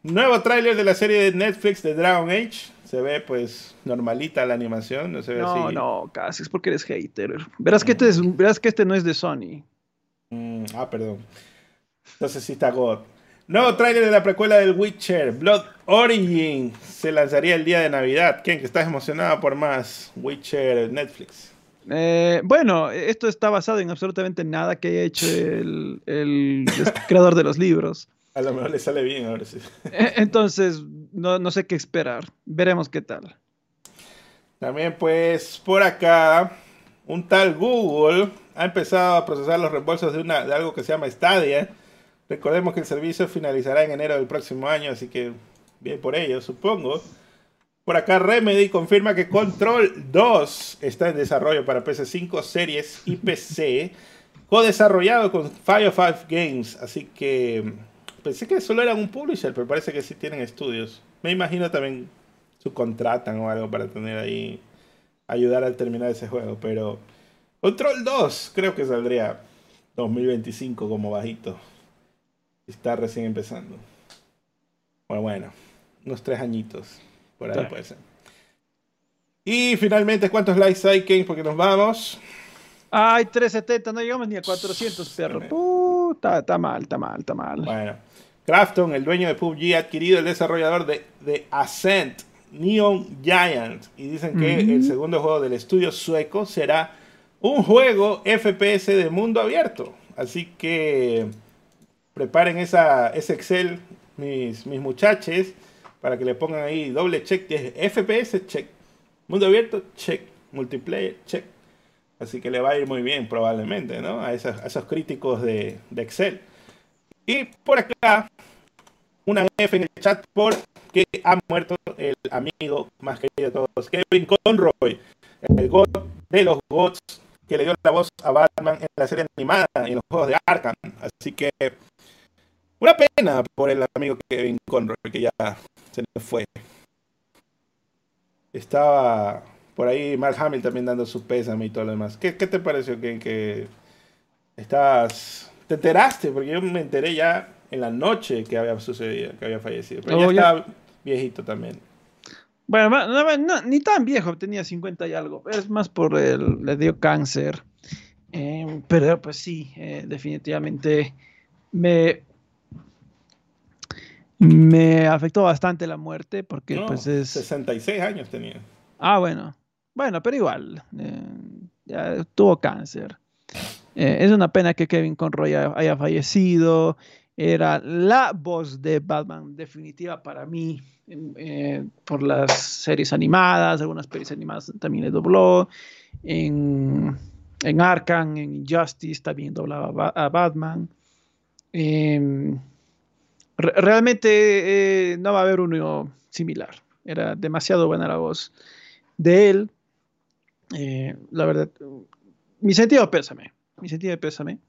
nuevo tráiler de la serie de Netflix de Dragon Age. Se ve pues normalita la animación, no se ve no, No, casi es porque eres hater. Verás que, este es, verás que este no es de Sony. Mm, ah, perdón. Entonces sí está God. Nuevo tráiler de la precuela del Witcher, Blood Origin, se lanzaría el día de Navidad. ¿Quién que estás emocionado por más? Witcher Netflix. Eh, bueno, esto está basado en absolutamente nada que haya hecho el, el creador de los libros. A lo mejor le sale bien ahora sí. E, entonces, no, no sé qué esperar. Veremos qué tal. También, pues, por acá, un tal Google ha empezado a procesar los reembolsos de, una, de algo que se llama Stadia. Recordemos que el servicio finalizará en enero del próximo año, así que bien por ello, supongo. Por acá Remedy confirma que Control 2 está en desarrollo para PS5, series y PC, co-desarrollado con Fire Five Games, así que Pensé que solo eran un publisher, pero parece que sí tienen estudios. Me imagino también subcontratan o algo para tener ahí, ayudar al terminar ese juego. Pero Control 2 creo que saldría 2025 como bajito. Está recién empezando. Bueno, bueno, unos tres añitos. Por ahí puede ser. Y finalmente, ¿cuántos likes hay? Porque nos vamos. Ay, 370, no llegamos ni a 400, perro. está mal, está mal, está mal. Bueno. Crafton, el dueño de PUBG, ha adquirido el desarrollador de, Ascent, Neon Giant. Y dicen que el segundo juego del estudio sueco será un juego FPS de mundo abierto. Así que preparen esa, ese Excel, mis, mis muchachos, para que le pongan ahí doble check. FPS, check. Mundo abierto, check. Multiplayer, check. Así que le va a ir muy bien probablemente, ¿no? A esos, críticos de, Excel. Y por acá, una F en el chat porque ha muerto el amigo más querido de todos, Kevin Conroy, el god de los gods que le dio la voz a Batman en la serie animada y en los juegos de Arkham. Así que una pena por el amigo Kevin Conroy que ya se nos fue. Estaba por ahí Mark Hamill también dando su pésame y todo lo demás. ¿Qué, qué te pareció que, que estás te enteraste, porque yo me enteré ya en la noche que había sucedido, que había fallecido. Pero ya estaba viejito también. Bueno, ni tan viejo, tenía 50 y algo. Es más por el, le dio cáncer. Eh, pero pues sí, eh, definitivamente me, me afectó bastante la muerte porque pues es... 66 años tenía. Ah, bueno. Bueno, pero igual, eh, ya tuvo cáncer. Eh, es una pena que Kevin Conroy haya, fallecido. Era la voz de Batman definitiva para mí eh, por las series animadas, algunas series animadas también le dobló. En, en Arkham, en Injustice también doblaba a Batman. Realmente eh, no va a haber uno similar. Era demasiado buena la voz de él. la verdad, mi sentido pésame mi sentido pésame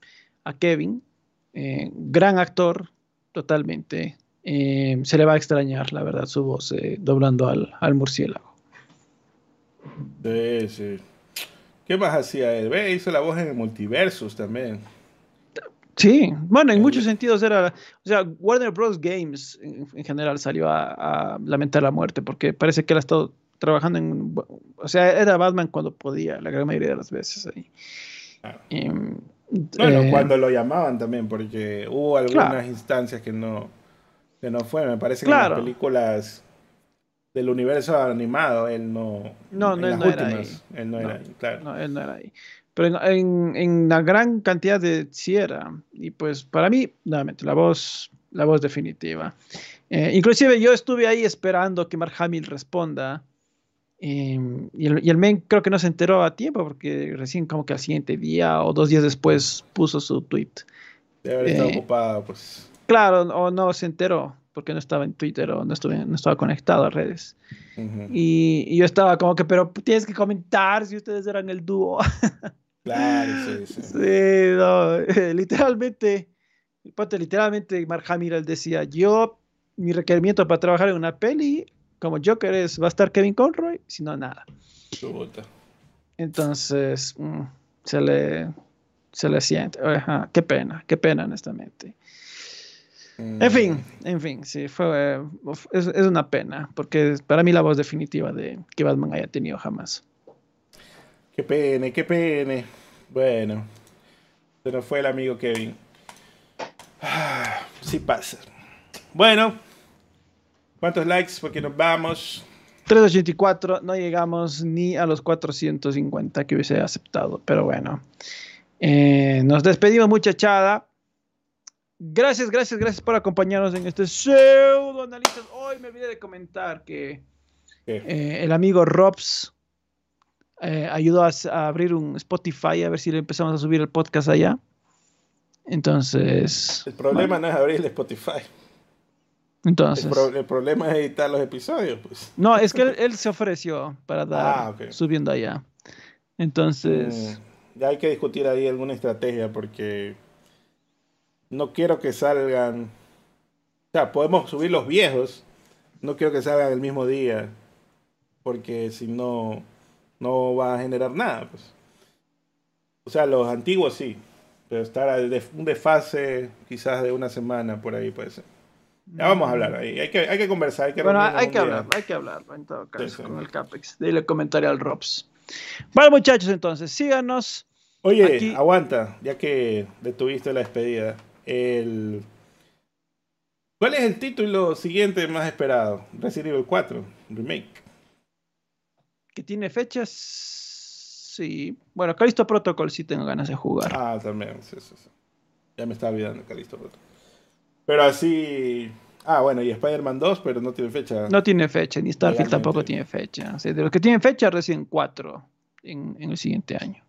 a Kevin, eh, gran actor, totalmente. Eh, se le va a extrañar, la verdad, su voz eh, doblando al, murciélago. Sí, sí. ¿Qué más hacía él? Ve, hizo la voz en el multiversus también. Sí, bueno, en muchos sentidos era, o sea, Warner Bros. Games en, general salió a, lamentar la muerte porque parece que él ha estado trabajando en, o sea, era Batman cuando podía, la gran mayoría de las veces ahí. Em, bueno, eh, cuando lo llamaban también, porque hubo algunas instancias que no, que no fue. Me parece que en las películas del universo animado él no. No, no, él no era ahí. Él no, era ahí, claro. No, él no era ahí. Pero en, en, la gran cantidad de sí era. Y pues para mí, nuevamente, la voz, la voz definitiva. Eh, inclusive yo estuve ahí esperando que Mark Hamill responda. Em, y, el, y, men creo que no se enteró a tiempo porque recién como que al siguiente día o dos días después puso su tweet. Debe haber estado ocupado, pues. Claro, o no se enteró porque no estaba en Twitter o no, estuve, no estaba conectado a redes. y, yo estaba como que, pero tienes que comentar si ustedes eran el dúo. claro, sí, sí. sí no, literalmente, literalmente Mark Hamill decía, yo, mi requerimiento para trabajar en una peli como Joker es, va a estar Kevin Conroy, si no, nada. Entonces, mm, se le, se le siente, qué pena, qué pena, honestamente. En fin, mm. en fin, sí, fue, es, una pena, porque para mí la voz definitiva de que Batman haya tenido jamás. Qué pena, qué pena. Bueno, se nos fue el amigo Kevin. Ah, sí pasa. Bueno, ¿cuántos likes? Porque nos vamos. 384, no llegamos ni a los 450 que hubiese aceptado, pero bueno. Eh, nos despedimos muchachada. Gracias, gracias, gracias por acompañarnos en este pseudo análisis. Hoy me olvidé de comentar que eh, el amigo Robs eh, ayudó a, abrir un Spotify a ver si le empezamos a subir el podcast allá. Entonces. El problema no es abrir el Spotify. Entonces. El, problema es editar los episodios, pues. No, es que él, se ofreció para dar ah, subiendo allá. Entonces. Mm, ya hay que discutir ahí alguna estrategia porque no quiero que salgan. O sea, podemos subir los viejos. No quiero que salgan el mismo día. Porque si no, no va a generar nada. Pues. O sea, los antiguos sí. Pero estar un desfase quizás de una semana por ahí puede ser. Ya vamos a hablar ahí. Hay que, hay que conversar. Hay que bueno, hay que hablar, hay que hablar en todo caso con el CAPEX. Dile comentario al Robs. Bueno, muchachos, entonces síganos. Oye, aguanta, ya que detuviste la despedida. El... ¿Cuál es el título siguiente más esperado? Resident Evil 4, Remake. ¿Que tiene fechas? Sí. Bueno, Calisto Protocol sí tengo ganas de jugar. Ah, también, sí, sí, sí. Ya me estaba olvidando Calisto Protocol. Pero así... Ah, bueno, y Spider-Man 2, pero no tiene fecha. No tiene fecha, ni Starfield tampoco tiene fecha. de los que tienen fecha, recién 4 en, en el siguiente año.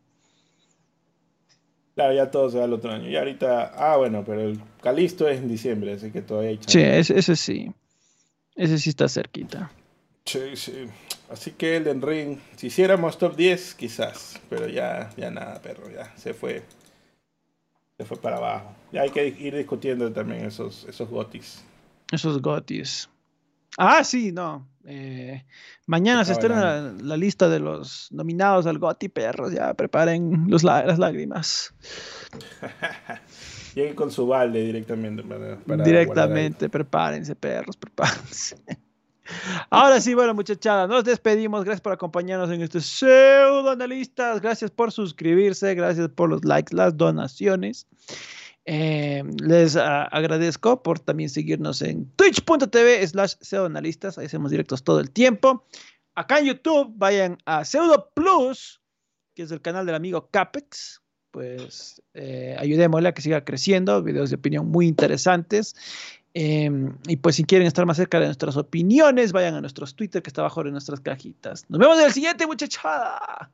Claro, ya todo se va al otro año. Y ahorita, ah, bueno, pero el Calisto es en diciembre, así que todavía hay Sí, ese, sí. Ese sí está cerquita. Sí, sí. Así que el Ring, si hiciéramos top 10, quizás, pero ya, ya nada, perro, ya se fue. Se fue para abajo. Ya hay que ir discutiendo también esos, esos gotis. Esos gotis. Ah, sí, no. Eh, mañana se estrena la, lista de los nominados al GOTY, perros. Ya preparen los, las lágrimas. Lleguen con su balde directamente. directamente, prepárense, perros, prepárense. Ahora sí, bueno, muchachada, nos despedimos. Gracias por acompañarnos en este pseudo analistas. Gracias por suscribirse, gracias por los likes, las donaciones. Eh, les ah, agradezco por también seguirnos en twitch.tv slash pseudoanalistas. Ahí hacemos directos todo el tiempo. Acá en YouTube vayan a Pseudo Plus, que es el canal del amigo Capex. Pues eh, ayudémosle a que siga creciendo. Videos de opinión muy interesantes. Em, y pues si quieren estar más cerca de nuestras opiniones, vayan a nuestros Twitter que está abajo de nuestras cajitas. Nos vemos en el siguiente, muchachada.